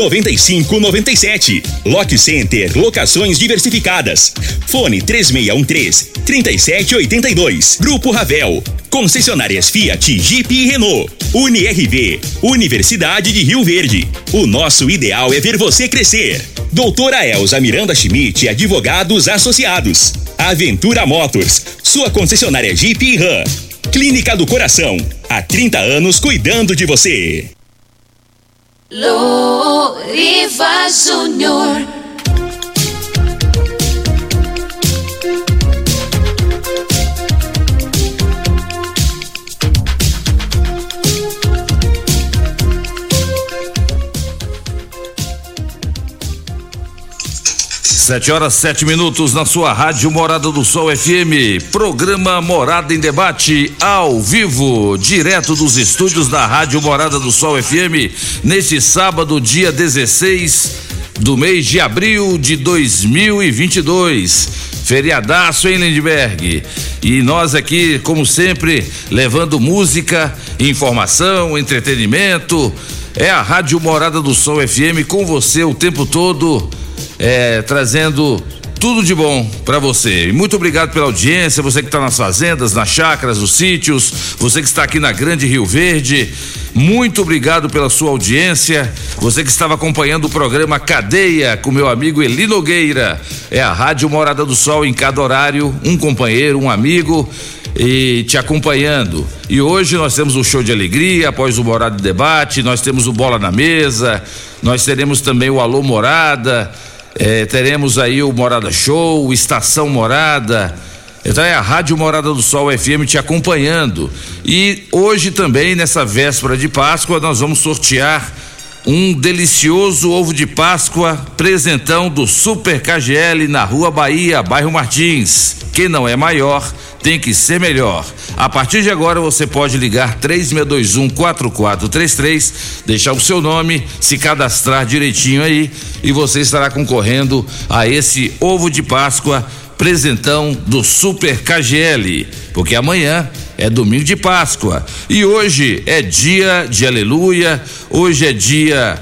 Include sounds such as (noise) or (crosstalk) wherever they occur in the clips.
9597. Lock Center, locações diversificadas. Fone 3613 3782. Grupo Ravel, concessionárias Fiat, Jeep e Renault. UniRV, Universidade de Rio Verde. O nosso ideal é ver você crescer. Doutora Elza Miranda Schmidt, advogados associados. Aventura Motors, sua concessionária Jeep e Ram. Clínica do Coração, há 30 anos cuidando de você. Loriva Júnior. Sete horas, sete minutos na sua rádio Morada do Sol FM. Programa Morada em Debate ao vivo, direto dos estúdios da Rádio Morada do Sol FM, neste sábado, dia 16 do mês de abril de 2022. Feriadaço em Lindbergh. E nós aqui, como sempre, levando música, informação, entretenimento. É a Rádio Morada do Sol FM com você o tempo todo é, trazendo tudo de bom para você. E muito obrigado pela audiência, você que está nas fazendas, nas chácaras, nos sítios, você que está aqui na Grande Rio Verde. Muito obrigado pela sua audiência. Você que estava acompanhando o programa Cadeia com meu amigo Eli Nogueira. É a Rádio Morada do Sol em cada horário, um companheiro, um amigo e te acompanhando. E hoje nós temos o show de alegria após o Morada de Debate, nós temos o Bola na Mesa, nós teremos também o Alô Morada é, teremos aí o Morada Show, o Estação Morada. Então é a Rádio Morada do Sol FM te acompanhando. E hoje também, nessa véspera de Páscoa, nós vamos sortear um delicioso ovo de Páscoa, presentão do Super KGL na Rua Bahia, bairro Martins. Quem não é maior tem que ser melhor. A partir de agora você pode ligar 3621 4433, deixar o seu nome, se cadastrar direitinho aí e você estará concorrendo a esse ovo de Páscoa presentão do Super KGL, porque amanhã é domingo de Páscoa e hoje é dia de aleluia, hoje é dia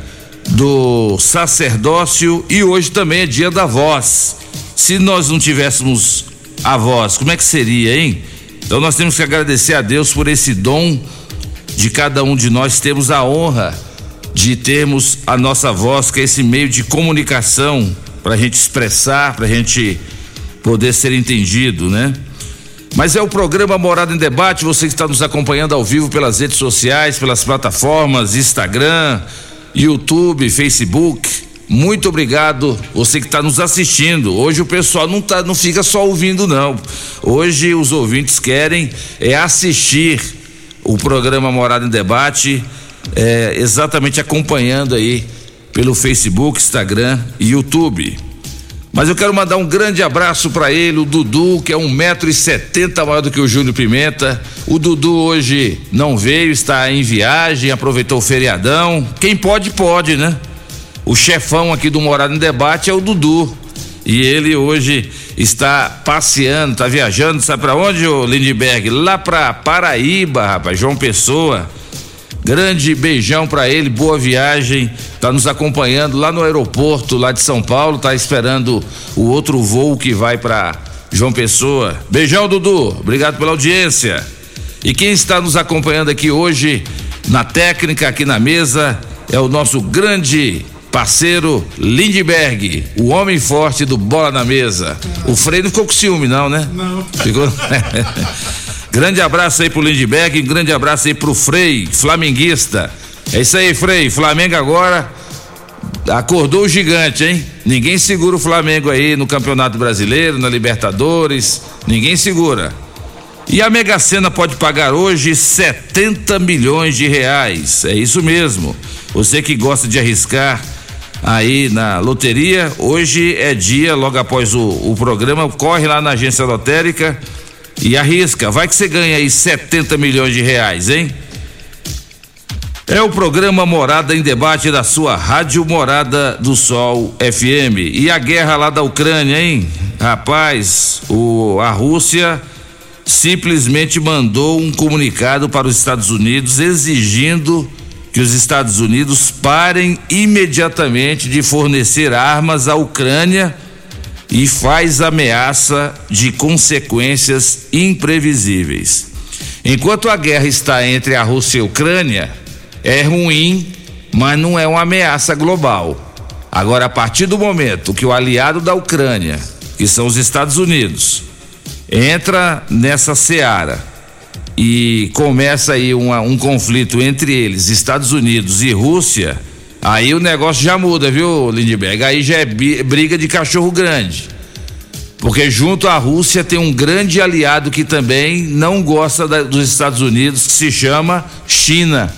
do sacerdócio e hoje também é dia da voz. Se nós não tivéssemos a voz, como é que seria, hein? Então nós temos que agradecer a Deus por esse dom de cada um de nós temos a honra de termos a nossa voz, que é esse meio de comunicação para a gente expressar, para a gente poder ser entendido, né? Mas é o programa Morada em Debate, você que está nos acompanhando ao vivo pelas redes sociais, pelas plataformas Instagram, YouTube, Facebook. Muito obrigado, você que está nos assistindo. Hoje o pessoal não tá, não fica só ouvindo não. Hoje os ouvintes querem é assistir o programa Morada em Debate, é, exatamente acompanhando aí pelo Facebook, Instagram e YouTube. Mas eu quero mandar um grande abraço para ele, o Dudu, que é um metro e setenta maior do que o Júnior Pimenta. O Dudu hoje não veio, está em viagem, aproveitou o feriadão. Quem pode, pode, né? O chefão aqui do Morado em Debate é o Dudu. E ele hoje está passeando, está viajando, sabe para onde, ô Lindbergh? Lá para Paraíba, rapaz, João Pessoa. Grande beijão para ele, boa viagem. Tá nos acompanhando lá no aeroporto lá de São Paulo, tá esperando o outro voo que vai para João Pessoa. Beijão, Dudu. Obrigado pela audiência. E quem está nos acompanhando aqui hoje na técnica aqui na mesa é o nosso grande parceiro Lindberg, o homem forte do Bola na Mesa. O Frei não ficou com ciúme, não, né? Não. Ficou? (laughs) (laughs) grande abraço aí pro Lindberg, grande abraço aí pro Frei, flamenguista. É isso aí, Frei. Flamengo agora acordou o gigante, hein? Ninguém segura o Flamengo aí no Campeonato Brasileiro, na Libertadores. Ninguém segura. E a Mega Sena pode pagar hoje 70 milhões de reais. É isso mesmo. Você que gosta de arriscar aí na loteria, hoje é dia, logo após o, o programa, corre lá na agência lotérica E arrisca, vai que você ganha aí 70 milhões de reais, hein? É o programa Morada em Debate da sua Rádio Morada do Sol FM. E a guerra lá da Ucrânia, hein? Rapaz, o, a Rússia simplesmente mandou um comunicado para os Estados Unidos exigindo que os Estados Unidos parem imediatamente de fornecer armas à Ucrânia e faz ameaça de consequências imprevisíveis. Enquanto a guerra está entre a Rússia e a Ucrânia, é ruim, mas não é uma ameaça global. Agora, a partir do momento que o aliado da Ucrânia, que são os Estados Unidos, entra nessa seara e começa aí uma, um conflito entre eles, Estados Unidos e Rússia, aí o negócio já muda, viu, Lindbergh? Aí já é briga de cachorro grande. Porque junto à Rússia tem um grande aliado que também não gosta da, dos Estados Unidos, que se chama China.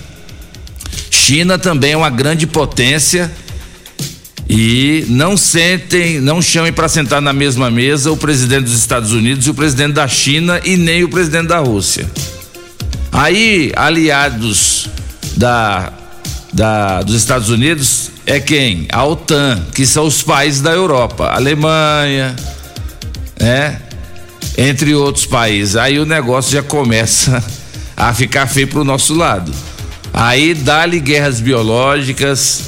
China também é uma grande potência e não sentem, não chamem para sentar na mesma mesa o presidente dos Estados Unidos e o presidente da China e nem o presidente da Rússia. Aí, aliados da, da dos Estados Unidos é quem? A OTAN, que são os países da Europa, Alemanha, né? Entre outros países. Aí o negócio já começa (laughs) a ficar feio pro nosso lado. Aí dá-lhe guerras biológicas,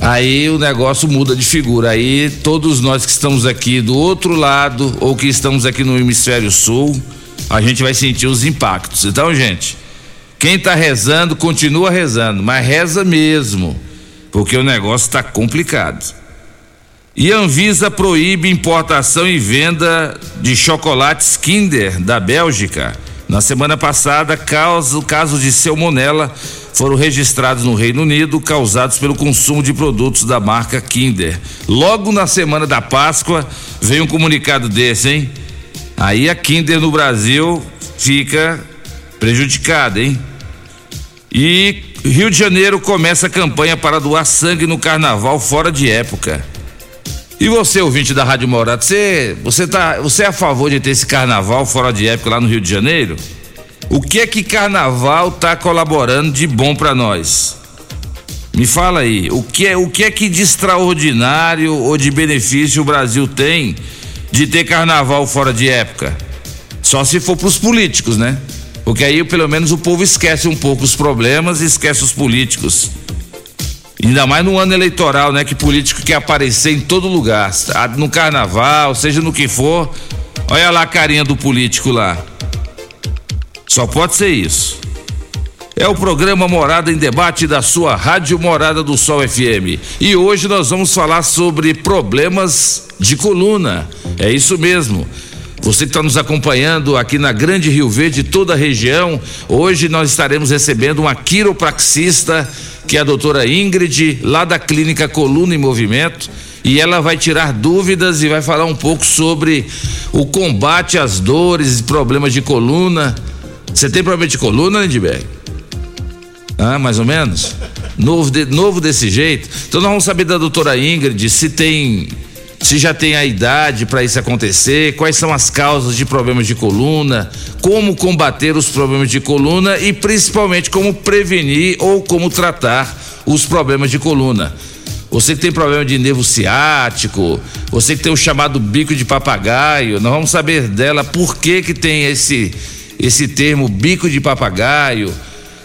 aí o negócio muda de figura. Aí todos nós que estamos aqui do outro lado ou que estamos aqui no hemisfério sul, a gente vai sentir os impactos. Então, gente, quem está rezando, continua rezando, mas reza mesmo, porque o negócio está complicado. E Anvisa proíbe importação e venda de chocolates Kinder da Bélgica. Na semana passada, casos, casos de salmonela foram registrados no Reino Unido causados pelo consumo de produtos da marca Kinder. Logo na semana da Páscoa veio um comunicado desse, hein? Aí a Kinder no Brasil fica prejudicada, hein? E Rio de Janeiro começa a campanha para doar sangue no carnaval fora de época. E você, ouvinte da Rádio Morada, você, você, tá, você é a favor de ter esse carnaval fora de época lá no Rio de Janeiro? O que é que carnaval está colaborando de bom para nós? Me fala aí, o que é o que é que de extraordinário ou de benefício o Brasil tem de ter carnaval fora de época? Só se for para os políticos, né? Porque aí pelo menos o povo esquece um pouco os problemas e esquece os políticos. Ainda mais no ano eleitoral, né? Que político quer aparecer em todo lugar, no carnaval, seja no que for. Olha lá a carinha do político lá. Só pode ser isso. É o programa Morada em Debate da sua Rádio Morada do Sol FM. E hoje nós vamos falar sobre problemas de coluna. É isso mesmo. Você que está nos acompanhando aqui na Grande Rio Verde, toda a região, hoje nós estaremos recebendo uma quiropraxista, que é a doutora Ingrid, lá da Clínica Coluna em Movimento, e ela vai tirar dúvidas e vai falar um pouco sobre o combate às dores e problemas de coluna você tem problema de coluna, Lindbergh? Ah, mais ou menos? Novo, de, novo desse jeito? Então nós vamos saber da doutora Ingrid se tem. Se já tem a idade para isso acontecer, quais são as causas de problemas de coluna, como combater os problemas de coluna e principalmente como prevenir ou como tratar os problemas de coluna. Você que tem problema de nervo ciático, você que tem o chamado bico de papagaio, nós vamos saber dela por que que tem esse esse termo bico de papagaio.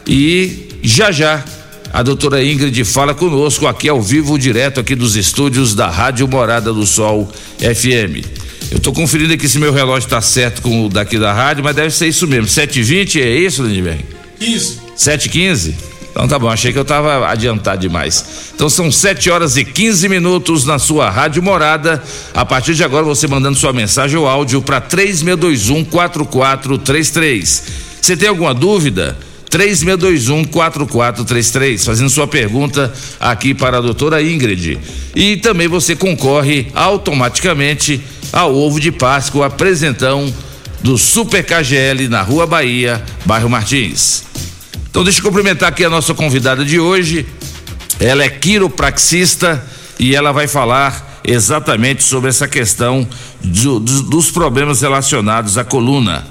E já já a doutora Ingrid fala conosco aqui ao vivo, direto aqui dos estúdios da Rádio Morada do Sol FM. Eu estou conferindo aqui se meu relógio está certo com o daqui da rádio, mas deve ser isso mesmo. 7h20 é isso, Lindbergh? 15. 7h15? Então tá bom, achei que eu estava adiantado demais. Então são 7 horas e 15 minutos na sua Rádio Morada. A partir de agora você mandando sua mensagem ou áudio para 3621 4433. Você tem alguma dúvida? 3621 4433, fazendo sua pergunta aqui para a doutora Ingrid. E também você concorre automaticamente ao ovo de Páscoa apresentão do Super KGL na Rua Bahia, bairro Martins. Então deixa eu cumprimentar aqui a nossa convidada de hoje. Ela é quiropraxista e ela vai falar exatamente sobre essa questão do, do, dos problemas relacionados à coluna.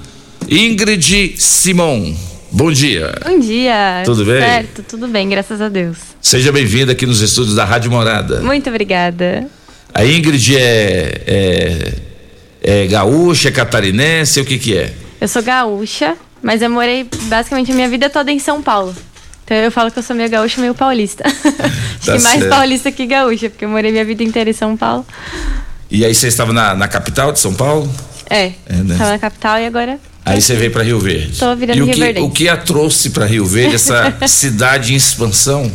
Ingrid Simon. Bom dia. Bom dia. Tudo bem? Certo, tudo bem, graças a Deus. Seja bem-vinda aqui nos estúdios da Rádio Morada. Muito obrigada. A Ingrid é, é, é gaúcha, é catarinense, o que que é? Eu sou gaúcha, mas eu morei basicamente a minha vida toda em São Paulo. Então eu falo que eu sou meio gaúcha, meio paulista. (laughs) Acho Tá que mais certo. paulista que gaúcha, porque eu morei minha vida inteira em São Paulo. E aí você estava na, na capital de São Paulo? É, É, né? tava na capital e agora. Aí você veio para Rio Verde. Tô virando e o que, rioverdense. o que a trouxe para Rio Verde, essa (laughs) cidade em expansão?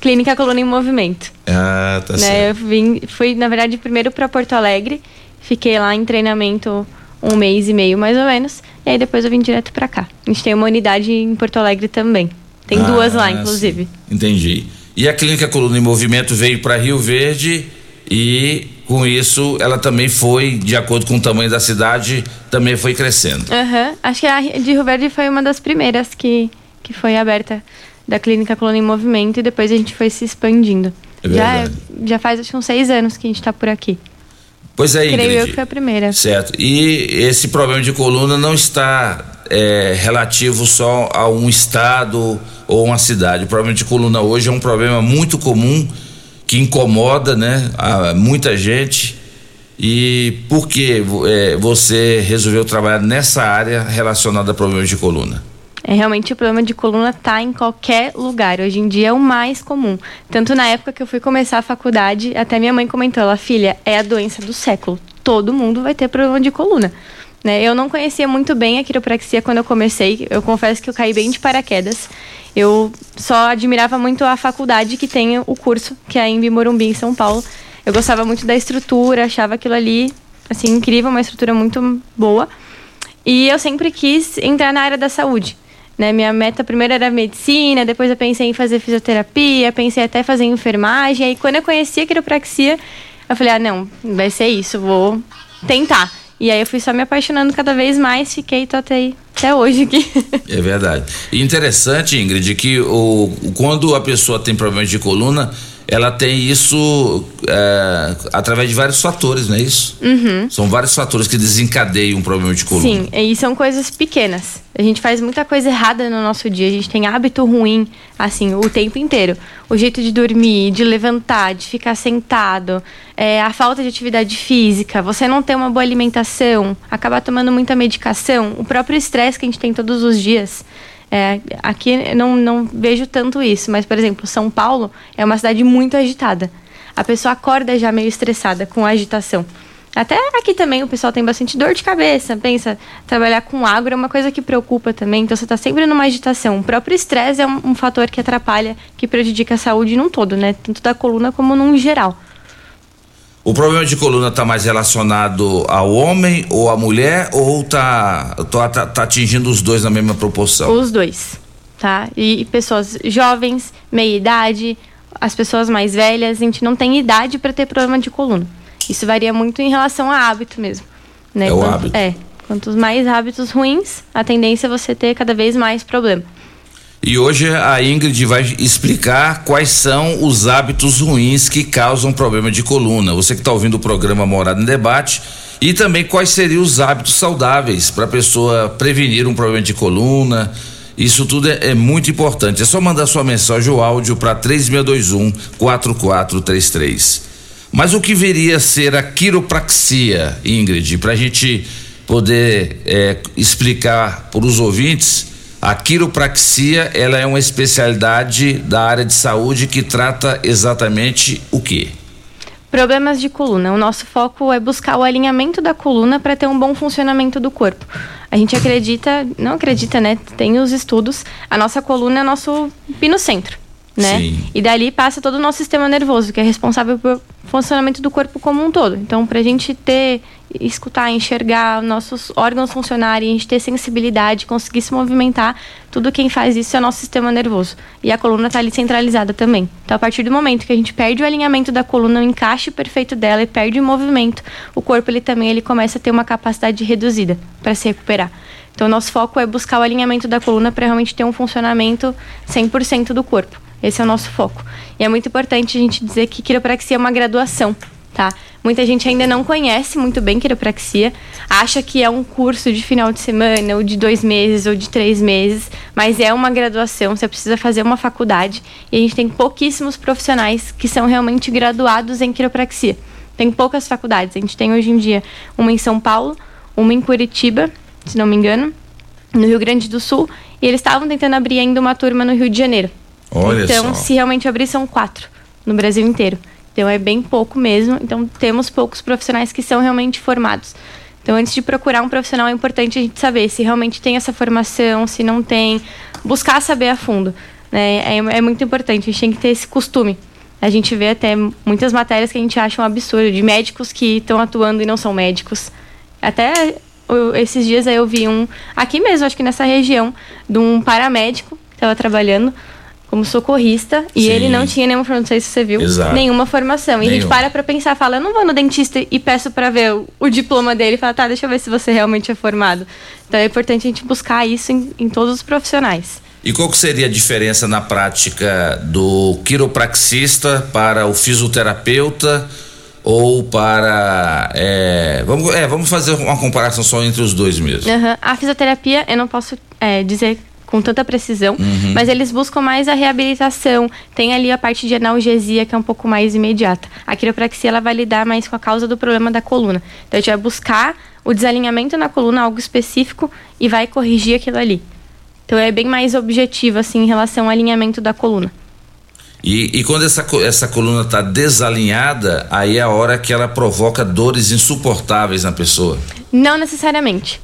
Clínica Coluna em Movimento. Ah, tá né? certo. Eu vim, fui, na verdade, primeiro para Porto Alegre. Fiquei lá em treinamento um mês e meio, mais ou menos. E aí depois eu vim direto para cá. A gente tem uma unidade em Porto Alegre também. Tem Ah, duas lá, sim. inclusive. Entendi. E a Clínica Coluna em Movimento veio para Rio Verde e com isso ela também foi, de acordo com o tamanho da cidade, também foi crescendo. Aham. Acho que a de Rio Verde foi uma das primeiras que, que foi aberta da Clínica Coluna em Movimento e depois a gente foi se expandindo. É já, já faz acho que uns seis anos que a gente está por aqui. Pois é, Ingrid. Creio eu que foi a primeira. Certo. E esse problema de coluna não está é, relativo só a um estado ou uma cidade. O problema de coluna hoje é um problema muito comum que incomoda, né, a muita gente. E por que é, você resolveu trabalhar nessa área relacionada a problemas de coluna? É realmente o problema de coluna tá em qualquer lugar. Hoje em dia é o mais comum. Tanto na época que eu fui começar a faculdade, até minha mãe comentou, ela, filha, é a doença do século. Todo mundo vai ter problema de coluna. Né? Eu não conhecia muito bem a quiropraxia quando eu comecei. Eu confesso que eu caí bem de paraquedas. Eu só admirava muito a faculdade que tem o curso, que é a Embi Morumbi, em São Paulo. Eu gostava muito da estrutura, achava aquilo ali, assim, incrível, uma estrutura muito boa. E eu sempre quis entrar na área da saúde. Né? Minha meta primeiro era medicina, depois eu pensei em fazer fisioterapia, pensei até fazer enfermagem. Aí quando eu conheci a quiropraxia, eu falei, ah, não, vai ser isso, vou tentar. E aí eu fui só me apaixonando cada vez mais, fiquei, tô até, aí, até hoje aqui. É verdade. E interessante, Ingrid, que o, quando a pessoa tem problemas de coluna, ela tem isso é, através de vários fatores, não é isso? São vários fatores que desencadeiam um problema de coluna. Sim, e são coisas pequenas. A gente faz muita coisa errada no nosso dia. A gente tem hábito ruim, assim, o tempo inteiro. O jeito de dormir, de levantar, de ficar sentado, é, a falta de atividade física, você não ter uma boa alimentação, acabar tomando muita medicação, o próprio estresse que a gente tem todos os dias. É, aqui não, não vejo tanto isso, mas, por exemplo, São Paulo é uma cidade muito agitada. A pessoa acorda já meio estressada com a agitação. Até aqui também o pessoal tem bastante dor de cabeça. Pensa, trabalhar com agro é uma coisa que preocupa também. Então você está sempre numa agitação. O próprio estresse é um, um fator que atrapalha, que prejudica a saúde num todo, né? Tanto da coluna como num geral. O problema de coluna está mais relacionado ao homem ou à mulher ou tá, tá, tá, tá atingindo os dois na mesma proporção? Os dois, tá? E, e pessoas jovens, meia idade, as pessoas mais velhas, a gente não tem idade para ter problema de coluna. Isso varia muito em relação a hábito mesmo. Né? É o Quanto- hábito. É. Quantos mais hábitos ruins, a tendência é você ter cada vez mais problema. E hoje a Ingrid vai explicar quais são os hábitos ruins que causam problema de coluna. Você que está ouvindo o programa Morada em Debate e também quais seriam os hábitos saudáveis para a pessoa prevenir um problema de coluna. Isso tudo é, é muito importante. É só mandar sua mensagem ou áudio para 3621 4433. Mas o que viria a ser a quiropraxia, Ingrid, para a gente poder é, explicar para os ouvintes? A quiropraxia, ela é uma especialidade da área de saúde que trata exatamente o quê? Problemas de coluna. O nosso foco é buscar o alinhamento da coluna para ter um bom funcionamento do corpo. A gente acredita, não acredita, né? Tem os estudos. A nossa coluna é nosso pinocentro, né? Sim. E dali passa todo o nosso sistema nervoso, que é responsável pelo funcionamento do corpo como um todo. Então, para a gente ter, escutar, enxergar, nossos órgãos funcionarem, a gente ter sensibilidade, conseguir se movimentar, tudo quem faz isso é o nosso sistema nervoso. E a coluna está ali centralizada também. Então, a partir do momento que a gente perde o alinhamento da coluna, o encaixe perfeito dela e perde o movimento, o corpo ele também ele começa a ter uma capacidade reduzida para se recuperar. Então, nosso foco é buscar o alinhamento da coluna para realmente ter um funcionamento 100% do corpo. Esse é o nosso foco. E é muito importante a gente dizer que quiropraxia é uma graduação, tá? Muita gente ainda não conhece muito bem quiropraxia, acha que é um curso de final de semana, ou de dois meses, ou de três meses, mas é uma graduação, você precisa fazer uma faculdade, e a gente tem pouquíssimos profissionais que são realmente graduados em quiropraxia. Tem poucas faculdades, a gente tem hoje em dia uma em São Paulo, uma em Curitiba, se não me engano, no Rio Grande do Sul, e eles estavam tentando abrir ainda uma turma no Rio de Janeiro. Olha então, só. se realmente abrir, são quatro no Brasil inteiro. Então, é bem pouco mesmo. Então, temos poucos profissionais que são realmente formados. Então, antes de procurar um profissional, é importante a gente saber se realmente tem essa formação, se não tem. Buscar saber a fundo. Né? É, é muito importante, a gente tem que ter esse costume. A gente vê até muitas matérias que a gente acha um absurdo, de médicos que estão atuando e não são médicos. Até esses dias aí eu vi um, aqui mesmo, acho que nessa região, de um paramédico que estava trabalhando como socorrista e Sim. ele não tinha nenhuma formação, não sei se você viu, Exato. nenhuma formação. E a gente para pra pensar, fala, eu não vou no dentista e peço pra ver o, o diploma dele e fala, tá, deixa eu ver se você realmente é formado. Então é importante a gente buscar isso em, em todos os profissionais. E qual seria a diferença na prática do quiropraxista para o fisioterapeuta ou para. É, vamos, é, vamos fazer uma comparação só entre os dois mesmo. Aham. A fisioterapia, eu não posso é, dizer com tanta precisão, Uhum. mas eles buscam mais a reabilitação. Tem ali a parte de analgesia, que é um pouco mais imediata. A quiropraxia, ela vai lidar mais com a causa do problema da coluna. Então, a gente vai buscar o desalinhamento na coluna, algo específico, e vai corrigir aquilo ali. Então, é bem mais objetivo, assim, em relação ao alinhamento da coluna. E, e quando essa, essa coluna está desalinhada, aí é a hora que ela provoca dores insuportáveis na pessoa. Não necessariamente.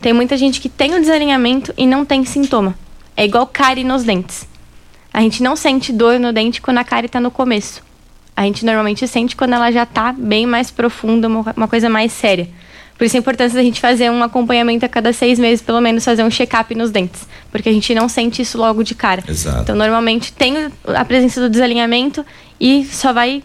Tem muita gente que tem o desalinhamento e não tem sintoma. É igual cárie nos dentes. A gente não sente dor no dente quando a cárie está no começo. A gente normalmente sente quando ela já está bem mais profunda, uma coisa mais séria. Por isso a importância da gente fazer um acompanhamento a cada seis meses, pelo menos fazer um check-up nos dentes. Porque a gente não sente isso logo de cara. Exato. Então, normalmente tem a presença do desalinhamento e só vai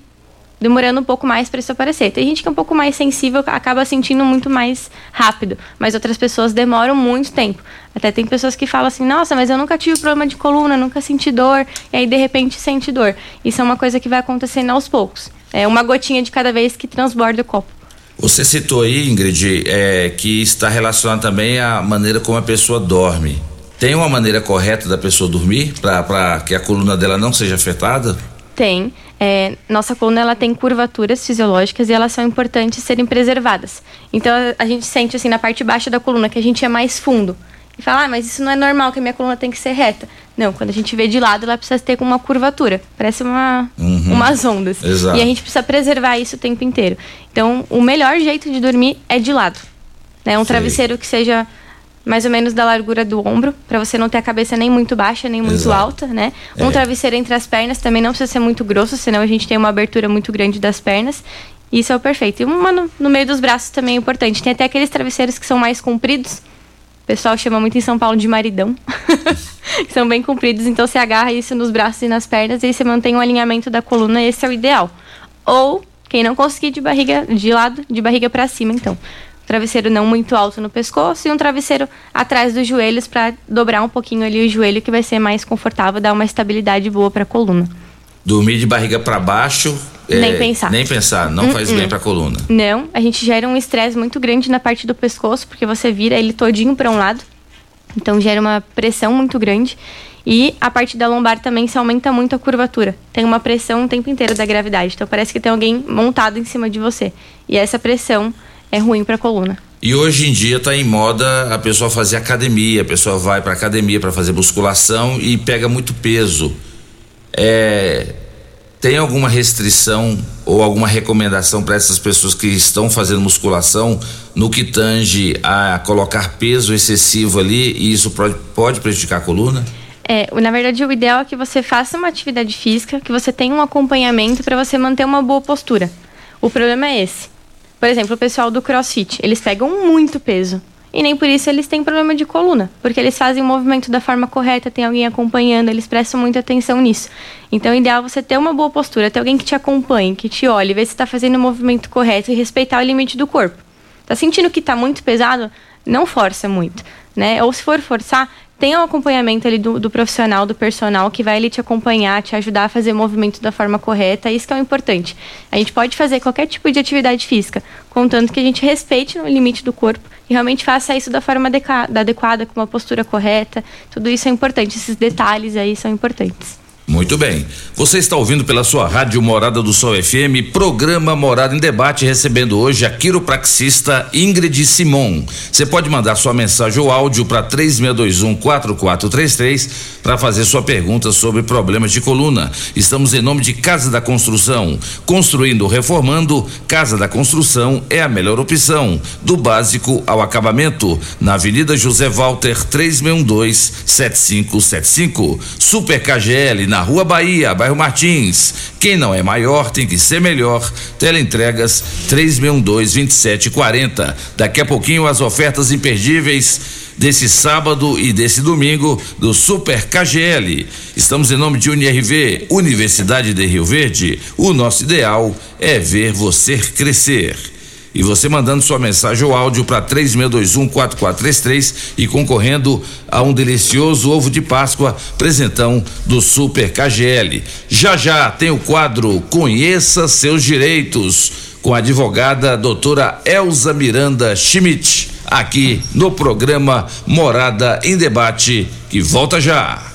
demorando um pouco mais para isso aparecer. Tem gente que é um pouco mais sensível, acaba sentindo muito mais rápido, mas outras pessoas demoram muito tempo. Até tem pessoas que falam assim: "Nossa, mas eu nunca tive problema de coluna, nunca senti dor", e aí de repente sente dor. Isso é uma coisa que vai acontecendo aos poucos. É uma gotinha de cada vez que transborda o copo. Você citou aí, Ingrid, é, que está relacionado também à maneira como a pessoa dorme. Tem uma maneira correta da pessoa dormir para que a coluna dela não seja afetada? Tem. É, nossa coluna ela tem curvaturas fisiológicas e elas são importantes serem preservadas. Então a- gente sente assim na parte baixa da coluna que a gente é mais fundo. E fala, ah, mas isso não é normal, que a minha coluna tem que ser reta. Não, quando a gente vê de lado, ela precisa ter com uma curvatura. Parece uma, umas ondas. Exato. E a gente precisa preservar isso o tempo inteiro. Então, o melhor jeito de dormir é de lado. Né? Um Sei. travesseiro que seja mais ou menos da largura do ombro, para você não ter a cabeça nem muito baixa, nem muito Exato. alta, né? Um É. travesseiro entre as pernas também não precisa ser muito grosso, senão a gente tem uma abertura muito grande das pernas. Isso é o perfeito. E uma no, no meio dos braços também é importante. Tem até aqueles travesseiros que são mais compridos. O pessoal chama muito em São Paulo de maridão. (laughs) que são bem compridos, então você agarra isso nos braços e nas pernas e aí você mantém o alinhamento da coluna, esse é o ideal. Ou quem não conseguir de barriga de lado, de barriga para cima, então. Travesseiro não muito alto no pescoço e um travesseiro atrás dos joelhos para dobrar um pouquinho ali o joelho que vai ser mais confortável, dar uma estabilidade boa para a coluna. Dormir de barriga para baixo. é, Nem pensar. Nem pensar, não faz bem para a coluna. Não, a gente gera um estresse muito grande na parte do pescoço, porque você vira ele todinho para um lado. Então gera uma pressão muito grande. E a parte da lombar também se aumenta muito a curvatura. Tem uma pressão o tempo inteiro da gravidade. Então parece que tem alguém montado em cima de você. E essa pressão é ruim para a coluna. E hoje em dia está em moda a pessoa fazer academia, a pessoa vai para academia para fazer musculação e pega muito peso. É, tem alguma restrição ou alguma recomendação para essas pessoas que estão fazendo musculação no que tange a colocar peso excessivo ali e isso pode, pode prejudicar a coluna? É, na verdade, o ideal é que você faça uma atividade física, que você tenha um acompanhamento para você manter uma boa postura. O problema é esse. Por exemplo, o pessoal do CrossFit, eles pegam muito peso. E nem por isso eles têm problema de coluna, porque eles fazem o movimento da forma correta, tem alguém acompanhando, eles prestam muita atenção nisso. Então, o ideal é você ter uma boa postura, ter alguém que te acompanhe, que te olhe, ver se está fazendo o movimento correto e respeitar o limite do corpo. Tá sentindo que tá muito pesado? Não força muito, né? Ou se for forçar, tem um acompanhamento ali do, do, profissional, do personal, que vai ali te acompanhar, te ajudar a fazer o movimento da forma correta. Isso que é o importante. A gente pode fazer qualquer tipo de atividade física, contanto que a gente respeite o limite do corpo e realmente faça isso da forma adequada, com uma postura correta. Tudo isso é importante, esses detalhes aí são importantes. Muito bem. Você está ouvindo pela sua rádio Morada do Sol FM, programa Morada em Debate, recebendo hoje a quiropraxista Ingrid Simon. Você pode mandar sua mensagem ou áudio para 3621-4433 para fazer sua pergunta sobre problemas de coluna. Estamos em nome de Casa da Construção. Construindo, reformando, Casa da Construção é a melhor opção. Do básico ao acabamento. Na Avenida José Walter, 3612-7575. Super KGL, na Rua Bahia, bairro Martins. Quem não é maior tem que ser melhor. Teleentregas 3612-2740. Daqui a pouquinho as ofertas imperdíveis desse sábado e desse domingo do Super KGL. Estamos em nome de UniRV, Universidade de Rio Verde. O nosso ideal é ver você crescer. E você mandando sua mensagem ou áudio para 36214433 e concorrendo a um delicioso ovo de Páscoa, presentão do Super KGL. Já já tem o quadro Conheça seus direitos com a advogada doutora Elza Miranda Schmidt, aqui no programa Morada em Debate, que volta já.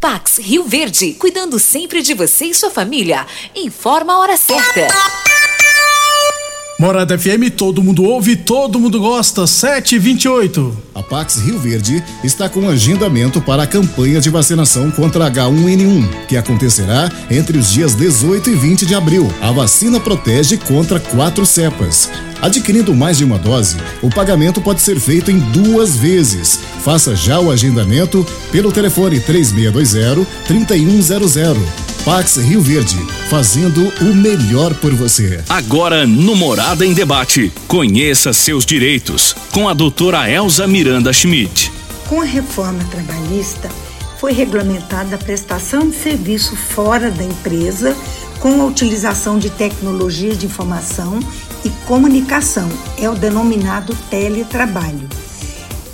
Pax Rio Verde, cuidando sempre de você e sua família. Informa a hora certa. Morada FM, todo mundo ouve, todo mundo gosta, 728. A Pax Rio Verde está com agendamento para a campanha de vacinação contra H1N1, que acontecerá entre os dias 18 e 20 de abril. A vacina protege contra quatro cepas. Adquirindo mais de uma dose, o pagamento pode ser feito em duas vezes. Faça já o agendamento pelo telefone 3620-3100. Pax Rio Verde, fazendo o melhor por você. Agora no Morada em Debate, conheça seus direitos com a doutora Elza Miranda Schmidt. Com a reforma trabalhista, foi regulamentada a prestação de serviço fora da empresa com a utilização de tecnologias de informação e comunicação, é o denominado teletrabalho.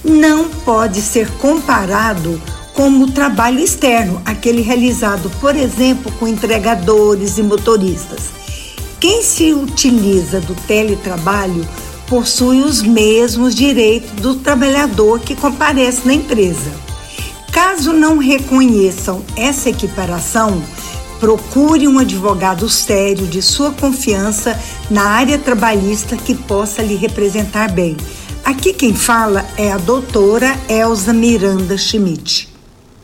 Não pode ser comparado como o trabalho externo, aquele realizado, por exemplo, com entregadores e motoristas. Quem se utiliza do teletrabalho possui os mesmos direitos do trabalhador que comparece na empresa. Caso não reconheçam essa equiparação, Procure um advogado sério de sua confiança na área trabalhista que possa lhe representar bem. Aqui quem fala é a doutora Elza Miranda Schmidt.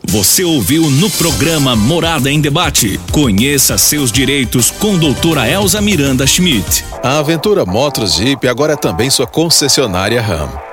Você ouviu no programa Morada em Debate. Conheça seus direitos com doutora Elza Miranda Schmidt. A Aventura Motos Jeep agora é também sua concessionária RAM.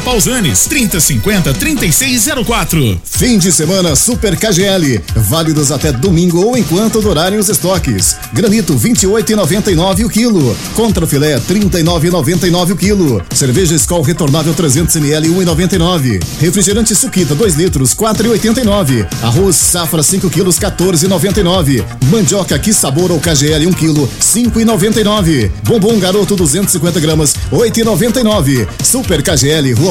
Pausanes, 3050 3604. Fim de semana Super KGL, válidos até domingo ou enquanto durarem os estoques. Granito 28,99 o quilo. Contra filé 39,99 o quilo. Cerveja Skol retornável 300 ml 1,99. Refrigerante Suquita 2 litros 4,89. Arroz Safra 5 quilos 14,99. Mandioca que sabor ou KGL 1 quilo 5,99. Bombom Garoto 250 gramas 8,99. Super KGL Rua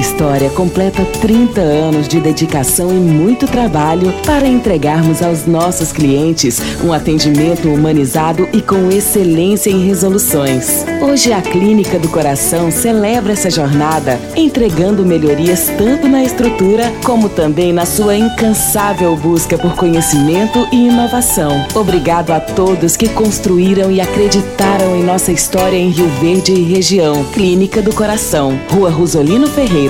história completa 30 anos de dedicação e muito trabalho para entregarmos aos nossos clientes um atendimento humanizado e com excelência em resoluções. Hoje a Clínica do Coração celebra essa jornada, entregando melhorias tanto na estrutura como também na sua incansável busca por conhecimento e inovação. Obrigado a todos que construíram e acreditaram em nossa história em Rio Verde e região. Clínica do Coração, Rua Rosolino Ferreira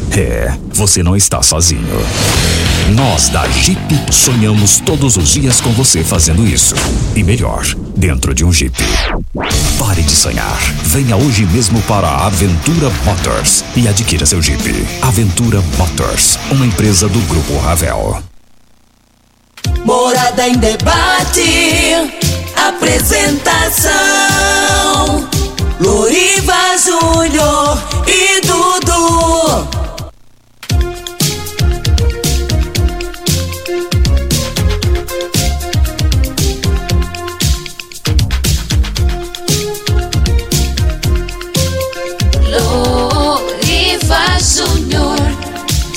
É, você não está sozinho. Nós da Jeep sonhamos todos os dias com você fazendo isso. E melhor, dentro de um Jeep. Pare de sonhar. Venha hoje mesmo para a Aventura Motors e adquira seu Jeep. Aventura Motors, uma empresa do Grupo Ravel. Morada em debate. Apresentação: Loriva Júnior e Dudu.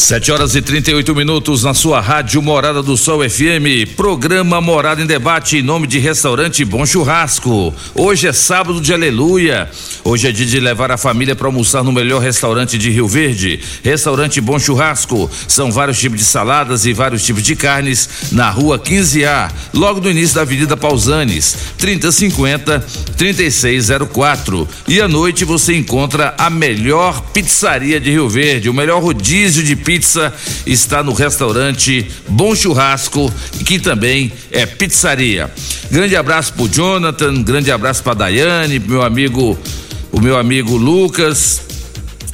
7 horas e 38 minutos na sua rádio Morada do Sol FM. Programa Morada em Debate em nome de Restaurante Bom Churrasco. Hoje é sábado de aleluia. Hoje é dia de levar a família para almoçar no melhor restaurante de Rio Verde. Restaurante Bom Churrasco. São vários tipos de saladas e vários tipos de carnes na rua 15A, logo no início da Avenida Pausanes, 3050 3604. E à noite você encontra a melhor pizzaria de Rio Verde, o melhor rodízio de pizza está no restaurante Bom Churrasco, que também é pizzaria. Grande abraço pro Jonathan, grande abraço pra Daiane, meu amigo, o meu amigo Lucas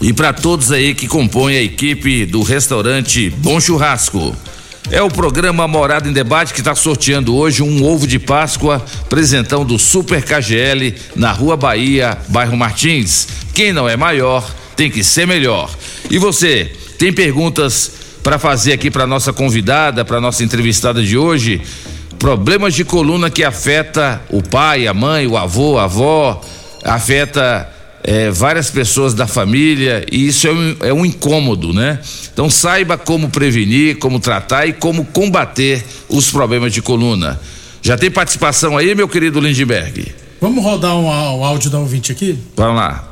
e para todos aí que compõem a equipe do restaurante Bom Churrasco. É o programa Morada em Debate que está sorteando hoje um ovo de Páscoa, presentão do Super KGL na Rua Bahia, bairro Martins. Quem não é maior tem que ser melhor. E você, tem perguntas para fazer aqui para nossa convidada, para nossa entrevistada de hoje? Problemas de coluna que afeta o pai, a mãe, o avô, a avó, afeta é, várias pessoas da família e isso é um, é um incômodo, né? Então saiba como prevenir, como tratar e como combater os problemas de coluna. Já tem participação aí, meu querido Lindbergh? Vamos rodar um, o áudio da ouvinte aqui? Vamos lá.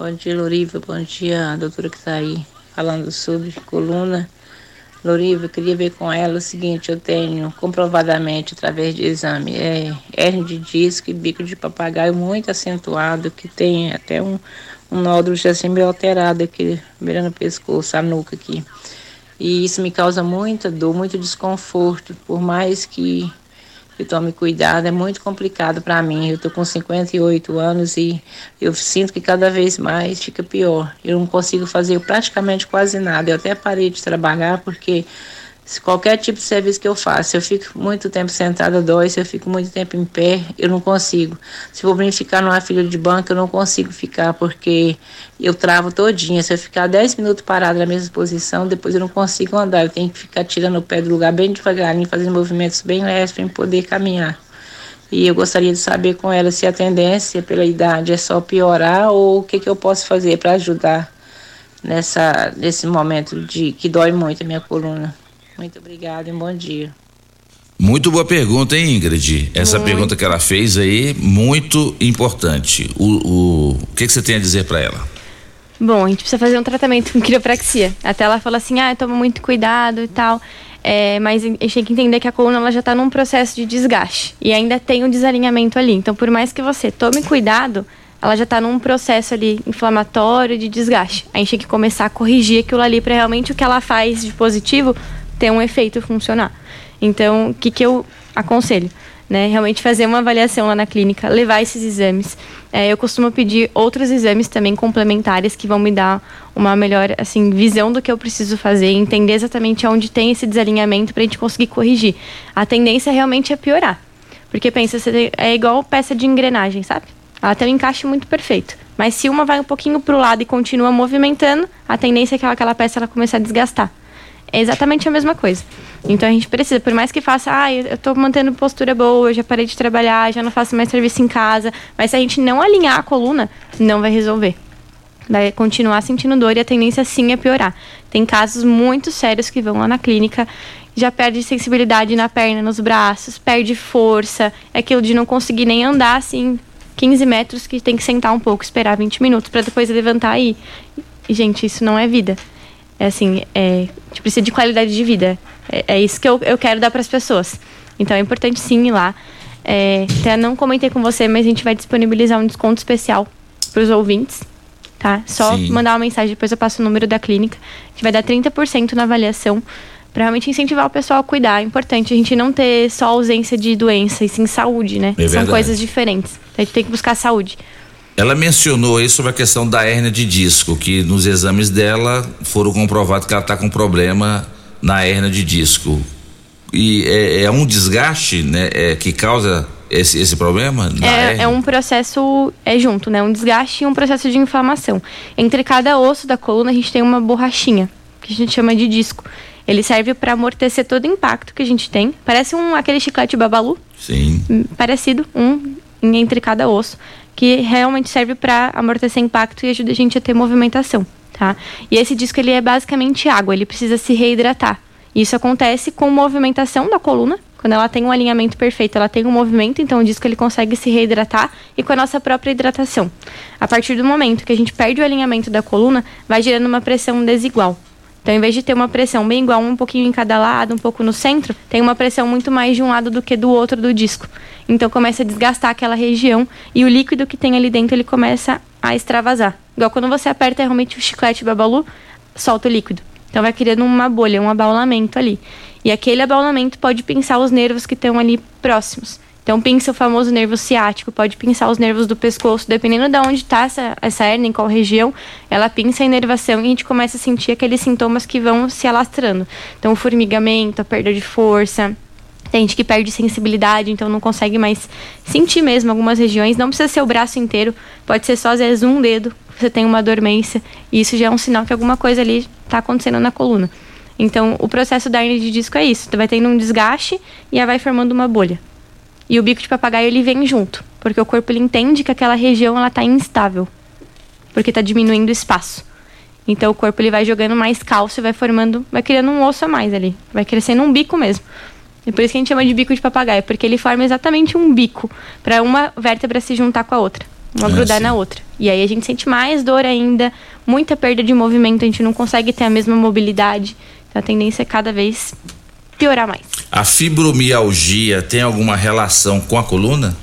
Bom dia, Loriva. Bom dia, doutora que está aí falando sobre coluna. Loriva, eu queria ver com ela o seguinte, eu tenho comprovadamente através de exame é, hernia de disco e bico de papagaio muito acentuado, que tem até um, um nódulo já assim meio alterado aqui, beirando o pescoço, a nuca aqui. E isso me causa muita dor, muito desconforto, por mais que eu tome cuidado, é muito complicado para mim. Eu tô com 58 anos e eu sinto que cada vez mais fica pior. Eu não consigo fazer praticamente quase nada. Eu até parei de trabalhar porque se qualquer tipo de serviço que eu faço, se eu fico muito tempo sentada, dói. Se eu fico muito tempo em pé, eu não consigo. Se for para ficar numa fila de banco, eu não consigo ficar, porque eu travo todinha. Se eu ficar 10 minutos parada na mesma posição, depois eu não consigo andar. Eu tenho que ficar tirando o pé do lugar bem devagarinho, fazendo movimentos bem leves para poder caminhar. E eu gostaria de saber com ela se a tendência pela idade é só piorar ou o que, que eu posso fazer para ajudar nessa, nesse momento de que dói muito a minha coluna. Muito obrigada e um bom dia. Muito boa pergunta, hein, Ingrid? Essa muito. pergunta que ela fez aí, muito importante. O, o, o que, que você tem a dizer para ela? Bom, a gente precisa fazer um tratamento com quiropraxia. Até ela fala assim, ah, toma muito cuidado e tal. É, mas a gente tem que entender que a coluna ela já está num processo de desgaste. E ainda tem um desalinhamento ali. Então, por mais que você tome cuidado, ela já está num processo ali inflamatório de desgaste. A gente tem que começar a corrigir aquilo ali para realmente o que ela faz de positivo ter um efeito funcionar. Então, o que, que eu aconselho? Né, realmente fazer uma avaliação lá na clínica, levar esses exames. É, eu costumo pedir outros exames também complementares que vão me dar uma melhor assim visão do que eu preciso fazer, entender exatamente onde tem esse desalinhamento para a gente conseguir corrigir. A tendência realmente é piorar, porque pensa é igual peça de engrenagem, sabe? Ela tem um encaixe muito perfeito, mas se uma vai um pouquinho para o lado e continua movimentando, a tendência é que aquela peça ela comece a desgastar. É exatamente a mesma coisa. Então a gente precisa, por mais que faça, ah, eu tô mantendo postura boa, eu já parei de trabalhar, já não faço mais serviço em casa, mas se a gente não alinhar a coluna, não vai resolver. Vai continuar sentindo dor e a tendência sim é piorar. Tem casos muito sérios que vão lá na clínica, já perde sensibilidade na perna, nos braços, perde força, é aquilo de não conseguir nem andar assim 15 metros que tem que sentar um pouco, esperar 20 minutos para depois levantar e, e gente, isso não é vida. É assim, é, a gente precisa de qualidade de vida. É, é isso que eu, eu quero dar para as pessoas. Então é importante sim ir lá. É, até não comentei com você, mas a gente vai disponibilizar um desconto especial para os ouvintes. Tá? Só sim. mandar uma mensagem, depois eu passo o número da clínica. A gente vai dar 30% na avaliação para realmente incentivar o pessoal a cuidar. É importante a gente não ter só ausência de doença, e sim saúde, né? É São coisas diferentes. A gente tem que buscar saúde. Ela mencionou aí sobre a questão da hérnia de disco, que nos exames dela foram comprovados que ela está com problema na hérnia de disco. E é, é um desgaste, né, é, que causa esse, esse problema? É, é, um processo, é junto, né? Um desgaste e um processo de inflamação. Entre cada osso da coluna a gente tem uma borrachinha, que a gente chama de disco. Ele serve para amortecer todo o impacto que a gente tem. Parece um aquele chiclete babalu. Sim. Hum, parecido, um entre cada osso que realmente serve para amortecer impacto e ajuda a gente a ter movimentação, tá? E esse disco ele é basicamente água, ele precisa se reidratar. Isso acontece com movimentação da coluna, quando ela tem um alinhamento perfeito, ela tem um movimento, então o disco ele consegue se reidratar e com a nossa própria hidratação. A partir do momento que a gente perde o alinhamento da coluna, vai gerando uma pressão desigual. Então, em vez de ter uma pressão bem igual, um pouquinho em cada lado, um pouco no centro, tem uma pressão muito mais de um lado do que do outro do disco. Então, começa a desgastar aquela região e o líquido que tem ali dentro ele começa a extravasar. Igual quando você aperta realmente o chiclete babalu, solta o líquido. Então, vai criando uma bolha, um abaulamento ali. E aquele abaulamento pode pinçar os nervos que estão ali próximos. Então, pinça o famoso nervo ciático, pode pinçar os nervos do pescoço, dependendo de onde está essa, essa hernia, em qual região, ela pinça a inervação e a gente começa a sentir aqueles sintomas que vão se alastrando. Então, o formigamento, a perda de força, tem gente que perde sensibilidade, então não consegue mais sentir mesmo algumas regiões. Não precisa ser o braço inteiro, pode ser só às vezes um dedo, você tem uma dormência, e isso já é um sinal que alguma coisa ali está acontecendo na coluna. Então, o processo da hernia de disco é isso, vai tendo um desgaste e aí vai formando uma bolha. E o bico de papagaio ele vem junto, porque o corpo ele entende que aquela região ela está instável, porque está diminuindo o espaço. Então o corpo ele vai jogando mais cálcio, vai formando, vai criando um osso a mais ali, vai crescendo um bico mesmo. E por isso que a gente chama de bico de papagaio, porque ele forma exatamente um bico para uma vértebra se juntar com a outra. uma É, grudar na outra. E aí a gente sente mais dor ainda, muita perda de movimento, a gente não consegue ter a mesma mobilidade. Então a tendência é cada vez piorar mais. A fibromialgia tem alguma relação com a coluna?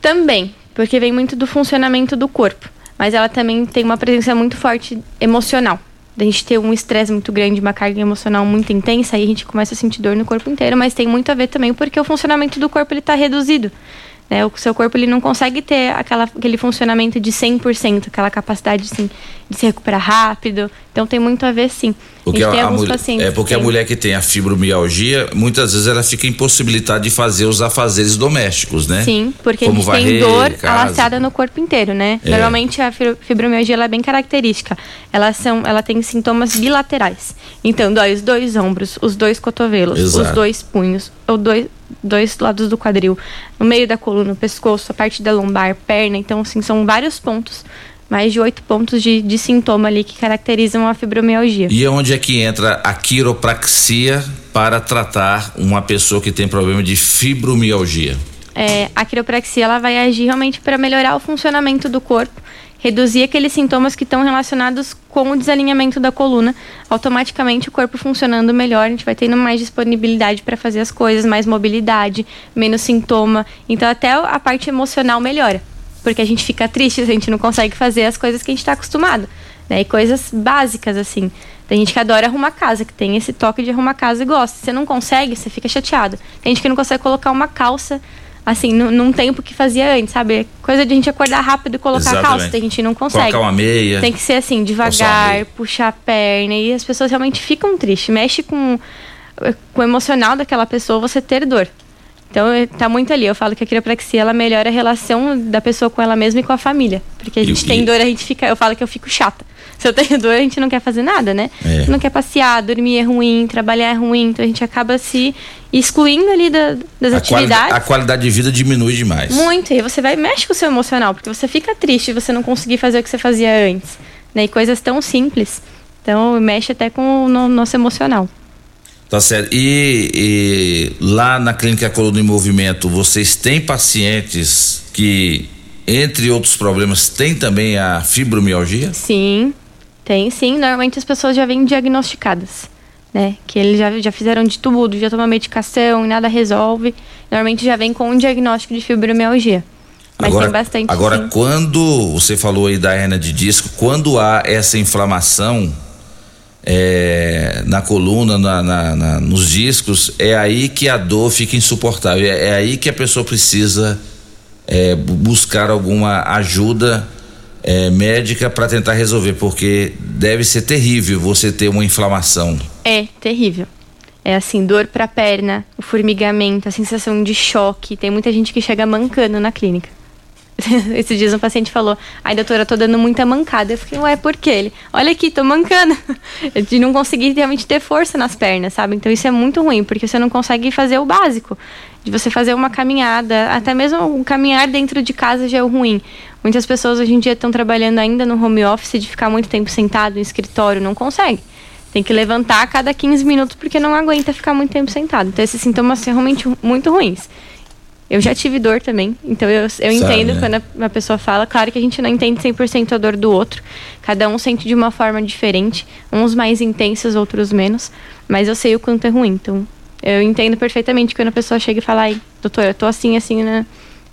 Também, porque vem muito do funcionamento do corpo. Mas ela também tem uma presença muito forte emocional. Da gente ter um estresse muito grande, uma carga emocional muito intensa, aí a gente começa a sentir dor no corpo inteiro, mas tem muito a ver também porque o funcionamento do corpo ele tá reduzido. Né? O seu corpo ele não consegue ter aquela, aquele funcionamento de 100%, aquela capacidade assim, de se recuperar rápido. Então tem muito a ver sim. Porque a tem a, mulher, é porque que a mulher que tem a fibromialgia, muitas vezes ela fica impossibilitada de fazer os afazeres domésticos, né? Sim, porque Como a gente tem varrer, dor casa. alastrada no corpo inteiro, né? É. Normalmente a fibro- fibromialgia ela é bem característica. Ela, são, ela tem sintomas bilaterais. Então, dói os dois ombros, os dois cotovelos, Exato. os dois punhos, os dois, dois lados do quadril, no meio da coluna, o pescoço, a parte da lombar, perna. Então, assim, são vários pontos, mais de oito pontos de, de sintoma ali que caracterizam a fibromialgia. E onde é que entra a quiropraxia para tratar uma pessoa que tem problema de fibromialgia? é, a quiropraxia ela vai agir realmente para melhorar o funcionamento do corpo, reduzir aqueles sintomas que estão relacionados com o desalinhamento da coluna. Automaticamente o corpo funcionando melhor, a gente vai tendo mais disponibilidade para fazer as coisas, mais mobilidade, menos sintoma. Então até a parte emocional melhora, porque a gente fica triste, a gente não consegue fazer as coisas que a gente está acostumado. Né? E coisas básicas assim. Tem gente que adora arrumar casa, que tem esse toque de arrumar casa e gosta. Se você não consegue, você fica chateado. Tem gente que não consegue colocar uma calça assim, num, num tempo que fazia antes, sabe? Coisa de a gente acordar rápido e colocar a calça, Exatamente. tem gente que não consegue. Colocar uma meia. Tem que ser assim, devagar, puxar a perna. E as pessoas realmente ficam tristes. Mexe com, com o emocional daquela pessoa você ter dor. Então, é- tá muito ali. Eu falo que a quiropraxia, ela melhora a relação da pessoa com ela mesma e com a família. Porque a gente e- tem dor, a gente fica... Eu falo que eu fico chata. Se eu tenho (laughs) dor, a gente não quer fazer nada, né? É. Não quer passear, dormir é ruim, trabalhar é ruim. Então, a gente acaba se excluindo ali da- das A, atividades. qualidade, a qualidade de vida diminui demais. Muito, e aí você vai mexe com o seu emocional, porque você fica triste você não conseguir fazer o que você fazia antes. Né? E coisas tão simples. Então mexe até com o no- nosso emocional. Tá certo. E, e lá na Clínica Coluna em Movimento, vocês têm pacientes que, entre outros problemas, têm também a fibromialgia? Sim, tem sim. Normalmente as pessoas já vêm diagnosticadas. Né? Que eles já, já fizeram de tudo, já tomam medicação e nada resolve. Normalmente já vem com um diagnóstico de fibromialgia. Mas tem bastante. Agora, sim. quando você falou aí da hernia de disco, quando há essa inflamação é, na coluna, na- na- na- nos discos, é aí que a dor fica insuportável. É, é aí que a pessoa precisa é, bu- buscar alguma ajuda é, médica para tentar resolver, porque deve ser terrível você ter uma inflamação. É terrível. É assim, dor pra perna, o formigamento, a sensação de choque. Tem muita gente que chega mancando na clínica. (laughs) Esses dias um paciente falou: Ai, doutora, tô dando muita mancada. Eu fiquei, ué, por quê? Ele, olha aqui, tô mancando. (laughs) De não conseguir realmente ter força nas pernas, sabe? Então isso é muito ruim, porque você não consegue fazer o básico. De você fazer uma caminhada, até mesmo caminhar dentro de casa já é ruim. Muitas pessoas hoje em dia estão trabalhando ainda no home office, de ficar muito tempo sentado em escritório, não consegue. Tem que levantar a cada 15 minutos porque não aguenta ficar muito tempo sentado. Então esses sintomas são realmente muito ruins. Eu já tive dor também, então eu, eu entendo né? quando a, uma pessoa fala. Claro que a gente não entende 100% a dor do outro. Cada um sente de uma forma diferente. Uns mais intensos, outros menos. Mas eu sei o quanto é ruim. Então eu entendo perfeitamente quando a pessoa chega e fala: Ai, doutora, eu tô assim, assim, né?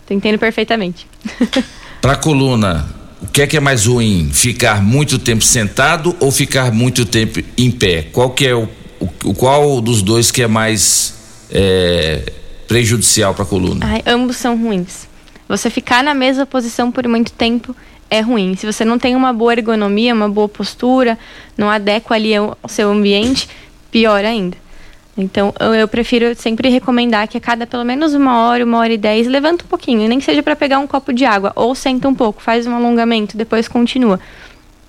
Eu entendo perfeitamente. (laughs) Para coluna, o que é que é mais ruim? Ficar muito tempo sentado ou ficar muito tempo em pé? Qual que é o, o, o- qual dos dois que é mais é, prejudicial para a coluna? Ai, ambos são ruins. Você ficar na mesma posição por muito tempo é ruim. Se você não tem uma boa ergonomia, uma boa postura, não adequa ali ao seu ambiente, pior ainda. Então, eu, eu prefiro sempre recomendar que a cada pelo menos uma hora, uma hora e dez, levanta um pouquinho, nem que seja para pegar um copo de água, ou senta um pouco, faz um alongamento, depois continua.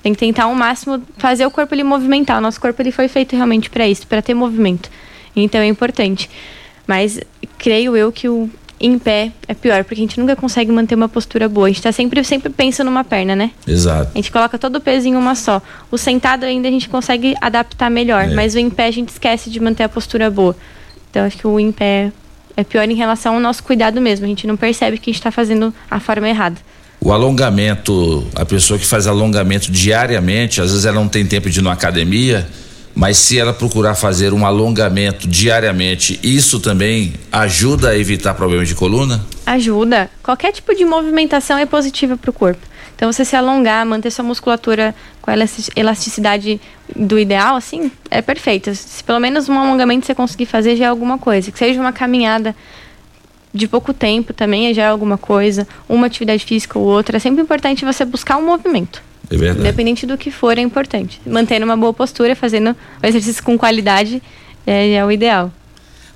Tem que tentar ao máximo fazer o corpo ele movimentar. O nosso corpo ele foi feito realmente para isso, para ter movimento. Então é importante. Mas creio eu que o em pé é pior, porque a gente nunca consegue manter uma postura boa. A gente tá sempre, sempre pensa numa perna, né? Exato. A gente coloca todo o peso em uma só. O sentado ainda a gente consegue adaptar melhor, É. mas o em pé a gente esquece de manter a postura boa. Então acho que o em pé é pior em relação ao nosso cuidado mesmo. A gente não percebe que a gente tá fazendo a forma errada. o alongamento, a pessoa que faz alongamento diariamente, às vezes ela não tem tempo de ir na academia, mas se ela procurar fazer um alongamento diariamente, isso também ajuda a evitar problemas de coluna? Ajuda. Qualquer tipo de movimentação é positiva para o corpo. Então, você se alongar, manter sua musculatura com a elasticidade do ideal, assim, é perfeito. Se pelo menos um alongamento você conseguir fazer, já é alguma coisa. Que seja uma caminhada de pouco tempo também já é alguma coisa, uma atividade física ou outra. É sempre importante você buscar um movimento. É verdade. Independente do que for, é importante. Mantendo uma boa postura, fazendo o exercício com qualidade é, é o ideal.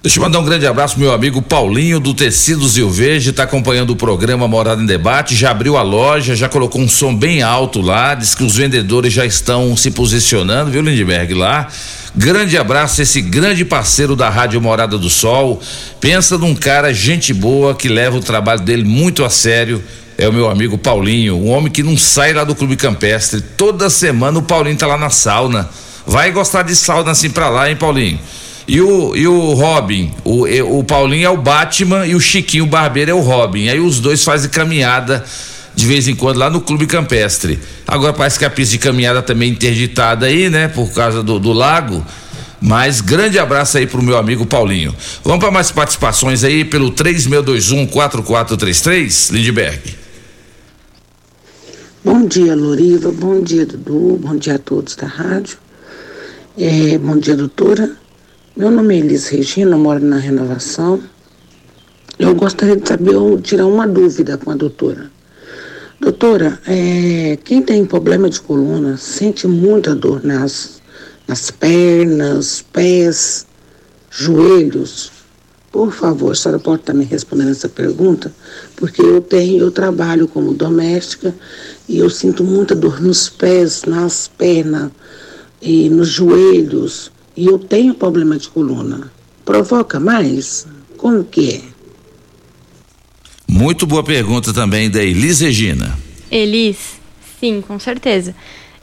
Deixa eu mandar um grande abraço pro meu amigo Paulinho do Tecidos Rio Verde, está acompanhando o programa Morada em Debate, já abriu a loja, já colocou um som bem alto lá, diz que os vendedores já estão se posicionando, viu, Lindbergh, lá. Grande abraço a esse grande parceiro da Rádio Morada do Sol. Pensa num cara gente boa que leva o trabalho dele muito a sério. É o meu amigo Paulinho, um homem que não sai lá do Clube Campestre. Toda semana o Paulinho tá lá na sauna. Vai gostar de sauna assim pra lá, hein, Paulinho? E o, e o Robin, o, o Paulinho é o Batman e o Chiquinho o Barbeiro é o Robin. Aí os dois fazem caminhada de vez em quando lá no Clube Campestre. Agora parece que a pista de caminhada também é interditada aí, né? Por causa do, do lago. Mas grande abraço aí pro meu amigo Paulinho. Vamos para mais participações aí pelo 3621 4433, Lindbergh. Bom dia, Loriva. Bom dia, Dudu. Bom dia a todos da rádio. É, bom dia, doutora. Meu nome é Elis Regina, moro na Renovação. Eu gostaria de saber, tirar uma dúvida com a doutora. Doutora, é, quem tem problema de coluna sente muita dor nas, nas pernas, pés, joelhos. Por favor, a senhora pode estar me respondendo essa pergunta? Porque eu tenho, eu trabalho como doméstica e eu sinto muita dor nos pés, nas pernas e nos joelhos e eu tenho problema de coluna. Provoca mais? Como que é? Muito boa pergunta também da Elis Regina. Elis, sim, com certeza.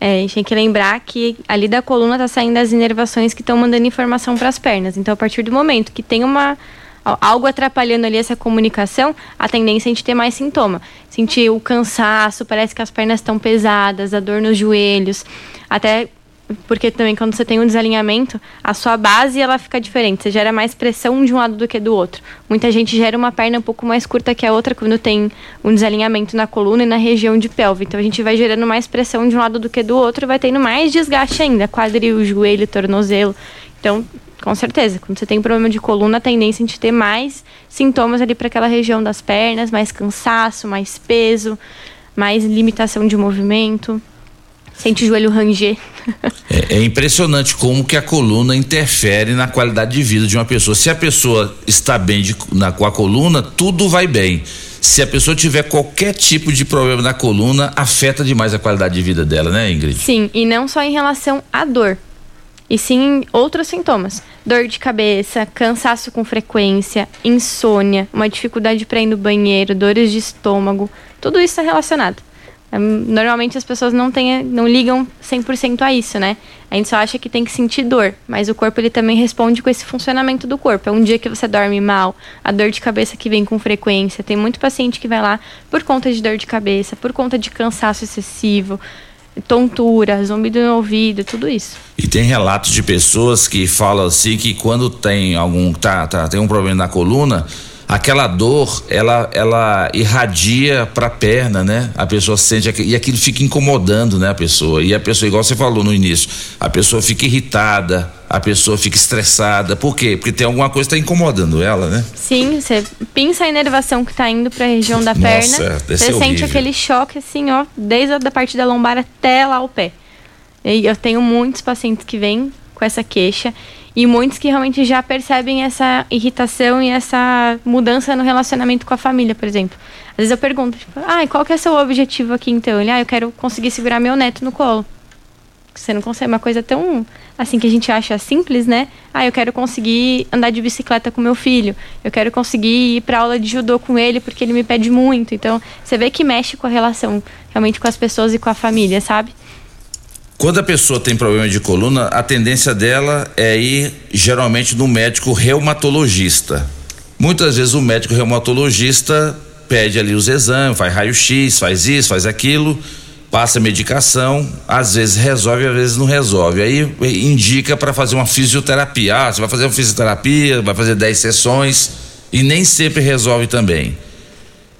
É, a gente tem que lembrar que ali da coluna tá saindo as inervações que estão mandando informação para as pernas. Então, a partir do momento que tem uma algo atrapalhando ali essa comunicação, a tendência é a gente ter mais sintoma. Sentir o cansaço, parece que as pernas estão pesadas, a dor nos joelhos, até porque também quando você tem um desalinhamento, a sua base ela fica diferente. Você gera mais pressão de um lado do que do outro. Muita gente gera uma perna um pouco mais curta que a outra quando tem um desalinhamento na coluna e na região de pelve. Então a gente vai gerando mais pressão de um lado do que do outro e vai tendo mais desgaste ainda, quadril, joelho, tornozelo. Então, com certeza, quando você tem problema de coluna, a tendência é a gente ter mais sintomas ali para aquela região das pernas, mais cansaço, mais peso, mais limitação de movimento. Sente o joelho ranger. É, é, impressionante como que a coluna interfere na qualidade de vida de uma pessoa. Se a pessoa está bem de, na, com a coluna, tudo vai bem. Se a pessoa tiver qualquer tipo de problema na coluna, afeta demais a qualidade de vida dela, né, Ingrid? Sim, e não só em relação à dor, e sim outros sintomas. Dor de cabeça, cansaço com frequência, insônia, uma dificuldade para ir no banheiro, dores de estômago, tudo isso é relacionado. Normalmente as pessoas não, tem, não ligam 100% a isso, né? A gente só acha que tem que sentir dor, mas o corpo ele também responde com esse funcionamento do corpo. É um dia que você dorme mal, a dor de cabeça que vem com frequência. Tem muito paciente que vai lá por conta de dor de cabeça, por conta de cansaço excessivo, tontura, zumbido no ouvido, tudo isso. E tem relatos de pessoas que falam assim que quando tem algum tá, tá tem um problema na coluna, aquela dor, ela, ela irradia para a perna, né? A pessoa sente e aquilo fica incomodando, né, a pessoa. E a pessoa, igual você falou no início, a pessoa fica irritada, a pessoa fica estressada. Por quê? Porque tem alguma coisa que está incomodando ela, né? Sim, você pinça a inervação que está indo para a região da Nossa, perna. Você sente aquele choque assim, ó, desde a da parte da lombar até lá o pé. E eu tenho muitos pacientes que vêm com essa queixa e muitos que realmente já percebem essa irritação e essa mudança no relacionamento com a família, por exemplo. Às vezes eu pergunto, tipo, ah, qual que é seu objetivo aqui então? Ele, ah, eu quero conseguir segurar meu neto no colo. Você não consegue uma coisa tão assim que a gente acha simples, né? Ah, eu quero conseguir andar de bicicleta com meu filho. Eu quero conseguir ir para aula de judô com ele porque ele me pede muito. Então, você vê que mexe com a relação realmente com as pessoas e com a família, sabe? Quando a pessoa tem problema de coluna, a tendência dela é ir geralmente no médico reumatologista. Muitas vezes o médico reumatologista pede ali os exames, faz raio-x, faz isso, faz aquilo, passa medicação, às vezes resolve, às vezes não resolve. Aí indica para fazer uma fisioterapia. Ah, você vai fazer uma fisioterapia, vai fazer 10 sessões e nem sempre resolve também.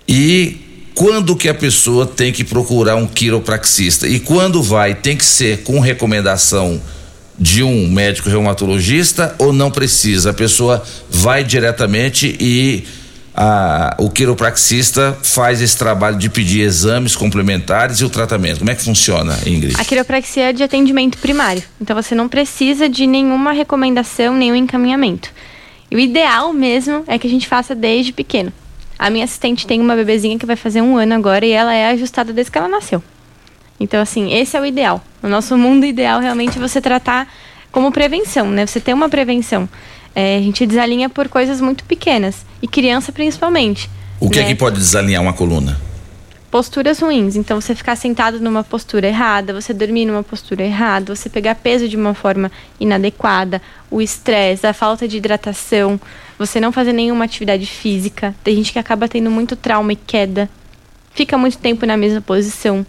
E quando que a pessoa tem que procurar um quiropraxista? E quando vai, tem que ser com recomendação de um médico reumatologista ou não precisa? A pessoa vai diretamente e a, o quiropraxista faz esse trabalho de pedir exames complementares e o tratamento. Como é que funciona, Ingrid? A quiropraxia é de atendimento primário, então você não precisa de nenhuma recomendação, nenhum encaminhamento. E o ideal mesmo é que a gente faça desde pequeno. A minha assistente tem uma bebezinha que vai fazer um ano agora e ela é ajustada desde que ela nasceu. Então, assim, esse é o ideal. O nosso mundo ideal realmente é você tratar como prevenção, né? Você ter uma prevenção. É, a gente desalinha por coisas muito pequenas. E criança principalmente. O que é né? que pode desalinhar uma coluna? Posturas ruins. Então, você ficar sentado numa postura errada, você dormir numa postura errada, você pegar peso de uma forma inadequada, o estresse, a falta de hidratação, você não fazer nenhuma atividade física. Tem gente que acaba tendo muito trauma e queda, fica muito tempo na mesma posição.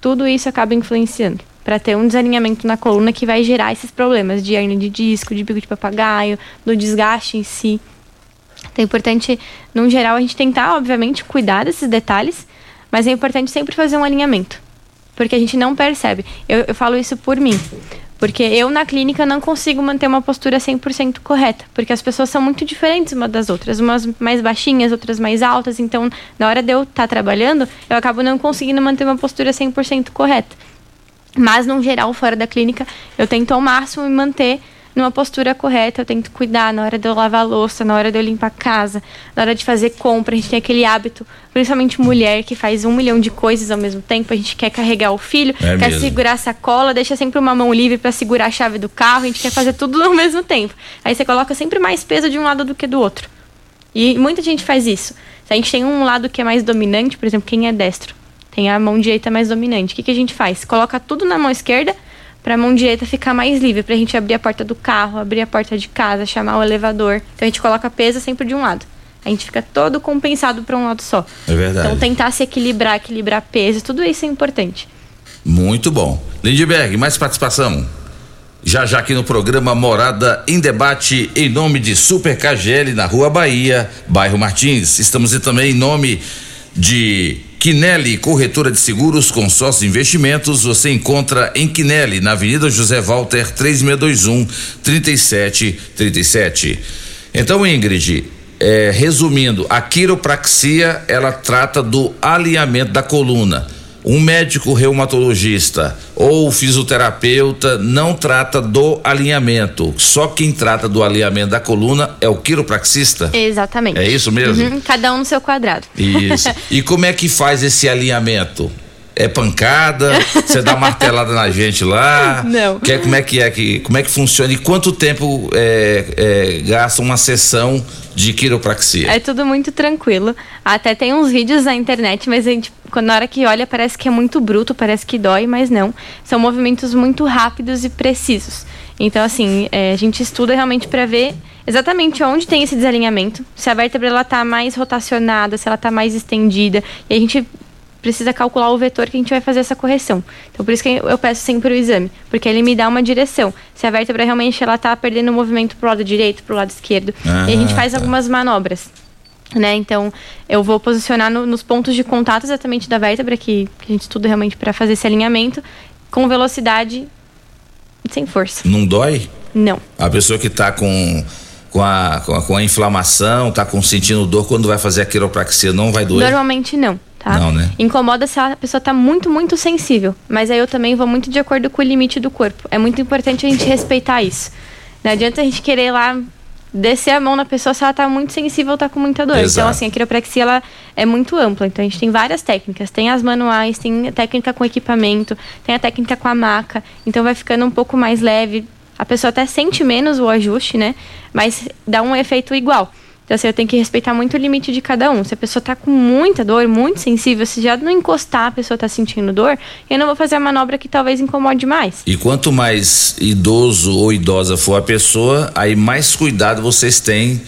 Tudo isso acaba influenciando para ter um desalinhamento na coluna que vai gerar esses problemas de hernia de disco, de bico de papagaio, do desgaste em si. Então é importante, no geral, a gente tentar, obviamente, cuidar desses detalhes, mas é importante sempre fazer um alinhamento, porque a gente não percebe. Eu, eu falo isso por mim, porque eu na clínica não consigo manter uma postura 100% correta, porque as pessoas são muito diferentes umas das outras, umas mais baixinhas, outras mais altas, então na hora de eu estar tá trabalhando, eu acabo não conseguindo manter uma postura 100% correta. Mas, no geral, fora da clínica, eu tento ao máximo me manter numa postura correta, eu tento cuidar na hora de eu lavar a louça, na hora de eu limpar a casa, na hora de fazer compra. A gente tem aquele hábito, principalmente mulher, que faz um milhão de coisas ao mesmo tempo. A gente quer carregar o filho, É quer mesmo. segurar a sacola, deixa sempre uma mão livre para segurar a chave do carro. A gente quer fazer tudo ao mesmo tempo. Aí você coloca sempre mais peso de um lado do que do outro. E muita gente faz isso. Se a gente tem um lado que é mais dominante, por exemplo, quem é destro, tem a mão direita mais dominante. O que, que a gente faz? Coloca tudo na mão esquerda para a mão direita ficar mais livre, para a gente abrir a porta do carro, abrir a porta de casa, chamar o elevador. Então a gente coloca peso sempre de um lado. A gente fica todo compensado para um lado só. É verdade. Então tentar se equilibrar, equilibrar peso, tudo isso é importante. Muito bom. Lindbergh, mais participação. Já já aqui no programa Morada em Debate, em nome de Super KGL na Rua Bahia, bairro Martins. Estamos também em nome de Quinelli, corretora de seguros, consórcio investimentos. Você encontra em Quinelli, na Avenida José Walter, 3621 3737. Então, Ingrid, é, resumindo, a quiropraxia ela trata do alinhamento da coluna. Um médico reumatologista ou fisioterapeuta não trata do alinhamento. Só quem trata do alinhamento da coluna é o quiropraxista. Exatamente. É isso mesmo? Uhum, cada um no seu quadrado. Isso. (laughs) E como é que faz esse alinhamento? É pancada? Você dá martelada na gente lá? (laughs) Não. Que, como é que é que como é que funciona? E quanto tempo é, é, gasta uma sessão de quiropraxia? É tudo muito tranquilo. Até tem uns vídeos na internet, mas a gente, quando na hora que olha parece que é muito bruto, parece que dói, mas não. São movimentos muito rápidos e precisos. Então, assim, é, a gente estuda realmente para ver exatamente onde tem esse desalinhamento, se a vértebra ela tá mais rotacionada, se ela tá mais estendida, e a gente precisa calcular o vetor que a gente vai fazer essa correção. Então, por isso que eu peço sempre o exame, porque ele me dá uma direção. Se a vértebra realmente ela tá perdendo o movimento pro lado direito, pro lado esquerdo, e a gente Ah, faz tá. algumas manobras. Né? Então, eu vou posicionar no- nos pontos de contato exatamente da vértebra, que, que a gente estuda realmente para fazer esse alinhamento, com velocidade sem força. Não dói? Não. A pessoa que está com com a, com a com a inflamação, tá com sentindo dor quando vai fazer a quiropraxia, não vai doer? Normalmente não, tá? Não, né? Incomoda se a pessoa tá muito, muito sensível. Mas aí eu também vou muito de acordo com o limite do corpo. É muito importante a gente respeitar isso. Não adianta a gente querer lá descer a mão na pessoa se ela tá muito sensível ou tá com muita dor. Exato. Então, assim, a quiropraxia ela é muito ampla. Então, a gente tem várias técnicas. Tem as manuais, tem a técnica com equipamento, tem a técnica com a maca. Então, vai ficando um pouco mais leve. A pessoa até sente menos o ajuste, né? Mas dá um efeito igual. Então, assim, eu tenho que respeitar muito o limite de cada um. Se a pessoa tá com muita dor, muito sensível, se já não encostar a pessoa tá sentindo dor, eu não vou fazer a manobra que talvez incomode mais. E quanto mais idoso ou idosa for a pessoa, aí mais cuidado vocês têm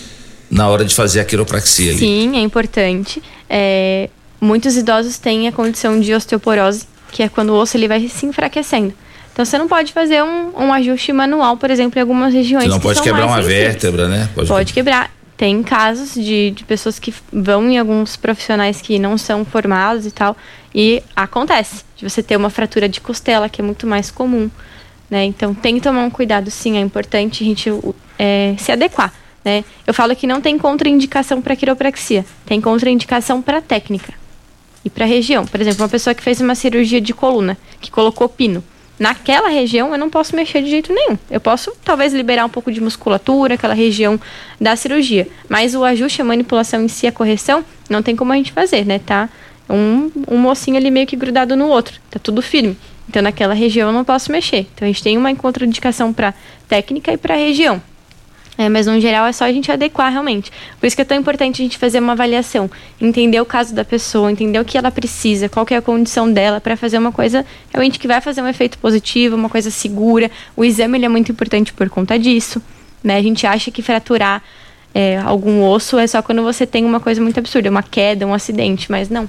na hora de fazer a quiropraxia ali. Sim, é importante. É, muitos idosos têm a condição de osteoporose, que é quando o osso ele vai se enfraquecendo. Então você não pode fazer um, um ajuste manual, por exemplo, em algumas regiões. Você não pode quebrar uma sensíveis. vértebra, né? Pode, quebrar. Tem casos de, de pessoas que vão em alguns profissionais que não são formados e tal, e acontece de você ter uma fratura de costela, que é muito mais comum. Né? Então tem que tomar um cuidado, sim, é importante a gente é, se adequar. Né? Eu falo que não tem contraindicação para quiropraxia, tem contraindicação para técnica e para região. Por exemplo, uma pessoa que fez uma cirurgia de coluna, que colocou pino. Naquela região eu não posso mexer de jeito nenhum. Eu posso talvez liberar um pouco de musculatura, aquela região da cirurgia. Mas o ajuste, a manipulação em si, a correção, não tem como a gente fazer, né? Tá um, um mocinho ali meio que grudado no outro. Tá tudo firme. Então naquela região eu não posso mexer. Então a gente tem uma contraindicação para técnica e para região. É, mas no geral é só a gente adequar realmente. Por isso que é tão importante a gente fazer uma avaliação, entender o caso da pessoa, entender o que ela precisa, qual que é a condição dela para fazer uma coisa realmente que vai fazer um efeito positivo, uma coisa segura. O exame ele é muito importante por conta disso. Né? A gente acha que fraturar é, algum osso é só quando você tem uma coisa muito absurda, uma queda, um acidente, mas não.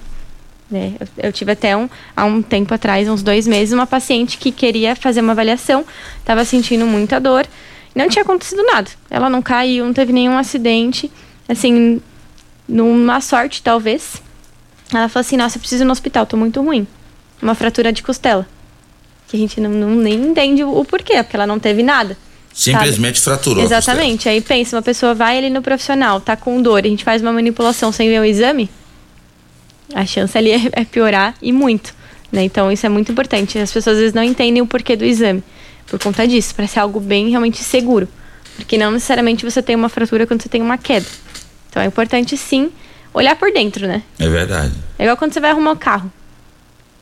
né? Eu, eu tive até um, há um tempo atrás, uns dois meses, uma paciente que queria fazer uma avaliação, estava sentindo muita dor, não tinha acontecido nada. Ela não caiu, não teve nenhum acidente. Assim, numa sorte, talvez. Ela falou assim: Nossa, eu preciso ir no hospital, tô muito ruim. Uma fratura de costela. Que a gente não, não nem entende o, o porquê, porque ela não teve nada. Simplesmente sabe? fraturou. Exatamente. Aí pensa, uma pessoa vai ali no profissional, tá com dor, a gente faz uma manipulação sem ver o exame, a chance ali é, é piorar e muito. Né? Então isso é muito importante. As pessoas às vezes não entendem o porquê do exame. Por conta disso, para ser algo bem realmente seguro. Porque não necessariamente você tem uma fratura quando você tem uma queda. Então é importante sim olhar por dentro, né? É verdade. É igual quando você vai arrumar o carro.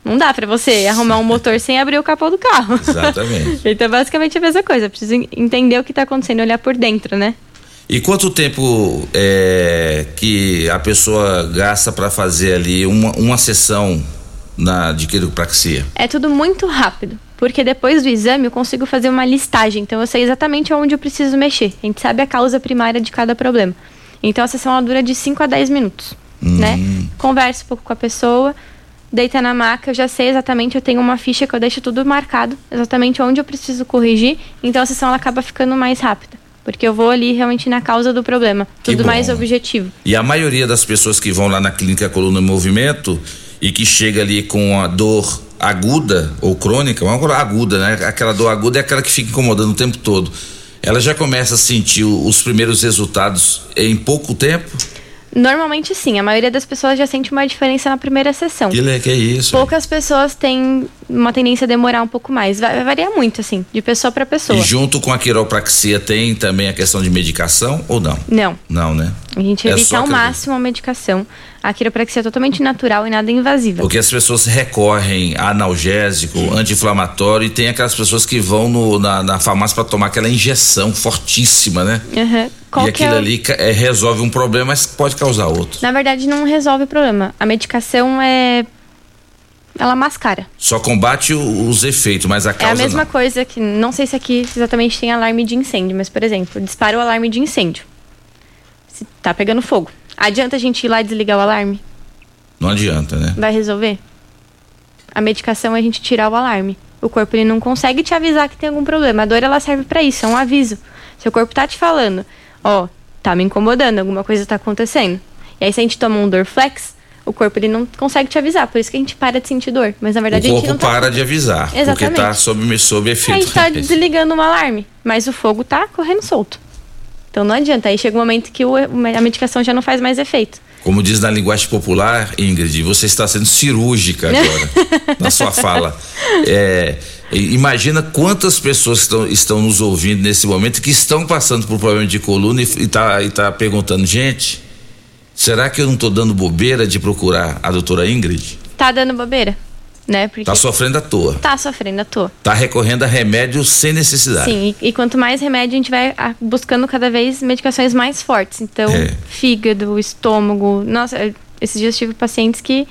Não dá pra você arrumar um motor sem abrir o capô do carro. Exatamente. (laughs) então, basicamente, é a mesma coisa. Precisa entender o que tá acontecendo e olhar por dentro, né? E quanto tempo é, que a pessoa gasta para fazer ali uma, uma sessão na, de quiropraxia? É tudo muito rápido. Porque depois do exame eu consigo fazer uma listagem. Então eu sei exatamente onde eu preciso mexer. A gente sabe a causa primária de cada problema. Então a sessão dura de 5 a 10 minutos. Né? Converso um pouco com a pessoa, deita na maca, eu já sei exatamente, eu tenho uma ficha que eu deixo tudo marcado, exatamente onde eu preciso corrigir. Então a sessão ela acaba ficando mais rápida. Porque eu vou ali realmente na causa do problema. Que tudo bom. mais objetivo. E a maioria das pessoas que vão lá na clínica Coluna em Movimento e que chega ali com a dor aguda ou crônica, uma aguda, né? Aquela dor aguda é aquela que fica incomodando o tempo todo. Ela já começa a sentir os primeiros resultados em pouco tempo? Normalmente sim, a maioria das pessoas já sente uma diferença na primeira sessão. Que, que é isso? Poucas pessoas têm uma tendência a demorar um pouco mais. Vai, variar muito, assim, de pessoa para pessoa. E junto com a quiropraxia tem também a questão de medicação ou não? Não. Não, né? A gente É evita ao máximo a medicação. A quiropraxia é totalmente natural e nada invasiva. Porque as pessoas recorrem a analgésico, anti-inflamatório e tem aquelas pessoas que vão no- na, na farmácia para tomar aquela injeção fortíssima, né? Uhum. Qual e é aquilo o- ali é, resolve um problema, mas pode causar outro. Na verdade, não resolve o problema. A medicação é. Ela mascara. Só combate os efeitos, mas a É a causa mesma não. coisa que. Não sei se aqui exatamente tem alarme de incêndio, mas, por exemplo, dispara o alarme de incêndio. Se tá pegando fogo. Adianta a gente ir lá e desligar o alarme? Não adianta, né? Vai resolver? A medicação é a gente tirar o alarme. O corpo ele não consegue te avisar que tem algum problema. A dor ela serve pra isso, é um aviso. Seu corpo tá te falando, ó, tá me incomodando, alguma coisa tá acontecendo. E aí se a gente toma um Dorflex, o corpo ele não consegue te avisar, por isso que a gente para de sentir dor. Mas na verdade o a gente corpo não tá para de avisar, porque Exatamente. tá sob, sob a efeito. gente tá desligando um alarme, mas o fogo tá correndo solto. Então não adianta, aí chega um momento que o- a medicação já não faz mais efeito. Como diz na linguagem popular, Ingrid, você está sendo cirúrgica (laughs) agora na sua fala. É, imagina quantas pessoas estão, estão nos ouvindo nesse momento que estão passando por problema de coluna e, e, tá, perguntando, gente, será que eu não estou dando bobeira de procurar a doutora Ingrid? Tá dando bobeira, né? Porque Tá sofrendo à toa. tá sofrendo à toa. Tá recorrendo a remédios sem necessidade. Sim, e, e quanto mais remédio a gente vai ah, buscando cada vez medicações mais fortes. Então, É. fígado, estômago. Nossa, esses dias eu tive pacientes que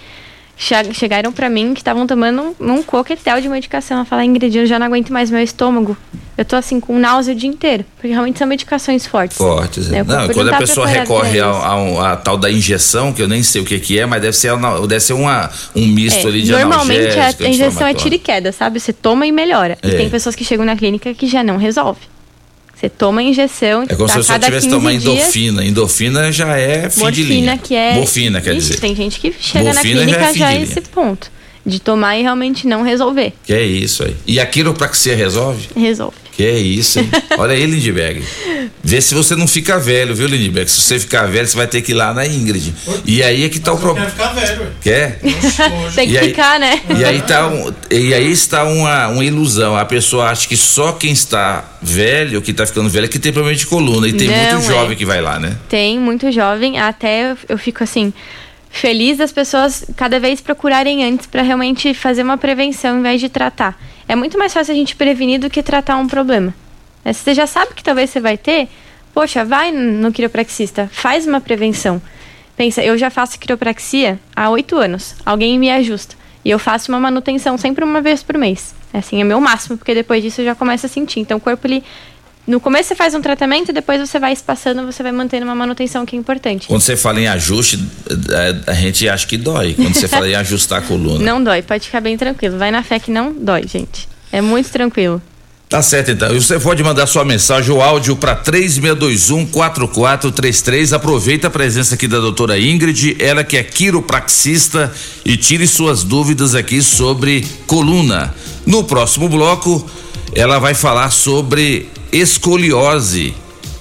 chegaram pra mim que estavam tomando um, um coquetel de medicação. Eu falei, Ingrid, eu já não aguento mais meu estômago. Eu tô assim com náusea o dia inteiro, porque realmente são medicações fortes. Fortes. Né, o Não, quando a tá pessoa recorre a, a um- a tal da injeção, que eu nem sei o que, que é, mas deve ser, deve ser uma, um misto É, ali de normalmente a, a injeção é tira e queda, sabe? Você toma e melhora. É. E tem pessoas que chegam na clínica que já não resolve. Você toma a injeção, É como a se você tivesse 15 tomar dias, endorfina. Endorfina já é fim de linha. morfina que é. Morfina, quer Ixi, dizer. Tem gente que chega Morfina na já é clínica já, de a linha. esse ponto. De tomar e realmente não resolver. Que é isso aí. E a quiropraxia resolve? Resolve. Que é isso, hein? (laughs) Olha aí, Lindbergh. Vê se você não fica velho, viu, Lindbergh? Se você ficar velho, você vai ter que ir lá na Ingrid. E aí é que tá o problema. Ficar velho. Quer? (laughs) Tem que aí- ficar, né? E aí, tá um- e aí está uma, uma ilusão. A pessoa acha que só quem está velho, que está ficando velho, é que tem problema de coluna. E tem Não muito é. jovem que vai lá, né? Tem muito jovem, até eu, eu fico assim feliz das pessoas cada vez procurarem antes para realmente fazer uma prevenção em vez de tratar. É muito mais fácil a gente prevenir do que tratar um problema. Né? Se você já sabe que talvez você vai ter, poxa, vai no quiropraxista, faz uma prevenção. Pensa, eu já faço quiropraxia há oito anos. Alguém me ajusta. E eu faço uma manutenção sempre uma vez por mês. Assim, é meu máximo, porque depois disso eu já começo a sentir. Então o corpo, ele. No começo você faz um tratamento e depois você vai espaçando, você vai mantendo uma manutenção que é importante. Quando você fala em ajuste, a, a gente acha que dói. Quando você fala em ajustar a coluna. Não dói, pode ficar bem tranquilo. Vai na fé que não dói, gente. É muito tranquilo. Tá certo então. E você pode mandar sua mensagem ou áudio para 3621-4433. Aproveita a presença aqui da doutora Ingrid, ela que é quiropraxista, e tire suas dúvidas aqui sobre coluna. No próximo bloco, ela vai falar sobre escoliose,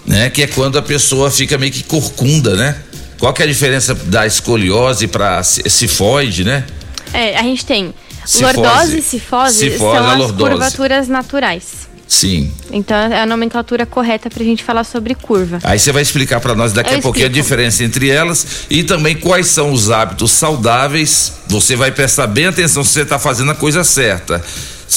né? Que é quando a pessoa fica meio que corcunda, né? Qual que é a diferença da escoliose para cifoide, né? É, a gente tem Cifose. lordose e cifose, Cifose, são a as lordose. curvaturas naturais. Sim. Então é a nomenclatura correta pra gente falar sobre curva. Aí você vai explicar para nós daqui Eu a pouquinho a explico. diferença entre elas e também quais são os hábitos saudáveis. Você vai prestar bem atenção se você está fazendo a coisa certa.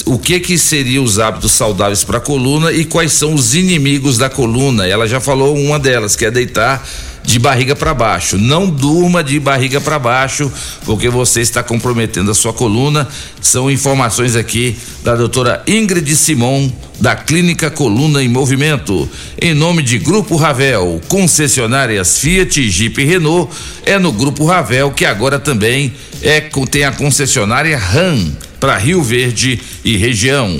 O que que seriam os hábitos saudáveis para a coluna e quais são os inimigos da coluna? Ela já falou uma delas, que é deitar de barriga para baixo. Não durma de barriga para baixo, porque você está comprometendo a sua coluna. São informações aqui da doutora Ingrid Simon, da Clínica Coluna em Movimento. Em nome de Grupo Ravel, concessionárias Fiat, Jeep e Renault, é no Grupo Ravel que agora também é tem a concessionária RAM para Rio Verde e região.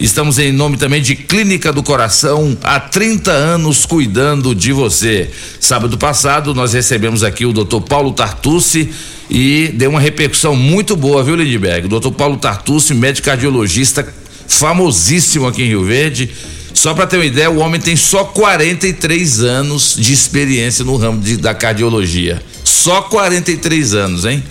Estamos em nome também de Clínica do Coração, há 30 anos cuidando de você. Sábado passado nós recebemos aqui o Dr. Paulo Tartucci e deu uma repercussão muito boa, viu, Lindbergh? O Dr. Paulo Tartucci, médico cardiologista famosíssimo aqui em Rio Verde. Só para ter uma ideia, o homem tem só 43 anos de experiência no ramo de- da cardiologia. Só 43 anos, hein?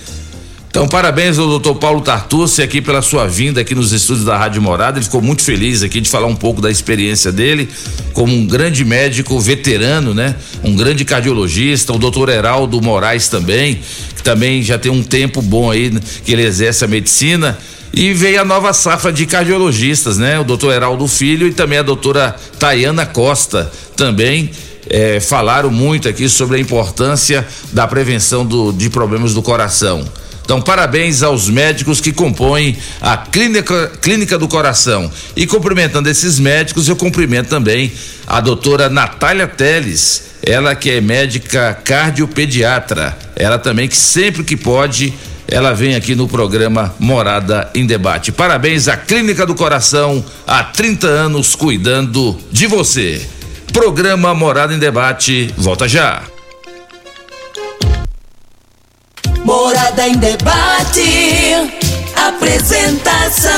Então, parabéns ao doutor Paulo Tartucci aqui pela sua vinda aqui nos estúdios da Rádio Morada. Ele ficou muito feliz aqui de falar um pouco da experiência dele como um grande médico veterano, né? Um grande cardiologista, o doutor Heraldo Moraes também, que também já tem um tempo bom aí né, que ele exerce a medicina. E veio a nova safra de cardiologistas, né? O doutor Heraldo Filho e também a doutora Tayana Costa também eh, falaram muito aqui sobre a importância da prevenção do- de problemas do coração. Então, parabéns aos médicos que compõem a Clínica, Clínica do Coração. E cumprimentando esses médicos, eu cumprimento também a doutora Natália Teles, ela que é médica cardiopediatra. Ela também que sempre que pode, ela vem aqui no programa Morada em Debate. Parabéns à Clínica do Coração, há 30 anos cuidando de você. Programa Morada em Debate, volta já. Morada em debate. Apresentação: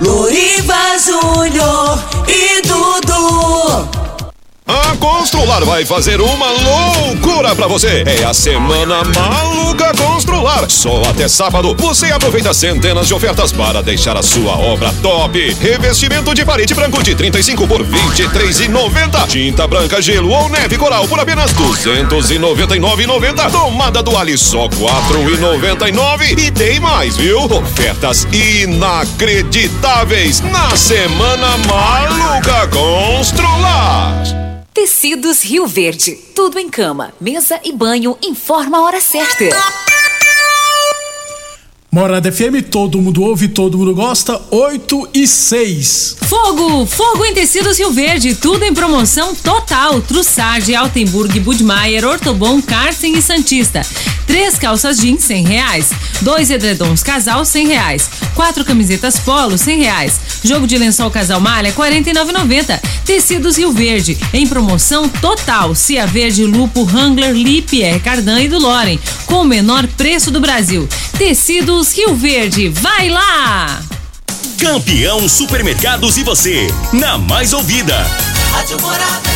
Loriva Júnior e Dudu. A Constrular vai fazer uma loucura pra você. É a semana maluca Constrular. Só até sábado você aproveita centenas de ofertas para deixar a sua obra top. Revestimento de parede branco de 35 por 23,90. Tinta branca, gelo ou neve coral por apenas 299,90. Tomada do Ali só 4,99. E tem mais, viu? Ofertas inacreditáveis na semana maluca Constrular. Tecidos Rio Verde. Tudo em cama, mesa e banho. Informa a hora certa. Morada FM, todo mundo ouve, todo mundo gosta, 8 e 6. Fogo! Fogo em tecidos Rio Verde, tudo em promoção total. Trussardi, Altenburg, Budmeier, Ortobon, Carsten e Santista. Três calças jeans, cem reais. Dois edredons casal, cem reais. Quatro camisetas polo, cem reais. Jogo de lençol casal malha, quarenta e nove noventa. Tecidos Rio Verde, em promoção total. Cia Verde, Lupo, Wrangler, Lipier, Cardan e do Loren, com o menor preço do Brasil. Tecidos Rio Verde, vai lá! Campeão Supermercados e você, na mais ouvida. Rádio Morada.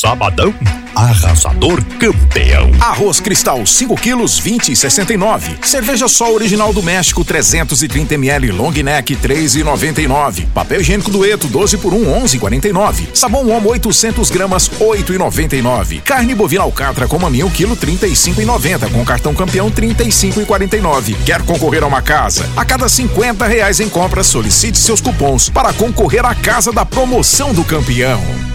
Sabadão, arrasador campeão. Arroz Cristal 5 quilos 20 e 69. Cerveja Sol Original do México 330 ml Long Neck 3,99. Papel higiênico Dueto 12 por 1 11,49. Sabão Omo 800 gramas 8,99. Carne bovina alcatra com maminho quilo 35,90 com cartão campeão 35,49. Quer concorrer a uma casa? A cada 50 reais em compras solicite seus cupons para concorrer à casa da promoção do campeão.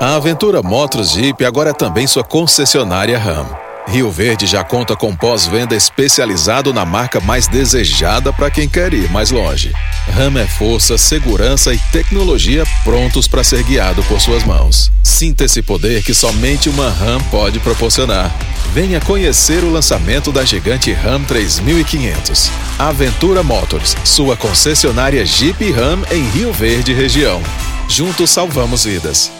A Aventura Motos Jeep agora é também sua concessionária RAM. Rio Verde já conta com pós-venda especializado na marca mais desejada para quem quer ir mais longe. RAM é força, segurança e tecnologia prontos para ser guiado por suas mãos. Sinta esse poder que somente uma RAM pode proporcionar. Venha conhecer o lançamento da gigante RAM 3500. Aventura Motors, sua concessionária Jeep RAM em Rio Verde região. Juntos salvamos vidas.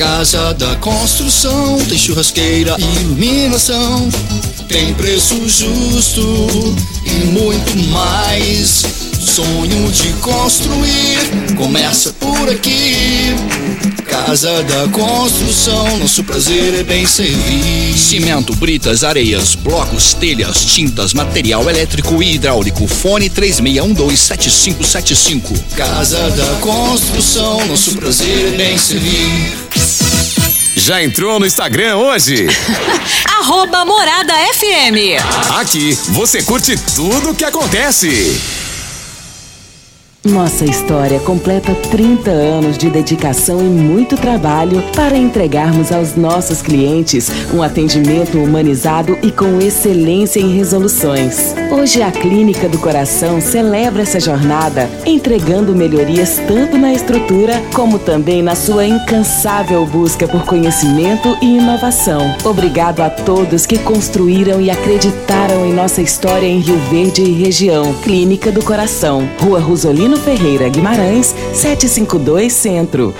Casa da construção, tem churrasqueira e iluminação, tem preço justo e muito mais. Sonho de construir começa por aqui. Casa da construção, nosso prazer é bem servir. Cimento, britas, areias, blocos, telhas, tintas, material elétrico e hidráulico. Fone 36127575. Casa da construção, nosso prazer é bem servir. Já entrou no Instagram hoje? (laughs) Arroba Morada FM. Aqui você curte tudo o que acontece. Nossa história completa 30 anos de dedicação e muito trabalho para entregarmos aos nossos clientes um atendimento humanizado e com excelência em resoluções. Hoje a Clínica do Coração celebra essa jornada, entregando melhorias tanto na estrutura como também na sua incansável busca por conhecimento e inovação. Obrigado a todos que construíram e acreditaram em nossa história em Rio Verde e região. Clínica do Coração, Rua Rosolino Ferreira Guimarães, 752 Centro.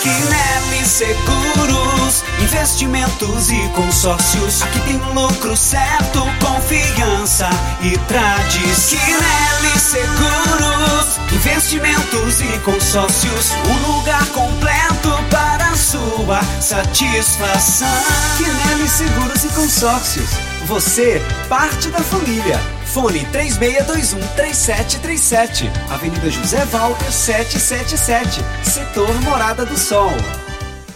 Quinelli Seguros, investimentos e consórcios. Aqui tem lucro certo, confiança e tradição. Quinelli Seguros, investimentos e consórcios. Um lugar completo para sua satisfação. Quinelli Seguros e Consórcios. Você, parte da família. Fone 36213737. Avenida José Walter 777. Setor Morada do Sol.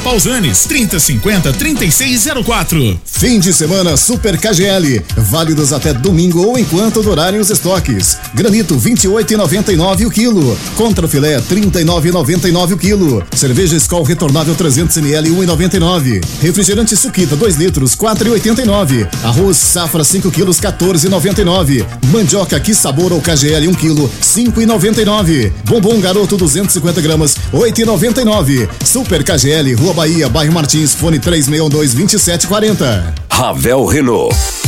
Pausanes, 3050 3604. Fim de semana Super KGL, válidos até domingo ou enquanto durarem os estoques. Granito 28,99 o quilo. Contra filé 39,99 o quilo. Cerveja Skol retornável 300 ml 1,99. Refrigerante Suquita 2 litros 4,89. Arroz Safra 5 quilos 14,99. Mandioca que sabor ou KGL 1 quilo 5,99. Bombom Garoto 250 gramas 8,99. Super KGL Rua Bahia, bairro Martins, fone 3612 2740. Ravel Renault.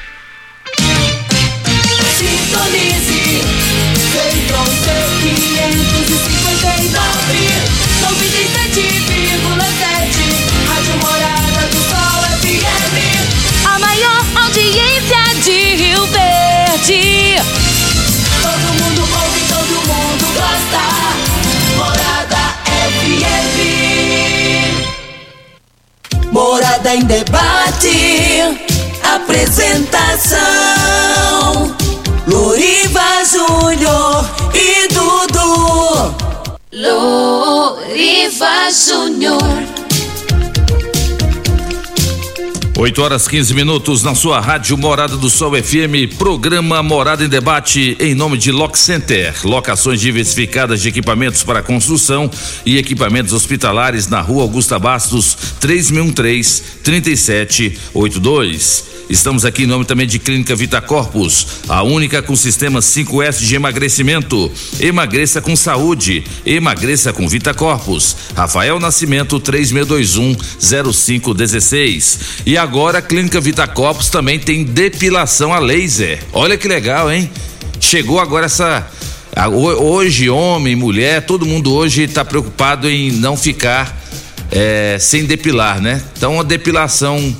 Sintonize. Feitron C559. 97,7. Rádio Morada do Sol FM. A maior audiência de Rio Verde. Todo mundo ouve, todo mundo gosta. Morada FM. Morada em debate. Apresentação: Loriva Júnior e Dudu. Loriva Júnior. 8 horas 15 minutos na sua rádio Morada do Sol FM, programa Morada em Debate em nome de Lock Center, locações diversificadas de equipamentos para construção e equipamentos hospitalares na Rua Augusta Bastos, 3613 3782. Estamos aqui em nome também de Clínica Vita Corpus, a única com sistema 5S de emagrecimento. Emagreça com saúde, emagreça com Vita Corpus. Rafael Nascimento 3621 0516. E agora a Clínica Vita Corpus também tem depilação a laser. Olha que legal, hein? Chegou agora essa hoje homem, mulher, todo mundo hoje está preocupado em não ficar eh, sem depilar, né? Então a depilação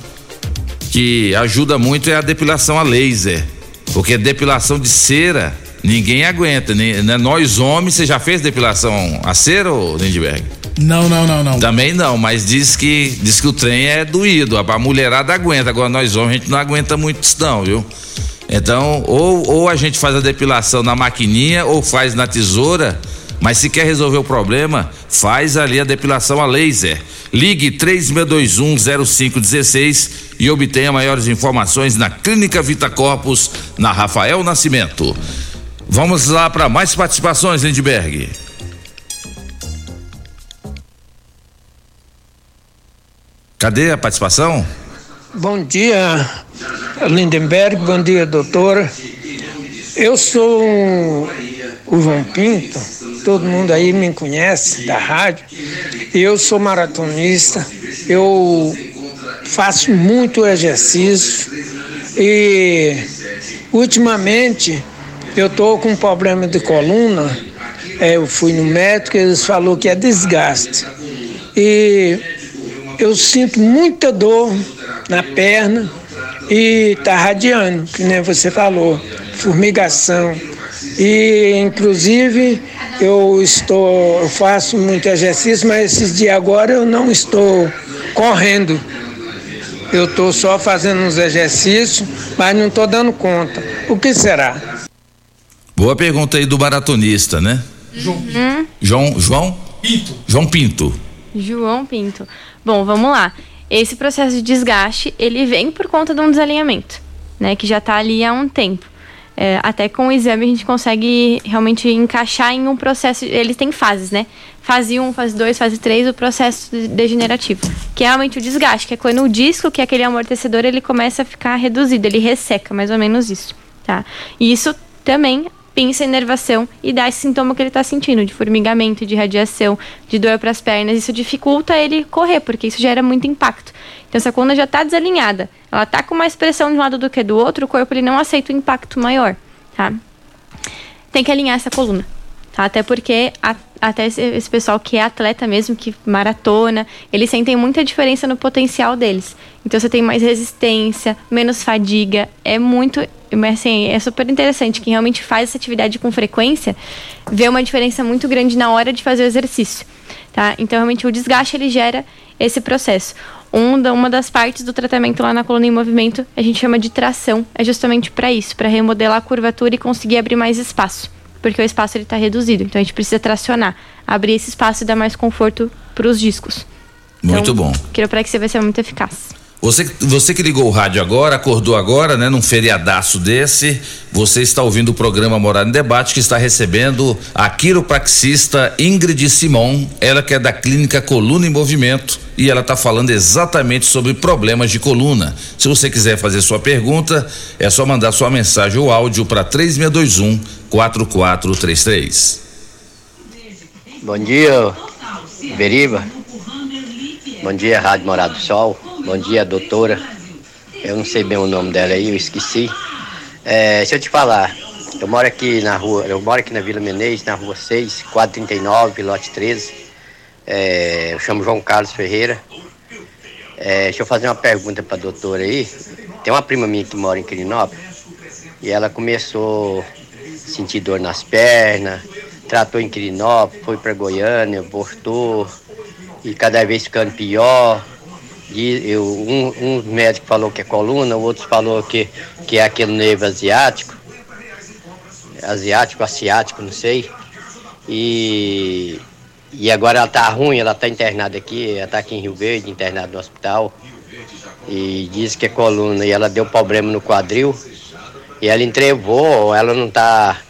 que ajuda muito é a depilação a laser. Porque depilação de cera, ninguém aguenta. né? Nós homens, você já fez depilação a cera, ô Lindbergh? Não, não, não, não. Também não, mas diz que diz que o trem é doído. A mulherada aguenta, agora nós homens a gente não aguenta muito isso não, viu? Então, ou, ou a gente faz a depilação na maquininha ou faz na tesoura, mas se quer resolver o problema, faz ali a depilação a laser. Ligue 36210516 e obtenha maiores informações na Clínica Vita Corpus, na Rafael Nascimento. Vamos lá para mais participações, Lindbergh. Cadê a participação? Bom dia, Lindenberg. Bom dia, doutora. Eu sou o João Pinto, todo mundo aí me conhece da rádio. Eu sou maratonista, eu faço muito exercício e ultimamente eu estou com um problema de coluna. É, eu fui no médico e eles falaram que é desgaste. E eu sinto muita dor na perna e tá radiando, que nem você falou, formigação. E inclusive eu estou, eu faço muito exercício, mas esses dias agora eu não estou correndo. Eu estou só fazendo uns exercícios, mas não estou dando conta. O que será? Boa pergunta aí do maratonista, né? Uhum. João, João? Pinto. João Pinto. João Pinto. Bom, vamos lá. Esse processo de desgaste, ele vem por conta de um desalinhamento, né? Que já está ali há um tempo. É, até com o exame a gente consegue realmente encaixar em um processo. Ele tem fases, né? Fase 1, fase 2, fase 3, o processo de- degenerativo. Que é realmente o desgaste, que é quando o disco, que é aquele amortecedor, ele começa a ficar reduzido, ele resseca, mais ou menos isso. Tá? E isso também pinça a inervação e dá esse sintoma que ele está sentindo, de formigamento, de radiação, de dor para as pernas. Isso dificulta ele correr, porque isso gera muito impacto. Então, se a coluna já está desalinhada, ela está com mais pressão de um lado do que do outro, o corpo ele não aceita o impacto maior, tá? Tem que alinhar essa coluna, tá? Até porque a- até esse, pessoal que é atleta mesmo, que maratona, eles sentem muita diferença no potencial deles. Então você tem mais resistência, menos fadiga, é muito, assim, é super interessante quem realmente faz essa atividade com frequência, vê uma diferença muito grande na hora de fazer o exercício, tá? Então realmente o desgaste ele gera esse processo. Um da- uma das partes do tratamento lá na coluna em movimento a gente chama de tração, é justamente para isso, para remodelar a curvatura e conseguir abrir mais espaço, porque o espaço está reduzido. Então a gente precisa tracionar, abrir esse espaço e dar mais conforto para os discos. Muito bom. Quiropraxia vai ser muito eficaz. Você, você que ligou o rádio agora, acordou agora, né? Num feriadaço desse, você está ouvindo o programa Morada em Debate que está recebendo a quiropraxista Ingrid Simon, ela que é da clínica Coluna em Movimento e ela está falando exatamente sobre problemas de coluna. Se você quiser fazer sua pergunta, é só mandar sua mensagem ou áudio para 3621 4433. Bom dia, Beriba. Bom dia, Rádio Morado do Sol. Bom dia, doutora. Eu não sei bem o nome dela aí, eu esqueci. É, deixa eu te falar. Eu moro aqui na rua, eu moro aqui na Vila Menezes, na rua 6, 439, lote 13. É, eu chamo João Carlos Ferreira. É, deixa eu fazer uma pergunta para a doutora aí. Tem uma prima minha que mora em Quirinópolis e ela começou a sentir dor nas pernas, tratou em Quirinópolis, foi para Goiânia, voltou e cada vez ficando pior. E eu, um, um médico falou que é coluna, o outro falou que, que é aquele nervo asiático, asiático, asiático, não sei. E, e agora ela tá ruim, ela tá internada aqui, ela tá aqui em Rio Verde, internada no hospital. E diz que é coluna, e ela deu problema no quadril. E ela entrevou, ela não tá.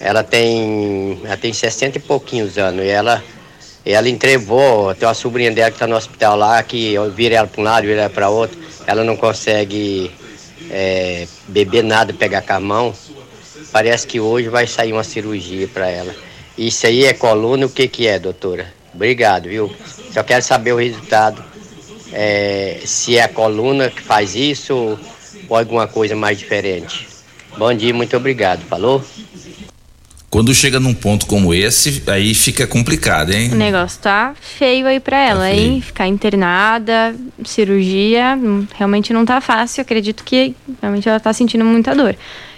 Ela tem. Ela tem 60 e pouquinhos anos. E ela ela entrevou, tem uma sobrinha dela que está no hospital lá, que eu viro ela para um lado, viro ela para outro. Ela não consegue é, beber nada, pegar com a mão. Parece que hoje vai sair uma cirurgia para ela. Isso aí é coluna, o que que é, doutora? Obrigado, viu? Só quero saber o resultado. é, se é a coluna que faz isso ou alguma coisa mais diferente. Bom dia, muito obrigado. Falou? Quando chega num ponto como esse, aí fica complicado, hein? O negócio tá feio aí pra ela, hein? Ficar internada, cirurgia, hum, realmente não tá fácil. Acredito que realmente ela tá sentindo muita dor.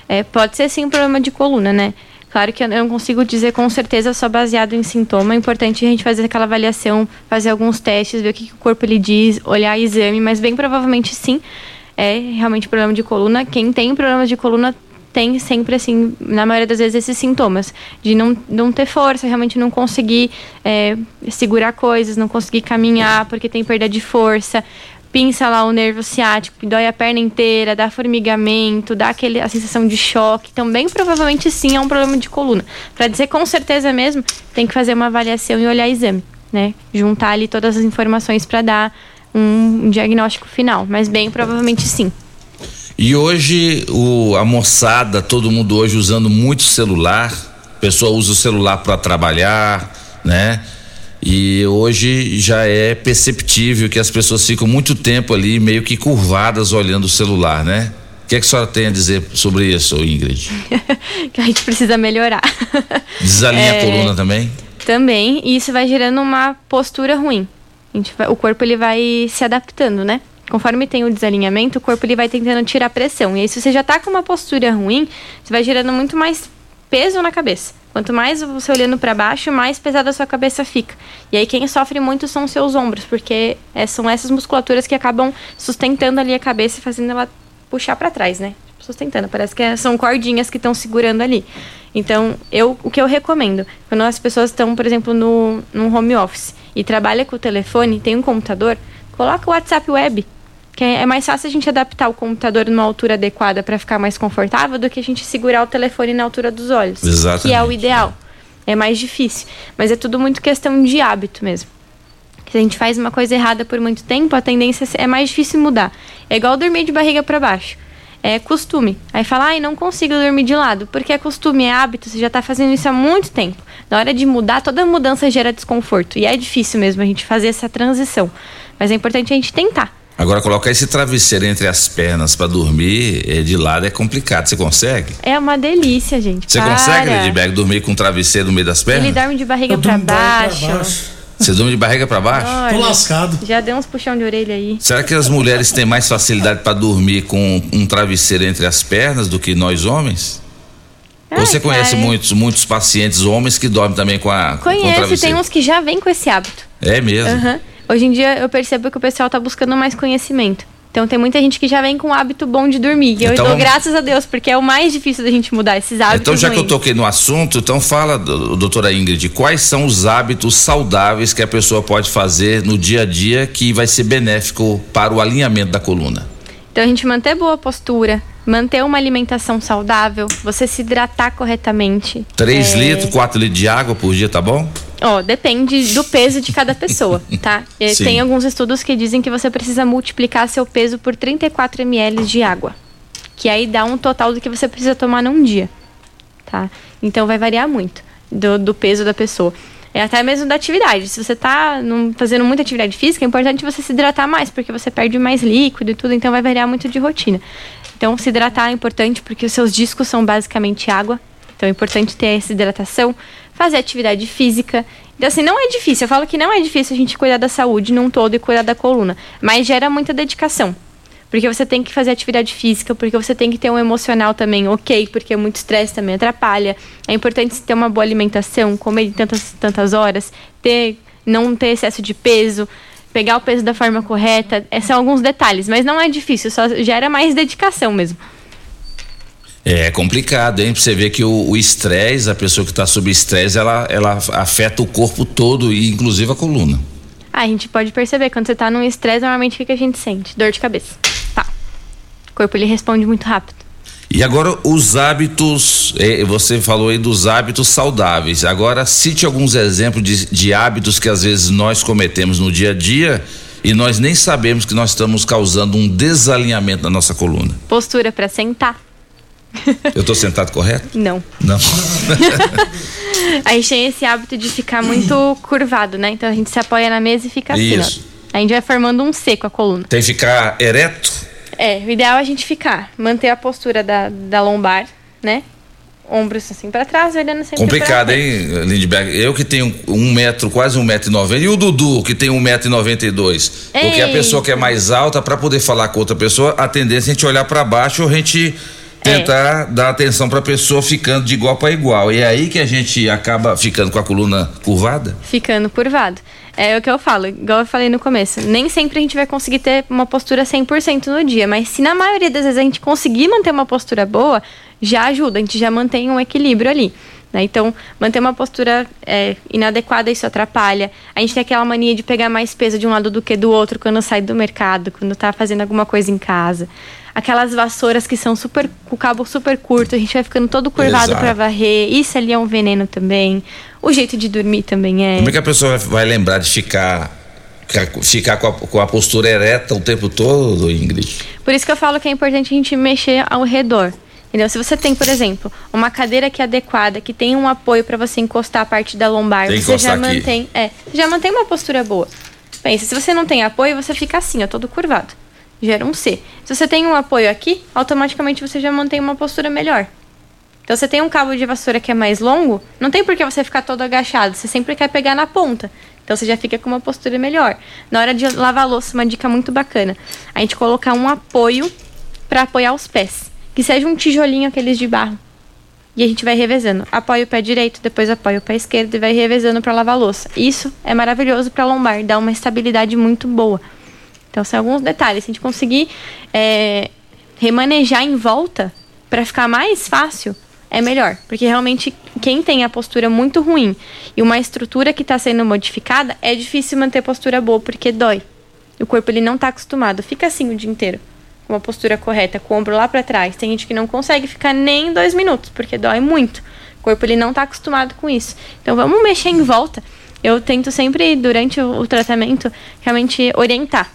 É, pode ser sim um problema de coluna, né? Claro que eu não consigo dizer com certeza só baseado em sintoma. É importante a gente fazer aquela avaliação, fazer alguns testes, ver o que, que o corpo lhe diz, olhar exame, mas bem provavelmente sim é realmente problema de coluna. Quem tem problemas de coluna tem sempre, assim, na maioria das vezes, esses sintomas. De não, não ter força, realmente não conseguir é, segurar coisas, não conseguir caminhar porque tem perda de força. Pinça lá o nervo ciático, dói a perna inteira, dá formigamento, dá aquele, a sensação de choque. Então, bem provavelmente sim é um problema de coluna. Para dizer com certeza mesmo, tem que fazer uma avaliação e olhar exame, né? Juntar ali todas as informações para dar um diagnóstico final. Mas bem provavelmente sim. E hoje o, a moçada, todo mundo hoje usando muito celular, a pessoa usa o celular para trabalhar, né? E hoje já é perceptível que as pessoas ficam muito tempo ali meio que curvadas olhando o celular, né? O que, é que a senhora tem a dizer sobre isso, Ingrid? (laughs) que a gente precisa melhorar. Desalinha a É, coluna também? Também, e isso vai gerando uma postura ruim. A vai- o corpo ele vai se adaptando, né? Conforme tem o desalinhamento, o corpo ele vai tentando tirar pressão. E aí, se você já tá com uma postura ruim, você vai gerando muito mais peso na cabeça. Quanto mais você olhando para baixo, mais pesada a sua cabeça fica. E aí quem sofre muito são os seus ombros, porque é, são essas musculaturas que acabam sustentando ali a cabeça e fazendo ela puxar para trás, né? Sustentando. Parece que é- são cordinhas que estão segurando ali. Então, eu, o que eu recomendo, quando as pessoas estão, por exemplo, no, num home office e trabalha com o telefone, tem um computador, coloca o WhatsApp web. Que é mais fácil a gente adaptar o computador numa altura adequada para ficar mais confortável do que a gente segurar o telefone na altura dos olhos. Que é o Exatamente. ideal. É mais difícil. Mas é tudo muito questão de hábito mesmo. Se a gente faz uma coisa errada por muito tempo, a tendência é mais difícil mudar. É igual dormir de barriga para baixo. É costume. Aí fala, ai, não consigo dormir de lado. Porque é costume, é hábito, você já tá fazendo isso há muito tempo. Na hora de mudar, toda mudança gera desconforto. E é difícil mesmo a gente fazer essa transição. Mas é importante a gente tentar. Agora, colocar esse travesseiro entre as pernas para dormir eh, de lado é complicado. Você consegue? É uma delícia, gente. Você Para. consegue, Lidberg, dormir com um travesseiro no meio das pernas? Ele dorme de barriga para baixo. Você dorme de barriga para baixo? Olha, Já deu uns puxão de orelha aí. Será que as mulheres têm mais facilidade para dormir com um travesseiro entre as pernas do que nós homens? Ou Você conhece cara. muitos, muitos pacientes homens que dormem também com, a, com o Conhece, travesseiro? tem uns que já vêm com esse hábito. É mesmo. Aham. Hoje em dia eu percebo que o pessoal tá buscando mais conhecimento. Então tem muita gente que já vem com um hábito bom de dormir. E eu Então dou graças a Deus, porque é o mais difícil da gente mudar esses hábitos. Então, já que eu ruins. toquei no assunto, então fala, do- doutora Ingrid, quais são os hábitos saudáveis que a pessoa pode fazer no dia a dia que vai ser benéfico para o alinhamento da coluna? Então a gente manter boa postura, manter uma alimentação saudável, você se hidratar corretamente. 3 É, litros, 4 litros de água por dia, tá bom? Ó, depende do peso de cada pessoa, tá? (laughs) E Sim. Tem alguns estudos que dizem que você precisa multiplicar seu peso por 34 ml de água. Que aí dá um total do que você precisa tomar num dia, tá? Então vai variar muito do, do peso da pessoa. É até mesmo da atividade. Se você tá num- fazendo muita atividade física, é importante você se hidratar mais, porque você perde mais líquido e tudo, então vai variar muito de rotina. Então, se hidratar é importante porque os seus discos são basicamente água. Então, é importante ter essa hidratação, fazer atividade física. Então, assim, não é difícil. Eu falo que não é difícil a gente cuidar da saúde num todo e cuidar da coluna. Mas gera muita dedicação. Porque você tem que fazer atividade física, porque você tem que ter um emocional também ok, porque muito estresse também atrapalha. É importante ter uma boa alimentação, comer tantas, tantas horas, ter, não ter excesso de peso, pegar o peso da forma correta. Esses são alguns detalhes, mas não é difícil, só gera mais dedicação mesmo. É complicado, hein? Pra você ver que o estresse, a pessoa que está sob estresse, ela, ela afeta o corpo todo, e inclusive a coluna. Ah, a gente pode perceber, quando você tá num estresse, normalmente o que, que a gente sente? Dor de cabeça. Tá. O corpo ele responde muito rápido. E agora os hábitos, eh, você falou aí dos hábitos saudáveis. Agora cite alguns exemplos de, de hábitos que às vezes nós cometemos no dia a dia e nós nem sabemos que nós estamos causando um desalinhamento na nossa coluna. Postura pra sentar? Eu estou sentado correto? Não. Não. (laughs) A gente tem esse hábito de ficar muito curvado, né? Então a gente se apoia na mesa e fica assim, Isso. ó. A gente vai formando um com a coluna. Tem que ficar ereto? É, o ideal é a gente ficar, manter a postura da, da lombar, né? Ombros assim pra trás, olhando sempre Complicado, hein, Lindbergh? Eu que tenho um metro, quase um metro e noventa, e o Dudu, que tem um metro e noventa e dois. Porque a pessoa que é mais alta, para poder falar com outra pessoa, a tendência é a gente olhar para baixo ou a gente tentar dar atenção para a pessoa ficando de igual para igual. E é aí que a gente acaba ficando com a coluna curvada? Ficando curvado. É o que eu falo, igual eu falei no começo. Nem sempre a gente vai conseguir ter uma postura 100% no dia, mas se na maioria das vezes a gente conseguir manter uma postura boa, já ajuda, a gente já mantém um equilíbrio ali. né? Então, manter uma postura é, inadequada, isso atrapalha. A gente tem aquela mania de pegar mais peso de um lado do que do outro quando sai do mercado, quando tá fazendo alguma coisa em casa. Aquelas vassouras que são super, com o cabo super curto, a gente vai ficando todo curvado para varrer. Isso ali é um veneno também. O jeito de dormir também é. Como é que a pessoa vai- lembrar de ficar, ficar, com, a, com a postura ereta o tempo todo, Ingrid? Por isso que eu falo que é importante a gente mexer ao redor. Entendeu? Se você tem, por exemplo, uma cadeira que é adequada, que tem um apoio para você encostar a parte da lombar, Tem você já aqui. mantém, é, já mantém uma postura boa. Pensa, se você não tem apoio, você fica assim, ó, todo curvado. Gera um C. Se você tem um apoio aqui, automaticamente você já mantém uma postura melhor. Então você tem um cabo de vassoura que é mais longo, não tem por que você ficar todo agachado, você sempre quer pegar na ponta. Então você já fica com uma postura melhor. Na hora de lavar a louça, uma dica muito bacana. A gente colocar um apoio para apoiar os pés. Que seja um tijolinho aqueles de barro. E a gente vai revezando. Apoia o pé direito, depois apoia o pé esquerdo e vai revezando para lavar a louça. Isso é maravilhoso para lombar, dá uma estabilidade muito boa. Então são alguns detalhes. Se a gente conseguir é, remanejar em volta para ficar mais fácil, é melhor. Porque realmente quem tem a postura muito ruim e uma estrutura que está sendo modificada, é difícil manter postura boa porque dói. O corpo ele não está acostumado, fica assim o dia inteiro. Com uma postura correta, com o ombro lá para trás. Tem gente que não consegue ficar nem dois minutos, porque dói muito. O corpo ele não está acostumado com isso. Então vamos mexer em volta. Eu tento sempre, durante o, o tratamento, realmente orientar.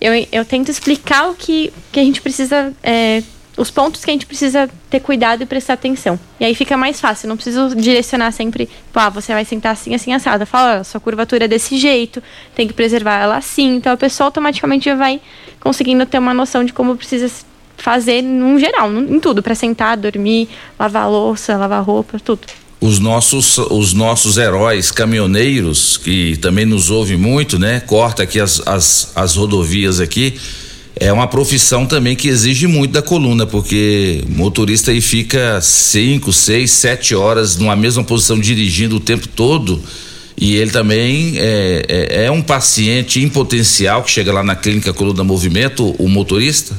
Eu, eu tento explicar o que, que a gente precisa. é, os pontos que a gente precisa ter cuidado e prestar atenção. E aí fica mais fácil. Não preciso direcionar sempre, tipo, ah, você vai sentar assim, assim, assado. Fala, ó, sua curvatura é desse jeito, tem que preservar ela assim. Então a pessoa automaticamente já vai conseguindo ter uma noção de como precisa fazer num geral, em tudo, para sentar, dormir, lavar louça, lavar roupa, tudo. Os nossos, os nossos heróis caminhoneiros, que também nos ouvem muito, né? Corta aqui as, as, as rodovias aqui. É uma profissão também que exige muito da coluna, porque motorista aí fica cinco, seis, sete horas numa mesma posição dirigindo o tempo todo. E ele também é, é, é um paciente em potencial que chega lá na clínica Coluna Movimento, o motorista?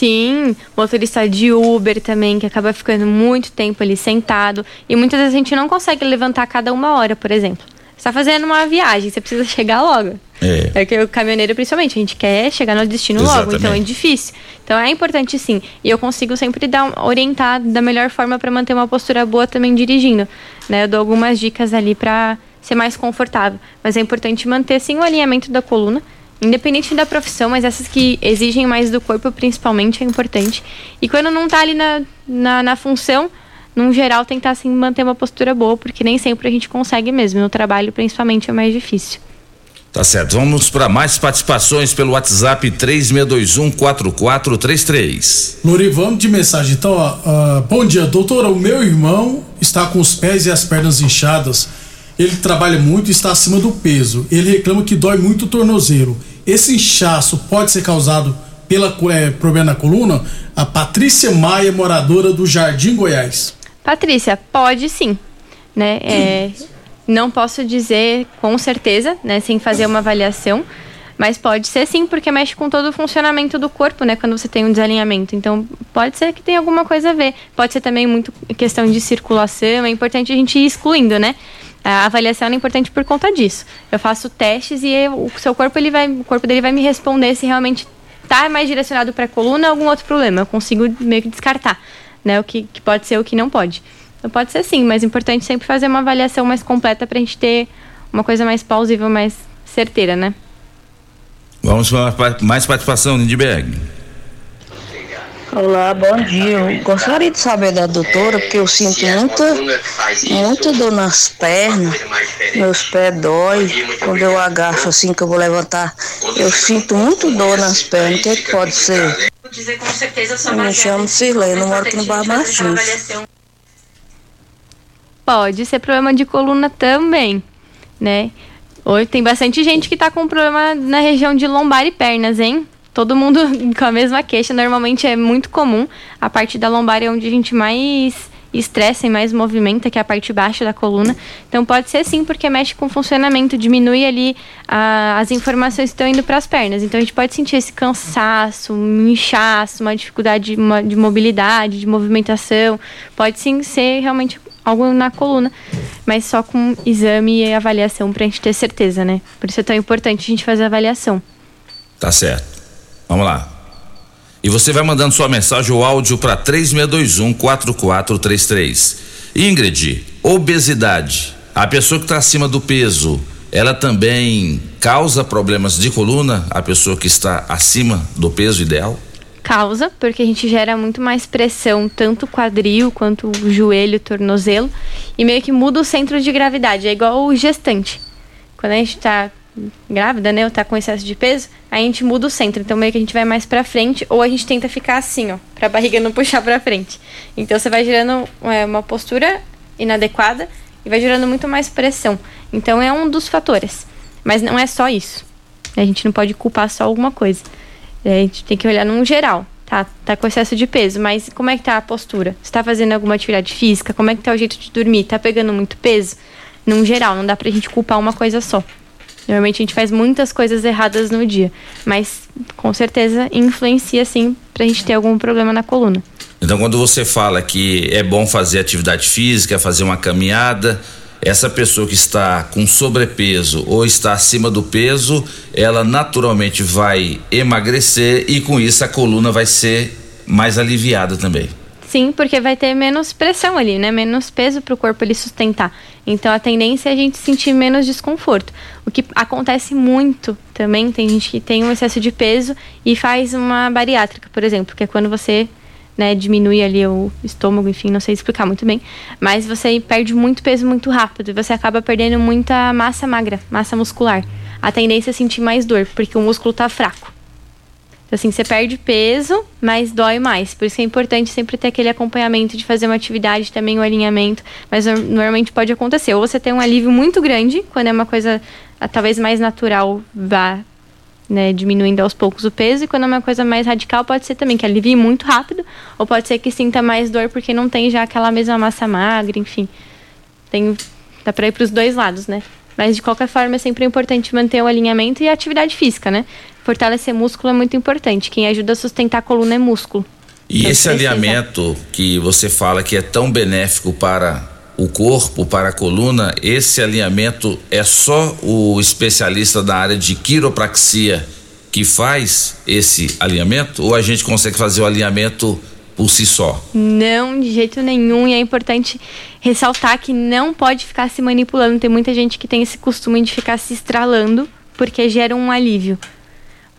Sim, motorista de Uber também, que acaba ficando muito tempo ali sentado. E muitas vezes a gente não consegue levantar cada uma hora, por exemplo. Você está fazendo uma viagem, você precisa chegar logo. É. É que o caminhoneiro, principalmente, a gente quer chegar no destino logo, Exatamente. então é difícil. Então é importante sim. E eu consigo sempre dar, orientar da melhor forma para manter uma postura boa também dirigindo. Né? Eu dou algumas dicas ali para ser mais confortável. Mas é importante manter sim o alinhamento da coluna, independente da profissão, mas essas que exigem mais do corpo, principalmente, é importante. E quando não tá ali na, na, na função, num geral, tentar assim, manter uma postura boa, porque nem sempre a gente consegue mesmo. No trabalho, principalmente, é mais difícil. Tá certo. Vamos para mais participações pelo WhatsApp 36214433. Lori, vamos de mensagem. Então, ó, ah, bom dia, doutora. O meu irmão está com os pés e as pernas inchadas. Ele trabalha muito e está acima do peso. Ele reclama que dói muito o tornozelo. Esse inchaço pode ser causado pela eh, problema na coluna? A Patrícia Maia, moradora do Jardim Goiás. Patrícia, pode sim, né? É, não posso dizer com certeza, né, sem fazer uma avaliação, mas pode ser sim, porque mexe com todo o funcionamento do corpo, né, quando você tem um desalinhamento. Então, pode ser que tenha alguma coisa a ver. Pode ser também muito questão de circulação, é importante a gente ir excluindo, né? A avaliação é importante por conta disso. Eu faço testes e o seu corpo ele vai, o corpo dele vai me responder se realmente tá mais direcionado para a coluna ou algum outro problema. Eu consigo meio que descartar, né, o que, que pode ser o que não pode. Então pode ser sim, mas é importante sempre fazer uma avaliação mais completa para a gente ter uma coisa mais plausível, mais certeira, né? Vamos para mais participação, Lindbergh. Olá, bom dia. Eu gostaria de saber da doutora, porque eu sinto muita, muita dor nas pernas, meus pés dói. Quando eu agacho assim que eu vou levantar, eu sinto muito dor nas pernas. O que, é que pode ser? Eu me chamo Cirlei, eu moro aqui no Bar Martins. Pode ser problema de coluna também, né? Hoje tem bastante gente que tá com problema na região de lombar e pernas, hein? Todo mundo (laughs) com a mesma queixa, normalmente é muito comum. A parte da lombar é onde a gente mais estressa e mais movimenta, que é a parte baixa da coluna. Então pode ser sim, porque mexe com o funcionamento, diminui ali a- as informações que estão indo para as pernas. Então a gente pode sentir esse cansaço, um inchaço, uma dificuldade de, uma- de mobilidade, de movimentação. Pode sim ser realmente algo na coluna, mas só com exame e avaliação para a gente ter certeza, né? Por isso é tão importante a gente fazer a avaliação. Tá certo. Vamos lá. E você vai mandando sua mensagem ou áudio para 3621-4433. Ingrid, obesidade. A pessoa que está acima do peso, ela também causa problemas de coluna? A pessoa que está acima do peso ideal? Causa, porque a gente gera muito mais pressão, tanto quadril quanto o joelho, o tornozelo, e meio que muda o centro de gravidade. É igual o gestante. Quando a gente tá grávida, né, ou tá com excesso de peso, a gente muda o centro. Então meio que a gente vai mais pra frente, ou a gente tenta ficar assim, ó, pra barriga não puxar pra frente. Então você vai gerando é, uma postura inadequada e vai gerando muito mais pressão. Então é um dos fatores. Mas não é só isso. A gente não pode culpar só alguma coisa. É, A gente tem que olhar num geral. Tá, tá com excesso de peso, mas como é que tá a postura? Você tá fazendo alguma atividade física? Como é que tá o jeito de dormir? Tá pegando muito peso? Num geral, não dá pra gente culpar uma coisa só. Normalmente a gente faz muitas coisas erradas no dia, mas com certeza influencia sim pra gente ter algum problema na coluna. Então, quando você fala que é bom fazer atividade física, fazer uma caminhada, essa pessoa que está com sobrepeso ou está acima do peso, ela naturalmente vai emagrecer e com isso a coluna vai ser mais aliviada também. Sim, porque vai ter menos pressão ali, né? Menos peso para o corpo ele sustentar. Então a tendência é a gente sentir menos desconforto. O que acontece muito também, tem gente que tem um excesso de peso e faz uma bariátrica, por exemplo, que é quando você né, diminui ali o estômago, enfim, não sei explicar muito bem, mas você perde muito peso muito rápido e você acaba perdendo muita massa magra, massa muscular. A tendência é sentir mais dor, porque o músculo tá fraco. Então, assim, você perde peso, mas dói mais. Por isso é importante sempre ter aquele acompanhamento de fazer uma atividade, também o alinhamento. Mas no- normalmente pode acontecer. Ou você tem um alívio muito grande, quando é uma coisa ah, talvez mais natural, vá né, diminuindo aos poucos o peso. E quando é uma coisa mais radical, pode ser também que alivie muito rápido. Ou pode ser que sinta mais dor porque não tem já aquela mesma massa magra, enfim. Tem, dá pra ir pros dois lados, né? Mas de qualquer forma é sempre importante manter o alinhamento e a atividade física, né? Fortalecer músculo é muito importante. Quem ajuda a sustentar a coluna é músculo. E Então, esse precisa. alinhamento que você fala que é tão benéfico para o corpo, para a coluna, esse alinhamento é só o especialista da área de quiropraxia que faz esse alinhamento ou a gente consegue fazer o alinhamento por si só? Não, de jeito nenhum. E é importante ressaltar que não pode ficar se manipulando. Tem muita gente que tem esse costume de ficar se estralando porque gera um alívio.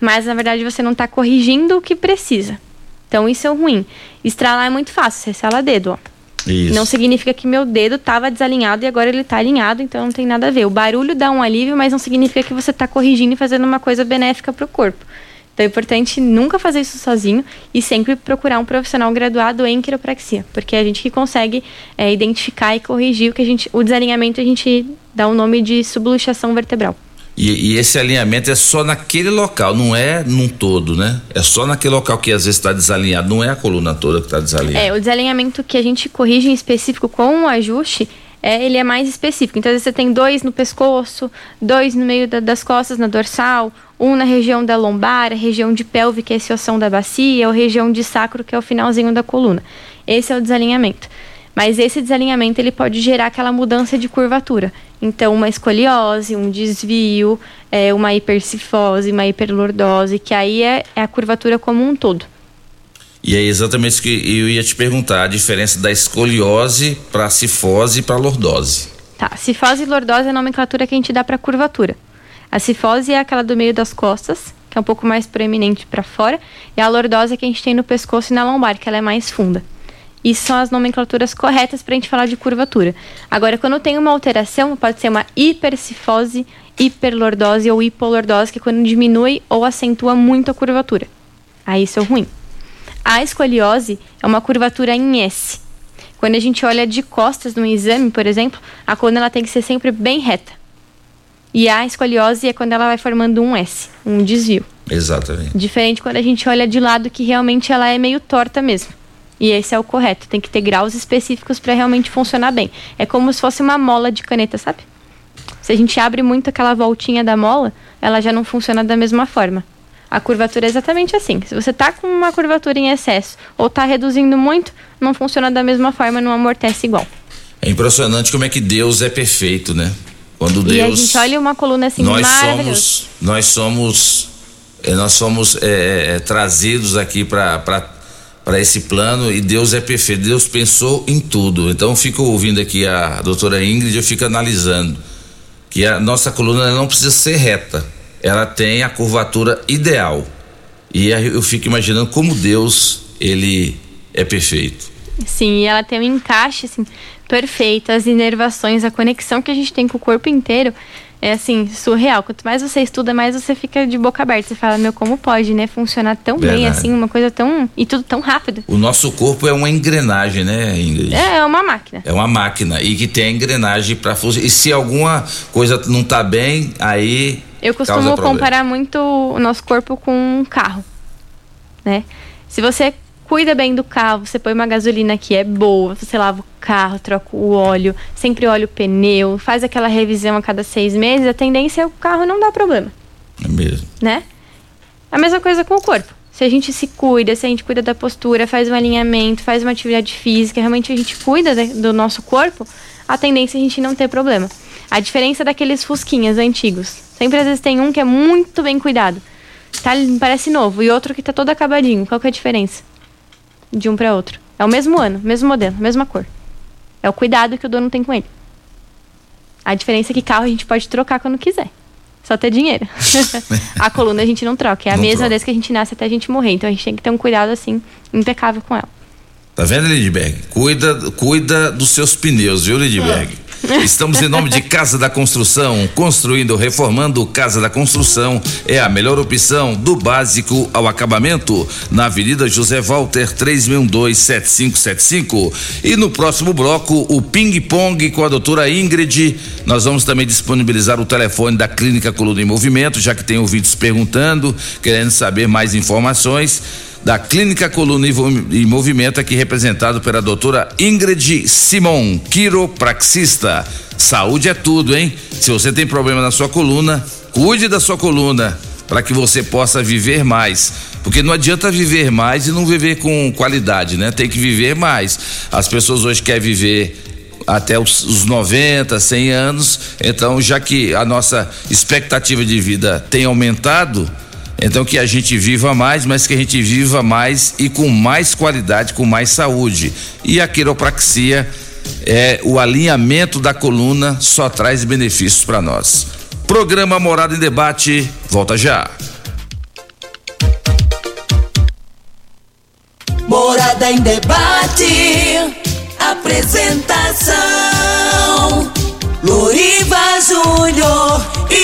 Mas na verdade você não está corrigindo o que precisa. Então isso é ruim. Estralar é muito fácil, você estrala dedo, ó. Isso. Não significa que meu dedo estava desalinhado e agora ele está alinhado, então não tem nada a ver. O barulho dá um alívio, mas não significa que você está corrigindo e fazendo uma coisa benéfica para o corpo. Então é importante nunca fazer isso sozinho e sempre procurar um profissional graduado em quiropraxia, porque é a gente que consegue é, identificar e corrigir o que a gente, o desalinhamento a gente dá o nome de subluxação vertebral. E, e esse alinhamento é só naquele local, não é num todo, né? É só naquele local que às vezes está desalinhado, não é a coluna toda que está desalinhada. É, o desalinhamento que a gente corrige em específico com o ajuste, é, ele é mais específico. Então, às vezes você tem dois no pescoço, dois no meio da- das costas, na dorsal, um na região da lombar, a região de pelve, que é esse ossão da bacia, ou região de sacro, que é o finalzinho da coluna. Esse é o desalinhamento. Mas esse desalinhamento ele pode gerar aquela mudança de curvatura. Então, uma escoliose, um desvio, é, uma hipercifose, uma hiperlordose, que aí é, é a curvatura como um todo. E é exatamente isso que eu ia te perguntar, a diferença da escoliose para cifose e para lordose. Tá, cifose e lordose é a nomenclatura que a gente dá para curvatura. A cifose é aquela do meio das costas, que é um pouco mais proeminente para fora, e a lordose é que a gente tem no pescoço e na lombar, que ela é mais funda. Isso são as nomenclaturas corretas para a gente falar de curvatura. Agora, quando tem uma alteração, pode ser uma hipercifose, hiperlordose ou hipolordose, que é quando diminui ou acentua muito a curvatura. Aí isso é ruim. A escoliose é uma curvatura em S. Quando a gente olha de costas no exame, por exemplo, a coluna ela tem que ser sempre bem reta. E a escoliose é quando ela vai formando um S, um desvio. Exatamente. Diferente quando a gente olha de lado que realmente ela é meio torta mesmo. E esse é o correto, tem que ter graus específicos para realmente funcionar bem. É como se fosse uma mola de caneta, sabe? Se a gente abre muito aquela voltinha da mola, ela já não funciona da mesma forma. A curvatura é exatamente assim. Se você tá com uma curvatura em excesso ou tá reduzindo muito, não funciona da mesma forma, não amortece igual. É impressionante como é que Deus é perfeito, né? Quando E a Deus gente olha uma coluna assim nós somos nós somos eh, nós somos eh, eh, trazidos aqui para para esse plano e Deus é perfeito. Deus pensou em tudo. Então fico ouvindo aqui a doutora Ingrid, eu fico analisando que a nossa coluna não precisa ser reta. Ela tem a curvatura ideal. E eu fico imaginando como Deus ele é perfeito. Sim, e ela tem um encaixe assim, perfeito, as inervações, a conexão que a gente tem com o corpo inteiro é assim, surreal. Quanto mais você estuda, mais você fica de boca aberta. Você fala, meu, como pode, né? Funcionar tão bem Verdade. assim, uma coisa tão. E tudo tão rápido. O nosso corpo é uma engrenagem, né, Ingrid? É, é uma máquina. É uma máquina e que tem a engrenagem para funcionar. E se alguma coisa não tá bem, aí Eu costumo comparar muito o nosso corpo com um carro, né? Se você cuida bem do carro, você põe uma gasolina que é boa, você lava o carro, troca o óleo, sempre olha o pneu, faz aquela revisão a cada seis meses, a tendência é o carro não dar problema, É mesmo. né? A mesma coisa com o corpo. Se a gente se cuida, se a gente cuida da postura, faz um alinhamento, faz uma atividade física, realmente a gente cuida de- do nosso corpo, a tendência é a gente não ter problema. A diferença daqueles fusquinhas antigos. Sempre às vezes tem um que é muito bem cuidado. Tá, parece novo, e outro que tá todo acabadinho. Qual que é a diferença? De um para outro. É o mesmo ano, mesmo modelo, mesma cor. É o cuidado que o dono tem com ele. A diferença é que carro a gente pode trocar quando quiser. Só ter dinheiro. (laughs) a coluna a gente não troca. É a Não mesma troca. desde que a gente nasce até a gente morrer. Então a gente tem que ter um cuidado assim, impecável com ela. Tá vendo, Lidberg? Cuida, cuida dos seus pneus, viu, Lidberg? (laughs) Estamos em nome de Casa da Construção, construindo, reformando Casa da Construção. É a melhor opção do básico ao acabamento na Avenida José Walter 3627575 e no próximo bloco o ping pong com a doutora Ingrid. Nós vamos também disponibilizar o telefone da Clínica Coluna em Movimento, já que tem ouvintes perguntando, querendo saber mais informações da Clínica Coluna em Movimento, aqui representado pela doutora Ingrid Simon, quiropraxista. Saúde é tudo, hein? Se você tem problema na sua coluna, cuide da sua coluna para que você possa viver mais. Porque não adianta viver mais e não viver com qualidade, né? Tem que viver mais. As pessoas hoje querem viver até os, os 90, 100 anos. Então, já que a nossa expectativa de vida tem aumentado, então que a gente viva mais, mas que a gente viva mais e com mais qualidade, com mais saúde. E a quiropraxia é o alinhamento da coluna só traz benefícios para nós. Programa Morada em Debate, volta já. Morada em debate. Apresentação: Loriva Júnior e.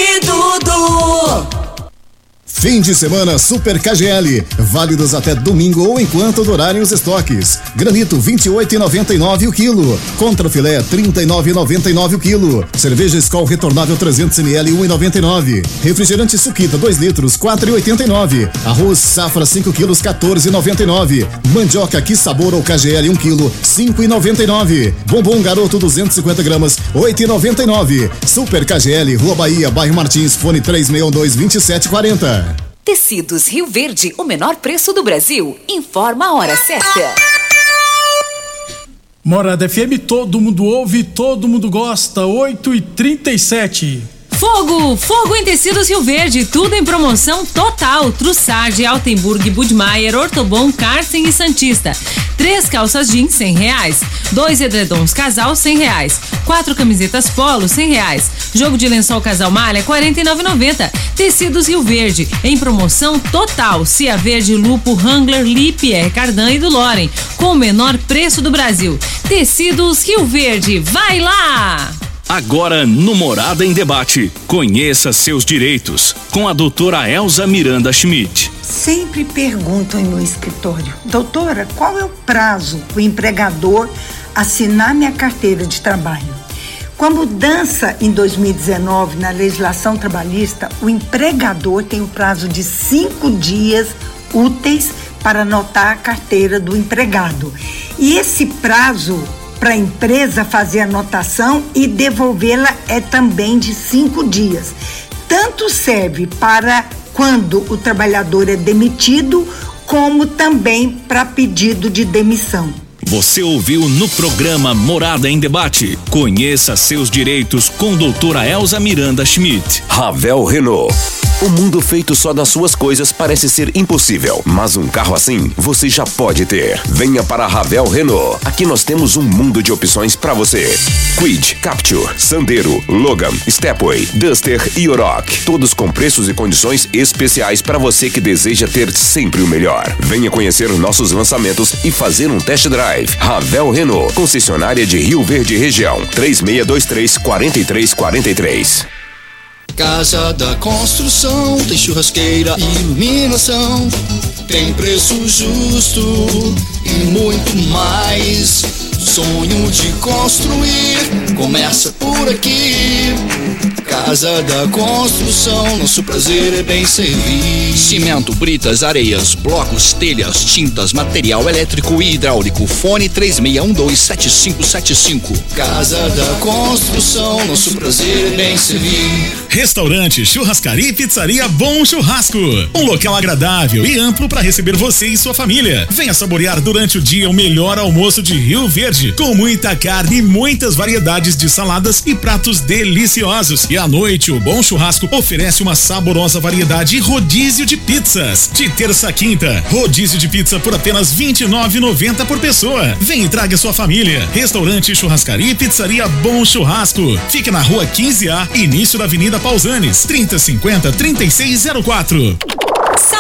Fim de semana Super KGL, válidos até domingo ou enquanto durarem os estoques. Granito 28,99 o quilo. Contra filé 39,99 o quilo. Cerveja Skol retornável 300 ml 1,99. Refrigerante Suquita 2 litros 4,89. Arroz Safra 5 quilos 14,99. Mandioca que sabor ou KGL 1 quilo 5,99. Bombom Garoto 250 gramas 8,99. Super KGL Rua Bahia, bairro Martins, fone 362 2740. Tecidos Rio Verde, o menor preço do Brasil. Informa a hora certa. Morada FM, todo mundo ouve, todo mundo gosta. 8 e 37 Fogo! Fogo em tecidos Rio Verde, tudo em promoção total. Trussardi, Altenburg, Budmeier, Ortobon, Carsten e Santista. Três calças jeans, cem reais. Dois edredons casal, cem reais. Quatro camisetas polo, cem reais. Jogo de lençol casal malha, quarenta e. Tecidos Rio Verde, em promoção total. Cia Verde, Lupo, Wrangler, Lipier, Cardan e do Loren, com o menor preço do Brasil. Tecidos Rio Verde, vai lá! Agora no Morada em Debate, conheça seus direitos com a doutora Elza Miranda Schmidt. Sempre perguntam no escritório, doutora, qual é o prazo o empregador assinar minha carteira de trabalho? Com a mudança em 2019 na legislação trabalhista, o empregador tem o prazo de cinco dias úteis para anotar a carteira do empregado. E esse prazo para a empresa fazer anotação e devolvê-la é também de cinco dias. Tanto serve para quando o trabalhador é demitido, como também para pedido de demissão. Você ouviu no programa Morada em Debate. Conheça seus direitos com doutora Elza Miranda Schmidt. Ravel Renault. O mundo feito só das suas coisas parece ser impossível, mas um carro assim você já pode ter. Venha para a Ravel Renault. Aqui nós temos um mundo de opções para você. Quid, Capture, Sandero, Logan, Stepway, Duster e Oroch. Todos com preços e condições especiais para você que deseja ter sempre o melhor. Venha conhecer nossos lançamentos e fazer um test drive. Ravel Renault, concessionária de Rio Verde Região. 3623 4343. Casa da construção, tem churrasqueira, iluminação, tem preço justo e muito mais. Sonho de construir começa por aqui. Casa da construção, nosso prazer é bem servir. Cimento, britas, areias, blocos, telhas, tintas, material elétrico e hidráulico. Fone 36127575. Casa da construção, nosso prazer é bem servir. Restaurante, churrascaria e pizzaria Bom Churrasco. Um local agradável e amplo para receber você e sua família. Venha saborear durante o dia o melhor almoço de Rio Verde, com muita carne e muitas variedades de saladas e pratos deliciosos. E à noite, o Bom Churrasco oferece uma saborosa variedade e rodízio de pizzas. De terça a quinta, rodízio de pizza por apenas R$ 29,90 por pessoa. Vem e traga sua família. Restaurante, churrascaria e pizzaria Bom Churrasco. Fica na rua 15A, início da Avenida Pausanes, 3050 3604.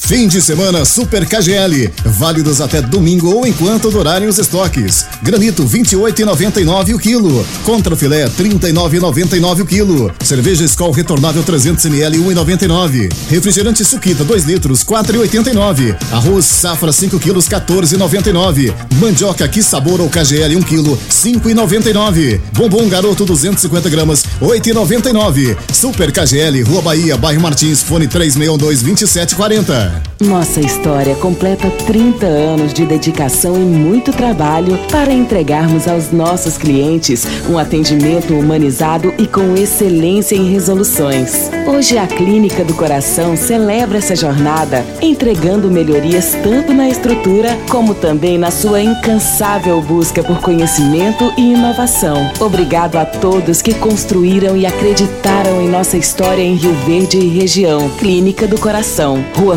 Fim de semana Super KGL, válidos até domingo ou enquanto durarem os estoques. Granito 28,99 o quilo. Contra filé 39,99 o quilo. Cerveja Skol retornável 300 ml 1,99. Refrigerante Suquita 2 litros 4,89. Arroz Safra 5 quilos 14,99. Mandioca que sabor ou KGL 1 quilo 5,99. Bombom Garoto 250 gramas 8,99. Super KGL Rua Bahia, bairro Martins, fone 3612 2740. Nossa história completa 30 anos de dedicação e muito trabalho para entregarmos aos nossos clientes um atendimento humanizado e com excelência em resoluções. Hoje a Clínica do Coração celebra essa jornada, entregando melhorias tanto na estrutura como também na sua incansável busca por conhecimento e inovação. Obrigado a todos que construíram e acreditaram em nossa história em Rio Verde e região. Clínica do Coração, Rua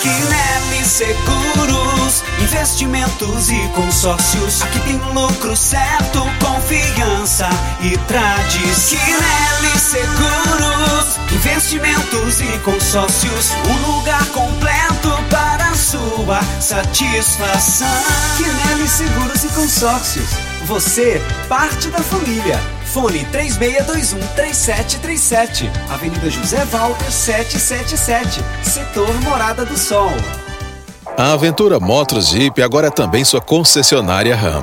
Quinelli Seguros, investimentos e consórcios. Aqui tem lucro certo, confiança e tradição. Quinelli Seguros, investimentos e consórcios. Um lugar completo para sua satisfação. Quinelli Seguros e Consórcios. Você, parte da família. Fone 3621-3737. Avenida José Walter 777. Setor Morada do Sol. A Aventura Motos Jeep agora é também sua concessionária RAM.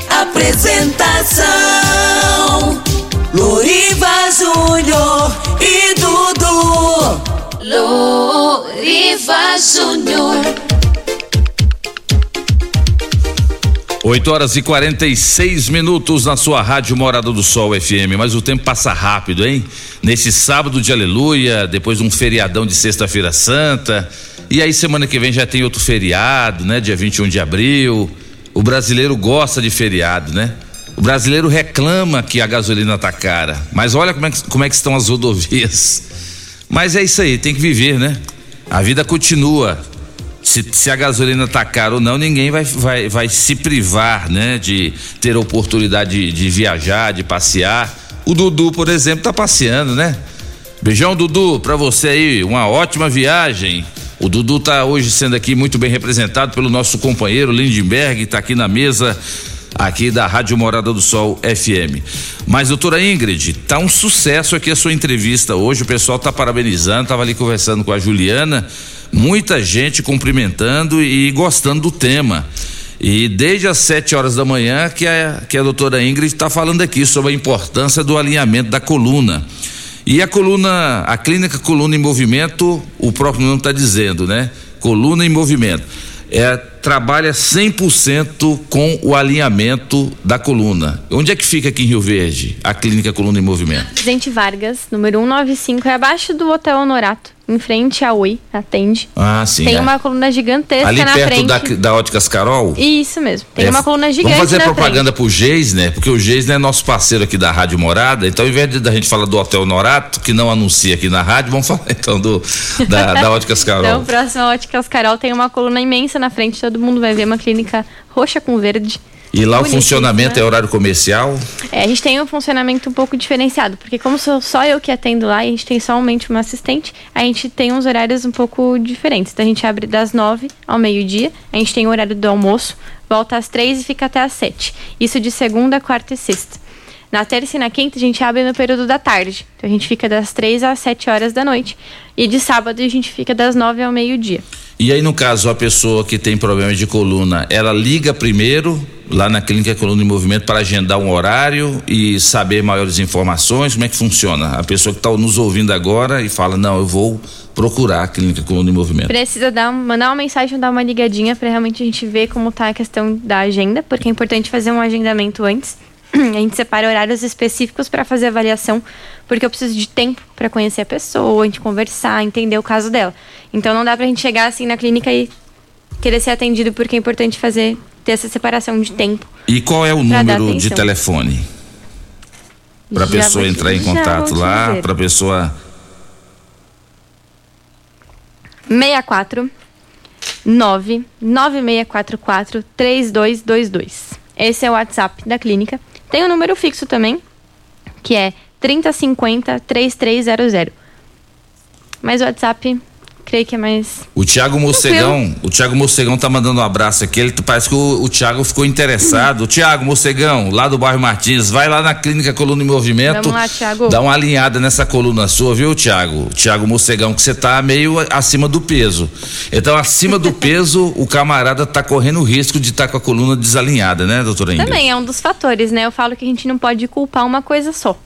Apresentação: Loriva Júnior e Dudu. Loriva Júnior. 8 horas e 46 minutos na sua rádio Morada do Sol FM. Mas o tempo passa rápido, hein? Nesse sábado de aleluia, depois de um feriadão de Sexta-feira Santa. E aí, semana que vem já tem outro feriado, né? Dia 21 de abril. O brasileiro gosta de feriado, né? O brasileiro reclama que a gasolina tá cara. Mas olha como é que, como é que estão as rodovias. Mas é isso aí, tem que viver, né? A vida continua. Se, se a gasolina tá cara ou não, ninguém vai, vai, vai se privar, né? De ter a oportunidade de, de viajar, de passear. O Dudu, por exemplo, tá passeando, né? Beijão, Dudu, pra você aí, uma ótima viagem. O Dudu tá hoje sendo aqui muito bem representado pelo nosso companheiro Lindenberg, tá aqui na mesa aqui da Rádio Morada do Sol FM. Mas, doutora Ingrid, tá um sucesso aqui a sua entrevista hoje. O pessoal tá parabenizando, tava ali conversando com a Juliana, muita gente cumprimentando e gostando do tema. E desde as 7 horas da manhã que a, que a doutora Ingrid está falando aqui sobre a importância do alinhamento da coluna. E a coluna, a clínica Coluna em Movimento, o próprio nome está dizendo, né? Coluna em Movimento. É, trabalha 100% com o alinhamento da coluna. Onde é que fica aqui em Rio Verde, a clínica Coluna em Movimento? Presidente Vargas, número 195, é abaixo do Hotel Honorato, em frente à Oi, atende. Ah, sim. Tem é. uma coluna gigantesca Ali na perto frente. da, da Óticas Carol? Isso mesmo. Tem É, uma coluna gigante Vamos fazer propaganda pro Geis, né? Porque o Geis é nosso parceiro aqui da Rádio Morada. Então, ao invés de da gente falar do Hotel Norato, que não anuncia aqui na rádio, vamos falar então do da, da Óticas Carol. Então, próximo à Óticas Carol tem uma coluna imensa na frente, todo mundo vai ver uma clínica roxa com verde. E lá o funcionamento né? é horário comercial. É, a gente tem um funcionamento um pouco diferenciado, porque como sou só eu que atendo lá e a gente tem somente uma assistente, a gente tem uns horários um pouco diferentes. Então a gente abre das nove ao meio-dia, a gente tem o horário do almoço, volta às três e fica até às sete. Isso de segunda, quarta e sexta. Na terça e na quinta a gente abre no período da tarde. Então a gente fica das três às sete horas da noite. E de sábado a gente fica das nove ao meio-dia. E aí, no caso, a pessoa que tem problema de coluna, ela liga primeiro lá na clínica Coluna em Movimento para agendar um horário e saber maiores informações. Como é que funciona? A pessoa que está nos ouvindo agora e fala: Não, eu vou procurar a clínica Coluna em Movimento. Precisa dar, mandar uma mensagem, dar uma ligadinha para realmente a gente ver como tá a questão da agenda, porque é importante fazer um agendamento antes. (clears throat) A gente separa horários específicos para fazer avaliação, porque eu preciso de tempo para conhecer a pessoa, a gente conversar, entender o caso dela. Então não dá pra gente chegar assim na clínica e querer ser atendido, porque é importante fazer, ter essa separação de tempo. E qual é o número de telefone? Para Já pessoa te- entrar em contato lá, para pessoa 64 9 9644 3222. Esse é o WhatsApp da clínica. Tem o número fixo também, que é 3050 3300. Mas o WhatsApp, creio que é mais. O Thiago Mocegão, o Thiago Mocegão tá mandando um abraço aqui. Ele parece que o, o Thiago ficou interessado. Thiago Mocegão, lá do bairro Martins, vai lá na clínica Coluna em Movimento. Vamos lá, Thiago. Dá uma alinhada nessa coluna sua, viu, Thiago? Thiago Mocegão, que você tá meio acima do peso. Então, acima do peso, o camarada tá correndo o risco de estar com a coluna desalinhada, né, doutora Ingrid? Também é um dos fatores, né? Eu falo que a gente não pode culpar uma coisa só.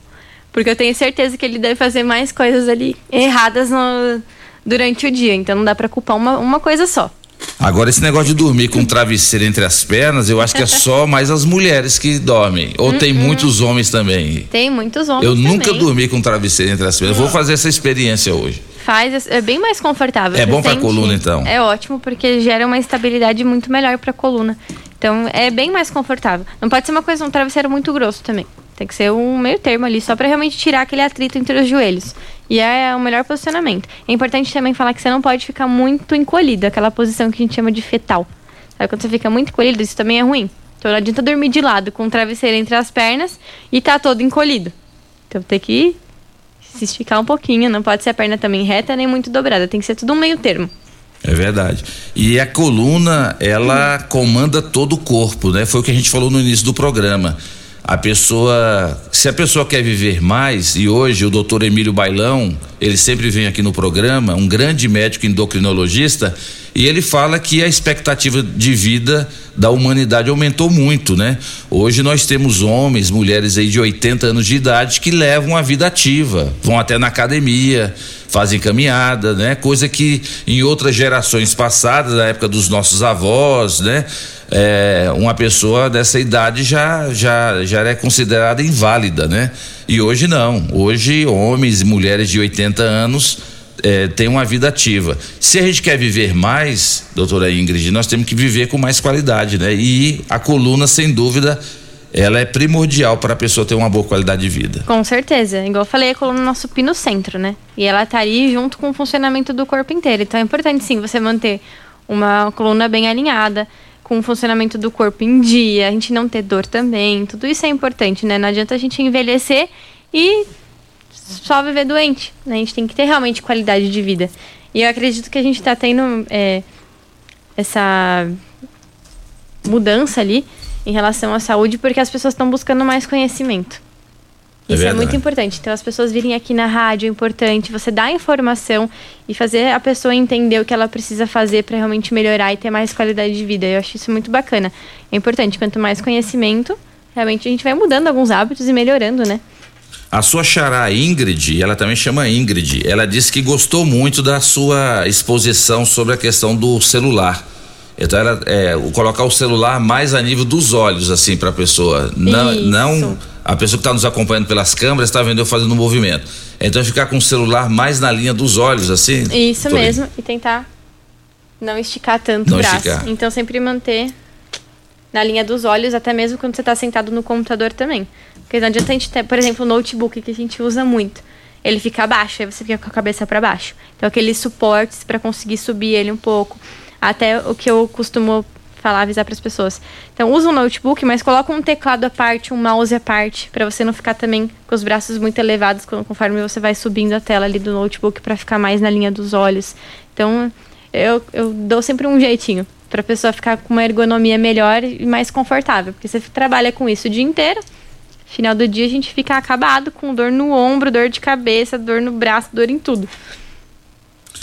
Porque eu tenho certeza que ele deve fazer mais coisas ali erradas no- durante o dia. Então não dá pra culpar uma, uma coisa só. Agora, esse negócio de dormir com um travesseiro entre as pernas, eu acho que é só (laughs) mais as mulheres que dormem. Ou tem muitos homens também. Tem muitos homens. Eu nunca também. dormi com um travesseiro entre as pernas. Vou fazer essa experiência hoje. Faz, é bem mais confortável. É bom pra sente- coluna, então? É ótimo, porque gera uma estabilidade muito melhor pra coluna. Então é bem mais confortável. Não pode ser uma coisa, um travesseiro muito grosso também. Tem que ser um meio termo ali, só pra realmente tirar aquele atrito entre os joelhos. E é o melhor posicionamento. É importante também falar que você não pode ficar muito encolhido, aquela posição que a gente chama de fetal. Sabe quando você fica muito encolhido, isso também é ruim. Então não adianta dormir de lado com o travesseiro entre as pernas e tá todo encolhido. Então tem que se esticar um pouquinho, não pode ser a perna também reta nem muito dobrada, tem que ser tudo um meio termo. É verdade. E a coluna, ela comanda todo o corpo, né? Foi o que a gente falou no início do programa. A pessoa, se a pessoa quer viver mais, e hoje o doutor Emílio Bailão, ele sempre vem aqui no programa, um grande médico endocrinologista, e ele fala que a expectativa de vida da humanidade aumentou muito, né? Hoje nós temos homens, mulheres aí de 80 anos de idade que levam a vida ativa, vão até na academia, fazem caminhada, né? Coisa que em outras gerações passadas, na época dos nossos avós, né? É, uma pessoa dessa idade já, já, já é considerada inválida, né? E hoje não. Hoje, homens e mulheres de 80 anos é, têm uma vida ativa. Se a gente quer viver mais, doutora Ingrid, nós temos que viver com mais qualidade, né? E a coluna, sem dúvida, ela é primordial para a pessoa ter uma boa qualidade de vida. Com certeza. Igual eu falei, a coluna é nosso pino centro, né? E ela tá ali junto com o funcionamento do corpo inteiro. Então é importante sim você manter uma coluna bem alinhada, com o funcionamento do corpo em dia, a gente não ter dor também. Tudo isso é importante, né? Não adianta a gente envelhecer e só viver doente. Né? A gente tem que ter realmente qualidade de vida. E eu acredito que a gente tá tendo é, essa mudança ali em relação à saúde, porque as pessoas estão buscando mais conhecimento. É Isso é, verdade. muito importante. Então, as pessoas virem aqui na rádio é importante você dar informação e fazer a pessoa entender o que ela precisa fazer para realmente melhorar e ter mais qualidade de vida. Eu acho isso muito bacana. É importante. Quanto mais conhecimento, realmente a gente vai mudando alguns hábitos e melhorando, né? A sua xará Ingrid, ela também chama Ingrid, ela disse que gostou muito da sua exposição sobre a questão do celular. Então ela é, colocar o celular mais a nível dos olhos, assim, para a pessoa. Não, Isso. não a pessoa que está nos acompanhando pelas câmeras está vendo eu fazendo um movimento. Então ficar com o celular mais na linha dos olhos, assim. Isso mesmo. E tentar não esticar tanto Não o braço. esticar. Então, sempre manter na linha dos olhos, até mesmo quando você está sentado no computador também. Porque não adianta a gente ter, por exemplo, o notebook que a gente usa muito. Ele fica baixo, aí você fica com a cabeça para baixo. Então, aqueles suportes para conseguir subir ele um pouco. Até o que eu costumo falar, avisar para as pessoas. Então, usa um notebook, mas coloca um teclado à parte, um mouse à parte, para você não ficar também com os braços muito elevados conforme você vai subindo a tela ali do notebook para ficar mais na linha dos olhos. Então, eu, eu dou sempre um jeitinho para a pessoa ficar com uma ergonomia melhor e mais confortável, porque você trabalha com isso o dia inteiro. Final do dia a gente fica acabado com dor no ombro, dor de cabeça, dor no braço, dor em tudo.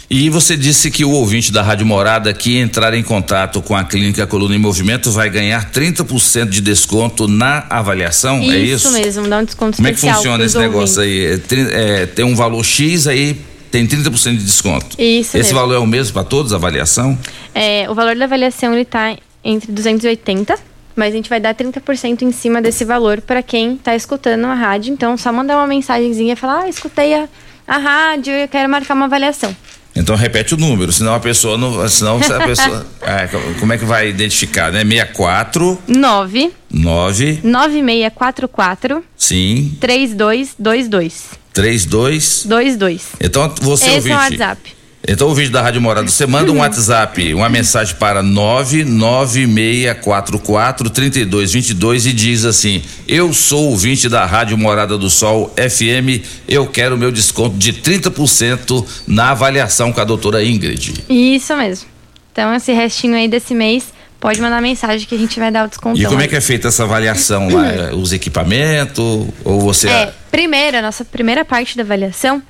E você disse que o ouvinte da Rádio Morada que entrar em contato com a Clínica Coluna em Movimento vai ganhar 30% de desconto na avaliação, é isso? mesmo, dá um desconto Como é que especial. funciona esse negócio ouvintes. aí? É é, tem um valor X aí, tem 30% de desconto. Isso Esse mesmo. valor é o mesmo para todos, a avaliação? É, o valor da avaliação ele tá entre 280, mas a gente vai dar 30% em cima desse valor para quem tá escutando a rádio. Então, só mandar uma mensagenzinha e falar: "Ah, escutei a, a rádio, eu quero marcar uma avaliação". Então repete o número, senão a pessoa não. Senão a (laughs) pessoa. é, como é que vai identificar, né? 64 9 9 9644 sim 3222. 32 22. Então você Esse ouvinte. é o WhatsApp. Então o vídeo da Rádio Morada, você manda um WhatsApp, uma mensagem para 99644 3222 e diz assim: "Eu sou ouvinte da Rádio Morada do Sol FM, eu quero meu desconto de 30% na avaliação com a doutora Ingrid". Isso mesmo. Então, esse restinho aí desse mês, pode mandar mensagem que a gente vai dar o desconto. E como é que é feita essa avaliação lá? É, Os equipamentos ou você É, primeiro, a nossa primeira parte da avaliação,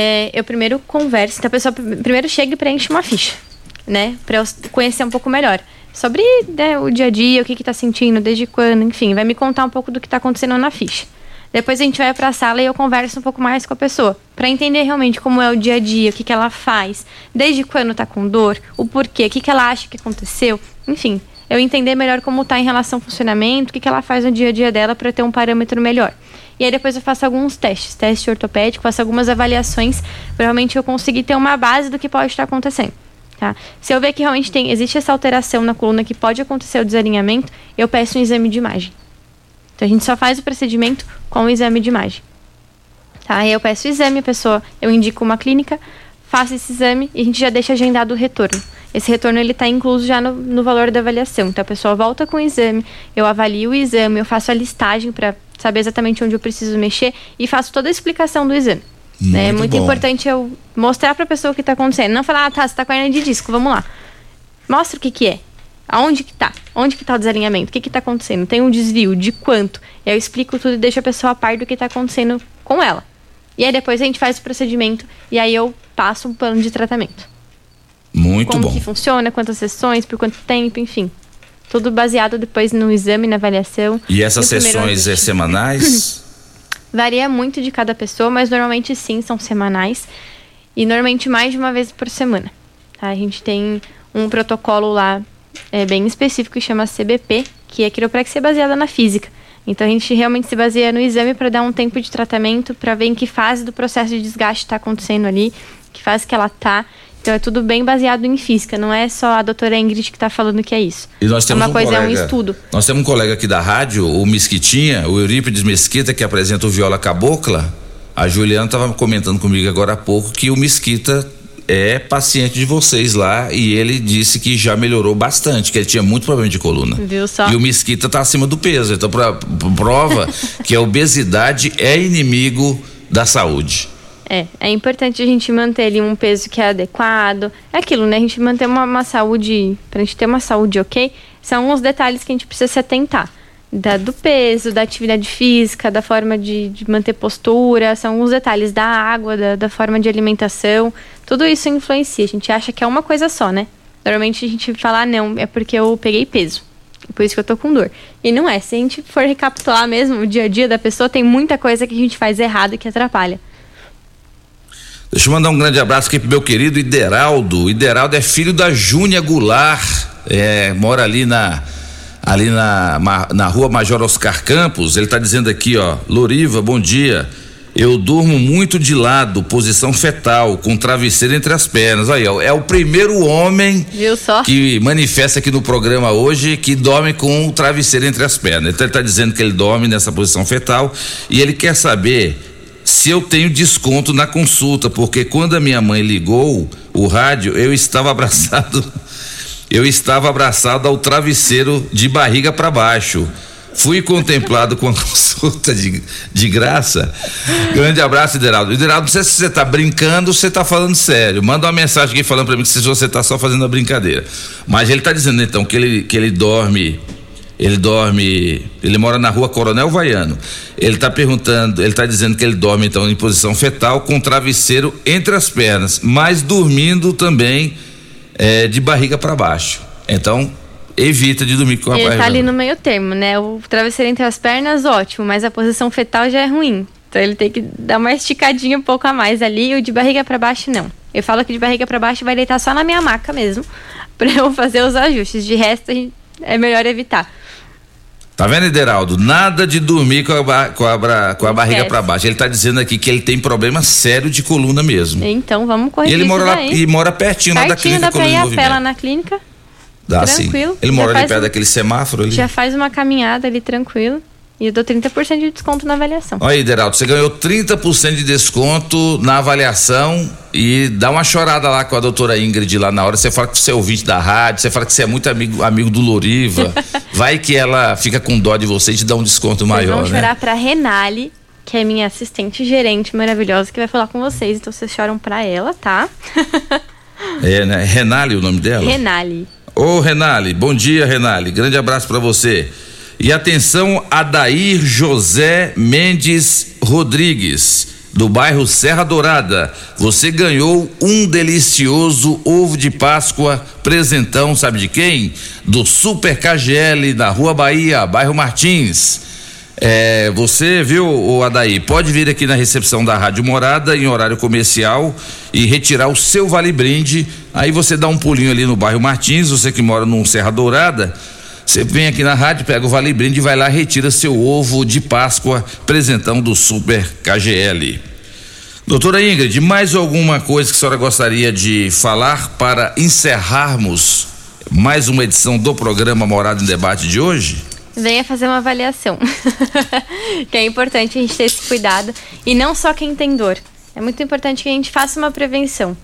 é, eu primeiro converso, então a pessoa pr- primeiro chega e preenche uma ficha, né? Pra eu conhecer um pouco melhor. Sobre né, o dia a dia, o que que tá sentindo, desde quando, enfim, vai me contar um pouco do que tá acontecendo na ficha. Depois a gente vai pra sala e eu converso um pouco mais com a pessoa, Pra entender realmente como é o dia a dia, o que que ela faz, desde quando tá com dor, o porquê, o que que ela acha que aconteceu, enfim, eu entender melhor como tá em relação ao funcionamento, o que que ela faz no dia a dia dela pra ter um parâmetro melhor. E aí depois eu faço alguns testes, teste ortopédico, faço algumas avaliações, pra realmente eu conseguir ter uma base do que pode estar acontecendo. Tá? Se eu ver que realmente tem, existe essa alteração na coluna que pode acontecer o desalinhamento, eu peço um exame de imagem. Então a gente só faz o procedimento com o exame de imagem. Tá? Aí eu peço o exame, a pessoa, eu indico uma clínica, faço esse exame e a gente já deixa agendado o retorno. Esse retorno ele está incluso já no, no valor da avaliação. Então a pessoa volta com o exame, eu avalio o exame, eu faço a listagem para saber exatamente onde eu preciso mexer e faço toda a explicação do exame. É Muito muito bom. importante eu mostrar para a pessoa o que está acontecendo. Não falar, ah, tá, você está com hernia de disco, vamos lá. Mostra o que que é. Aonde que tá? Onde que tá o desalinhamento? O que que tá acontecendo? Tem um desvio? De quanto? E aí eu explico tudo e deixo a pessoa a par do que tá acontecendo com ela. E aí depois a gente faz o procedimento e aí eu passo um plano de tratamento. Muito Como bom. que funciona, quantas sessões, por quanto tempo, enfim. Tudo baseado depois no exame, na avaliação. E essas sessões é semanais? (laughs) Varia muito de cada pessoa, mas normalmente sim, são semanais. E normalmente mais de uma vez por semana. tá? A gente tem um protocolo lá é, bem específico que chama CBP, que é quiropraxia baseada na física. Então a gente realmente se baseia no exame para dar um tempo de tratamento, para ver em que fase do processo de desgaste está acontecendo ali, que fase que ela tá. Então é tudo bem baseado em física, não é só a doutora Ingrid que está falando que é isso. E nós temos é uma um coisa, é um colega- estudo. Nós temos um colega aqui da rádio, o Mesquitinha, o Eurípides Mesquita, que apresenta o Viola Cabocla. A Juliana estava comentando comigo agora há pouco que o Mesquita é paciente de vocês lá e ele disse que já melhorou bastante, que ele tinha muito problema de coluna. Viu só? E o Mesquita tá acima do peso. Então, pra, prova que a obesidade é inimigo da saúde. É, é importante a gente manter ali um peso que é adequado. É aquilo, né? A gente manter uma, uma saúde, pra gente ter uma saúde ok, são alguns detalhes que a gente precisa se atentar. Da, do peso, da atividade física, da forma de, de manter postura, são alguns detalhes da água, da, da forma de alimentação. Tudo isso influencia. A gente acha que é uma coisa só, né? Normalmente a gente fala, ah, não, é porque eu peguei peso. Por isso que eu tô com dor. E não é. Se a gente for recapitular mesmo o dia a dia da pessoa, tem muita coisa que a gente faz errado que atrapalha. Deixa eu mandar um grande abraço aqui pro meu querido Ideraldo. Ideraldo é filho da Júnia Goulart, é, mora ali na ali na, na rua Major Oscar Campos. Ele tá dizendo aqui, ó, Loriva, bom dia. Eu durmo muito de lado, posição fetal, com travesseiro entre as pernas. Aí, ó, é o primeiro homem que manifesta aqui no programa hoje que dorme com o travesseiro entre as pernas. Então ele está dizendo que ele dorme nessa posição fetal e ele quer saber se eu tenho desconto na consulta, porque quando a minha mãe ligou o rádio, eu estava (laughs) abraçado, eu estava abraçado ao travesseiro de barriga para baixo. Fui contemplado com a (laughs) consulta de, de graça. Grande abraço, Ideraldo. Ideraldo, não sei se você está brincando ou se você está falando sério. Manda uma mensagem aqui falando para mim que se você está só fazendo a brincadeira. Mas ele está dizendo então que ele, que ele dorme. Ele dorme. Ele mora na rua Coronel Vaiano. Ele está perguntando, ele está dizendo que ele dorme então em posição fetal com travesseiro entre as pernas, mas dormindo também eh, de barriga para baixo. Então, evita de dormir com a Ele barriga. tá ali no meio termo, né? O travesseiro entre as pernas, ótimo, mas a posição fetal já é ruim. Então ele tem que dar uma esticadinha um pouco a mais ali, e o de barriga pra baixo não. Eu falo que de barriga pra baixo vai deitar só na minha maca mesmo, (laughs) pra eu fazer os ajustes. De resto, é melhor evitar. Tá vendo, Ederaldo? Nada de dormir com a, com a, com a barriga pra baixo. Ele tá dizendo aqui que ele tem problema sério de coluna mesmo. Então vamos E corrigir ele mora lá e mora pertinho, lá da Pertinho, clínica dá pra ir a pé lá na clínica. Dá sim. tranquilo. Ele Já mora ali perto um- daquele semáforo ali. Já faz uma caminhada ali tranquilo. E eu dou 30% de desconto na avaliação. Olha aí, Deraldo, você ganhou 30% de desconto na avaliação e dá uma chorada lá com a doutora Ingrid lá na hora. Você fala que você é ouvinte da rádio, você fala que você é muito amigo, amigo do Loriva. (laughs) Vai que ela fica com dó de você e te dá um desconto Vocês maior, vão né? chorar pra Renale, que é minha assistente gerente maravilhosa, que vai falar com vocês. Então vocês choram pra ela, tá? É, né? Renale o nome dela? Renale. Ô Renale, bom dia Renale, grande abraço pra você. E atenção, Adair José Mendes Rodrigues, do bairro Serra Dourada. Você ganhou um delicioso ovo de Páscoa, presentão, sabe de quem? Do Super KGL, da Rua Bahia, bairro Martins. É, você viu, o Adair, pode vir aqui na recepção da Rádio Morada em horário comercial e retirar o seu vale brinde. Aí você dá um pulinho ali no bairro Martins, você que mora no Serra Dourada, você vem aqui na rádio, pega o vale brinde e vai lá retira seu ovo de Páscoa, presentão do Super KGL. Doutora Ingrid, mais alguma coisa que a senhora gostaria de falar para encerrarmos mais uma edição do programa Morada em Debate de hoje? Venha fazer uma avaliação. (laughs) que é importante a gente ter esse cuidado. E não só quem tem dor. É muito importante que a gente faça uma prevenção.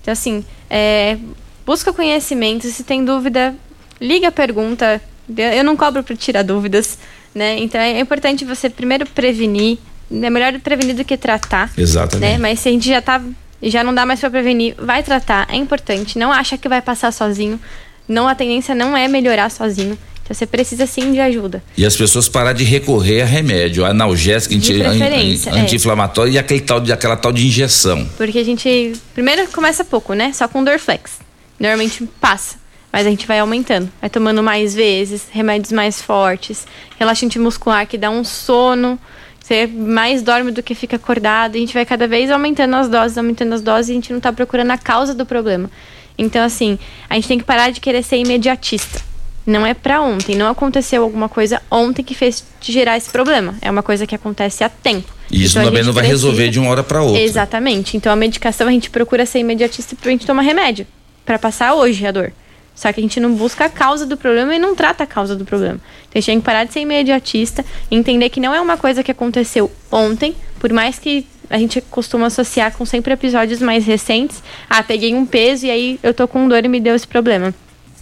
Então, assim, é, busca conhecimento. Se tem dúvida, liga, pergunta. Eu não cobro para tirar dúvidas, né? Então, é importante você primeiro prevenir. É melhor prevenir do que tratar. Exatamente. Né? Mas se a gente já tá já não dá mais para prevenir, vai tratar, é importante. Não acha que vai passar sozinho. Não a tendência não é melhorar sozinho. Então você precisa sim de ajuda. E as pessoas parar de recorrer a remédio, a analgésico, anti- é. anti-inflamatório e aquele tal de, aquela tal de injeção. Porque a gente primeiro começa pouco, né? Só com Dorflex. Normalmente passa, mas a gente vai aumentando. Vai tomando mais vezes, remédios mais fortes, relaxante muscular que dá um sono. Você mais dorme do que fica acordado. E a gente vai cada vez aumentando as doses, aumentando as doses e a gente não tá procurando a causa do problema. Então, assim, a gente tem que parar de querer ser imediatista. Não é pra ontem. Não aconteceu alguma coisa ontem que fez te gerar esse problema. É uma coisa que acontece há tempo. E isso Então, também não vai precisa- resolver de uma hora para outra. Exatamente. Então a medicação a gente procura ser imediatista pra gente tomar remédio. Pra passar hoje a dor. Só que a gente não busca a causa do problema e não trata a causa do problema. Então a gente tem que parar de ser imediatista, entender que não é uma coisa que aconteceu ontem, por mais que a gente costuma associar com sempre episódios mais recentes. Ah, peguei um peso e aí eu tô com dor e me deu esse problema.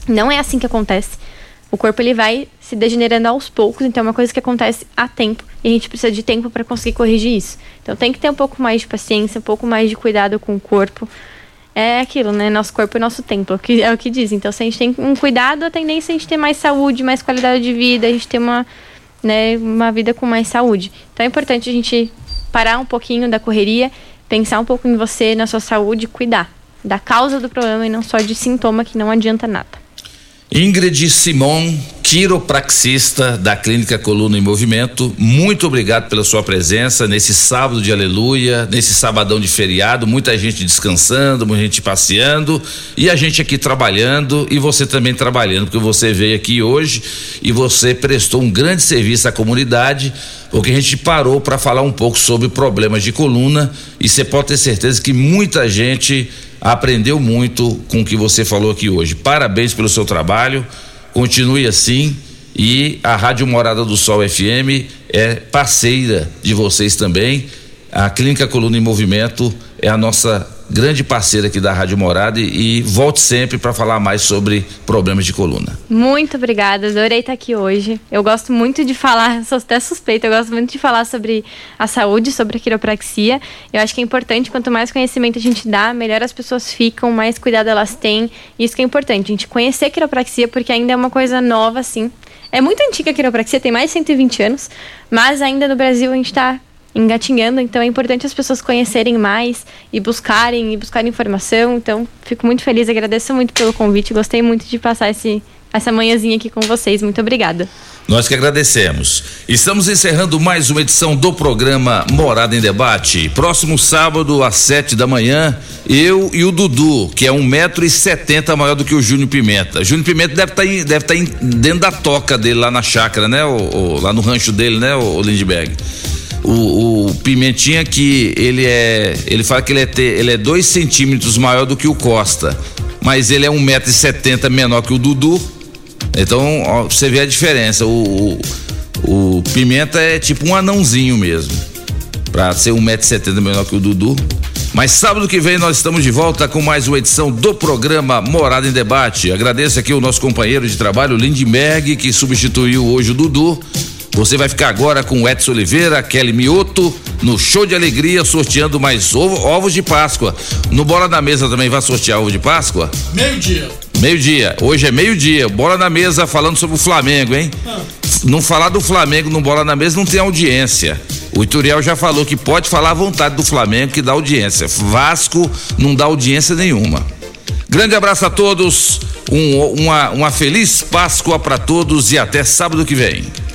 Não é assim que acontece. O corpo ele vai se degenerando aos poucos, então é uma coisa que acontece a tempo e a gente precisa de tempo para conseguir corrigir isso. Então tem que ter um pouco mais de paciência, um pouco mais de cuidado com o corpo. É aquilo, né? Nosso corpo é nosso templo, que é o que diz. Então se a gente tem um cuidado, a tendência é a gente ter mais saúde, mais qualidade de vida, a gente ter uma, né, uma vida com mais saúde. Então é importante a gente parar um pouquinho da correria, pensar um pouco em você, na sua saúde, cuidar da causa do problema e não só de sintoma que não adianta nada. Ingrid Simon, quiropraxista da Clínica Coluna em Movimento, muito obrigado pela sua presença nesse sábado de aleluia, nesse sabadão de feriado, muita gente descansando, muita gente passeando e a gente aqui trabalhando e você também trabalhando, porque você veio aqui hoje e você prestou um grande serviço à comunidade, porque a gente parou para falar um pouco sobre problemas de coluna e você pode ter certeza que muita gente aprendeu muito com o que você falou aqui hoje. Parabéns pelo seu trabalho, continue assim e a Rádio Morada do Sol FM é parceira de vocês também. A Clínica Coluna em Movimento é a nossa grande parceira aqui da Rádio Morada e, e volte sempre para falar mais sobre problemas de coluna. Muito obrigada, adorei estar aqui hoje. Eu gosto muito de falar, sou até suspeita, eu gosto muito de falar sobre a saúde, sobre a quiropraxia. Eu acho que é importante, quanto mais conhecimento a gente dá, melhor as pessoas ficam, mais cuidado elas têm. Isso que é importante, a gente conhecer a quiropraxia, porque ainda é uma coisa nova, assim. É muito antiga a quiropraxia, tem mais de 120 anos, mas ainda no Brasil a gente está engatinhando, então é importante as pessoas conhecerem mais e buscarem e buscarem informação. Então, fico muito feliz, agradeço muito pelo convite, gostei muito de passar esse essa manhãzinha aqui com vocês. Muito obrigada. Nós que agradecemos. Estamos encerrando mais uma edição do programa Morada em Debate. Próximo sábado, às sete da manhã, eu e o Dudu, que é um metro e setenta maior do que o Júnior Pimenta. Júnior Pimenta deve estar tá deve tá dentro da toca dele lá na chácara, né? Lá no rancho dele, né, o, o Lindbergh. O, o, Pimentinha que ele é. Ele fala que ele é, ter, ele é dois centímetros maior do que o Costa. Mas ele é um metro e setenta menor que o Dudu então, ó, você vê a diferença. O, o, o, Pimenta é tipo um anãozinho mesmo. Pra ser 1,70m menor que o Dudu. Mas sábado que vem nós estamos de volta com mais uma edição do programa Morada em Debate. Agradeço aqui o nosso companheiro de trabalho, Lindbergh, que substituiu hoje o Dudu. Você vai ficar agora com o Edson Oliveira, Kelly Mioto, no Show de Alegria, sorteando mais ovo, ovos de Páscoa. No Bola da Mesa também vai sortear ovo de Páscoa? Meio-dia. Meio-dia. Hoje é meio-dia. Bola na mesa falando sobre o Flamengo, hein? Ah. Não falar do Flamengo no Bola na Mesa não tem audiência. O Ituriel já falou que pode falar à vontade do Flamengo que dá audiência. Vasco não dá audiência nenhuma. Grande abraço a todos, um, uma, uma feliz Páscoa para todos e até sábado que vem.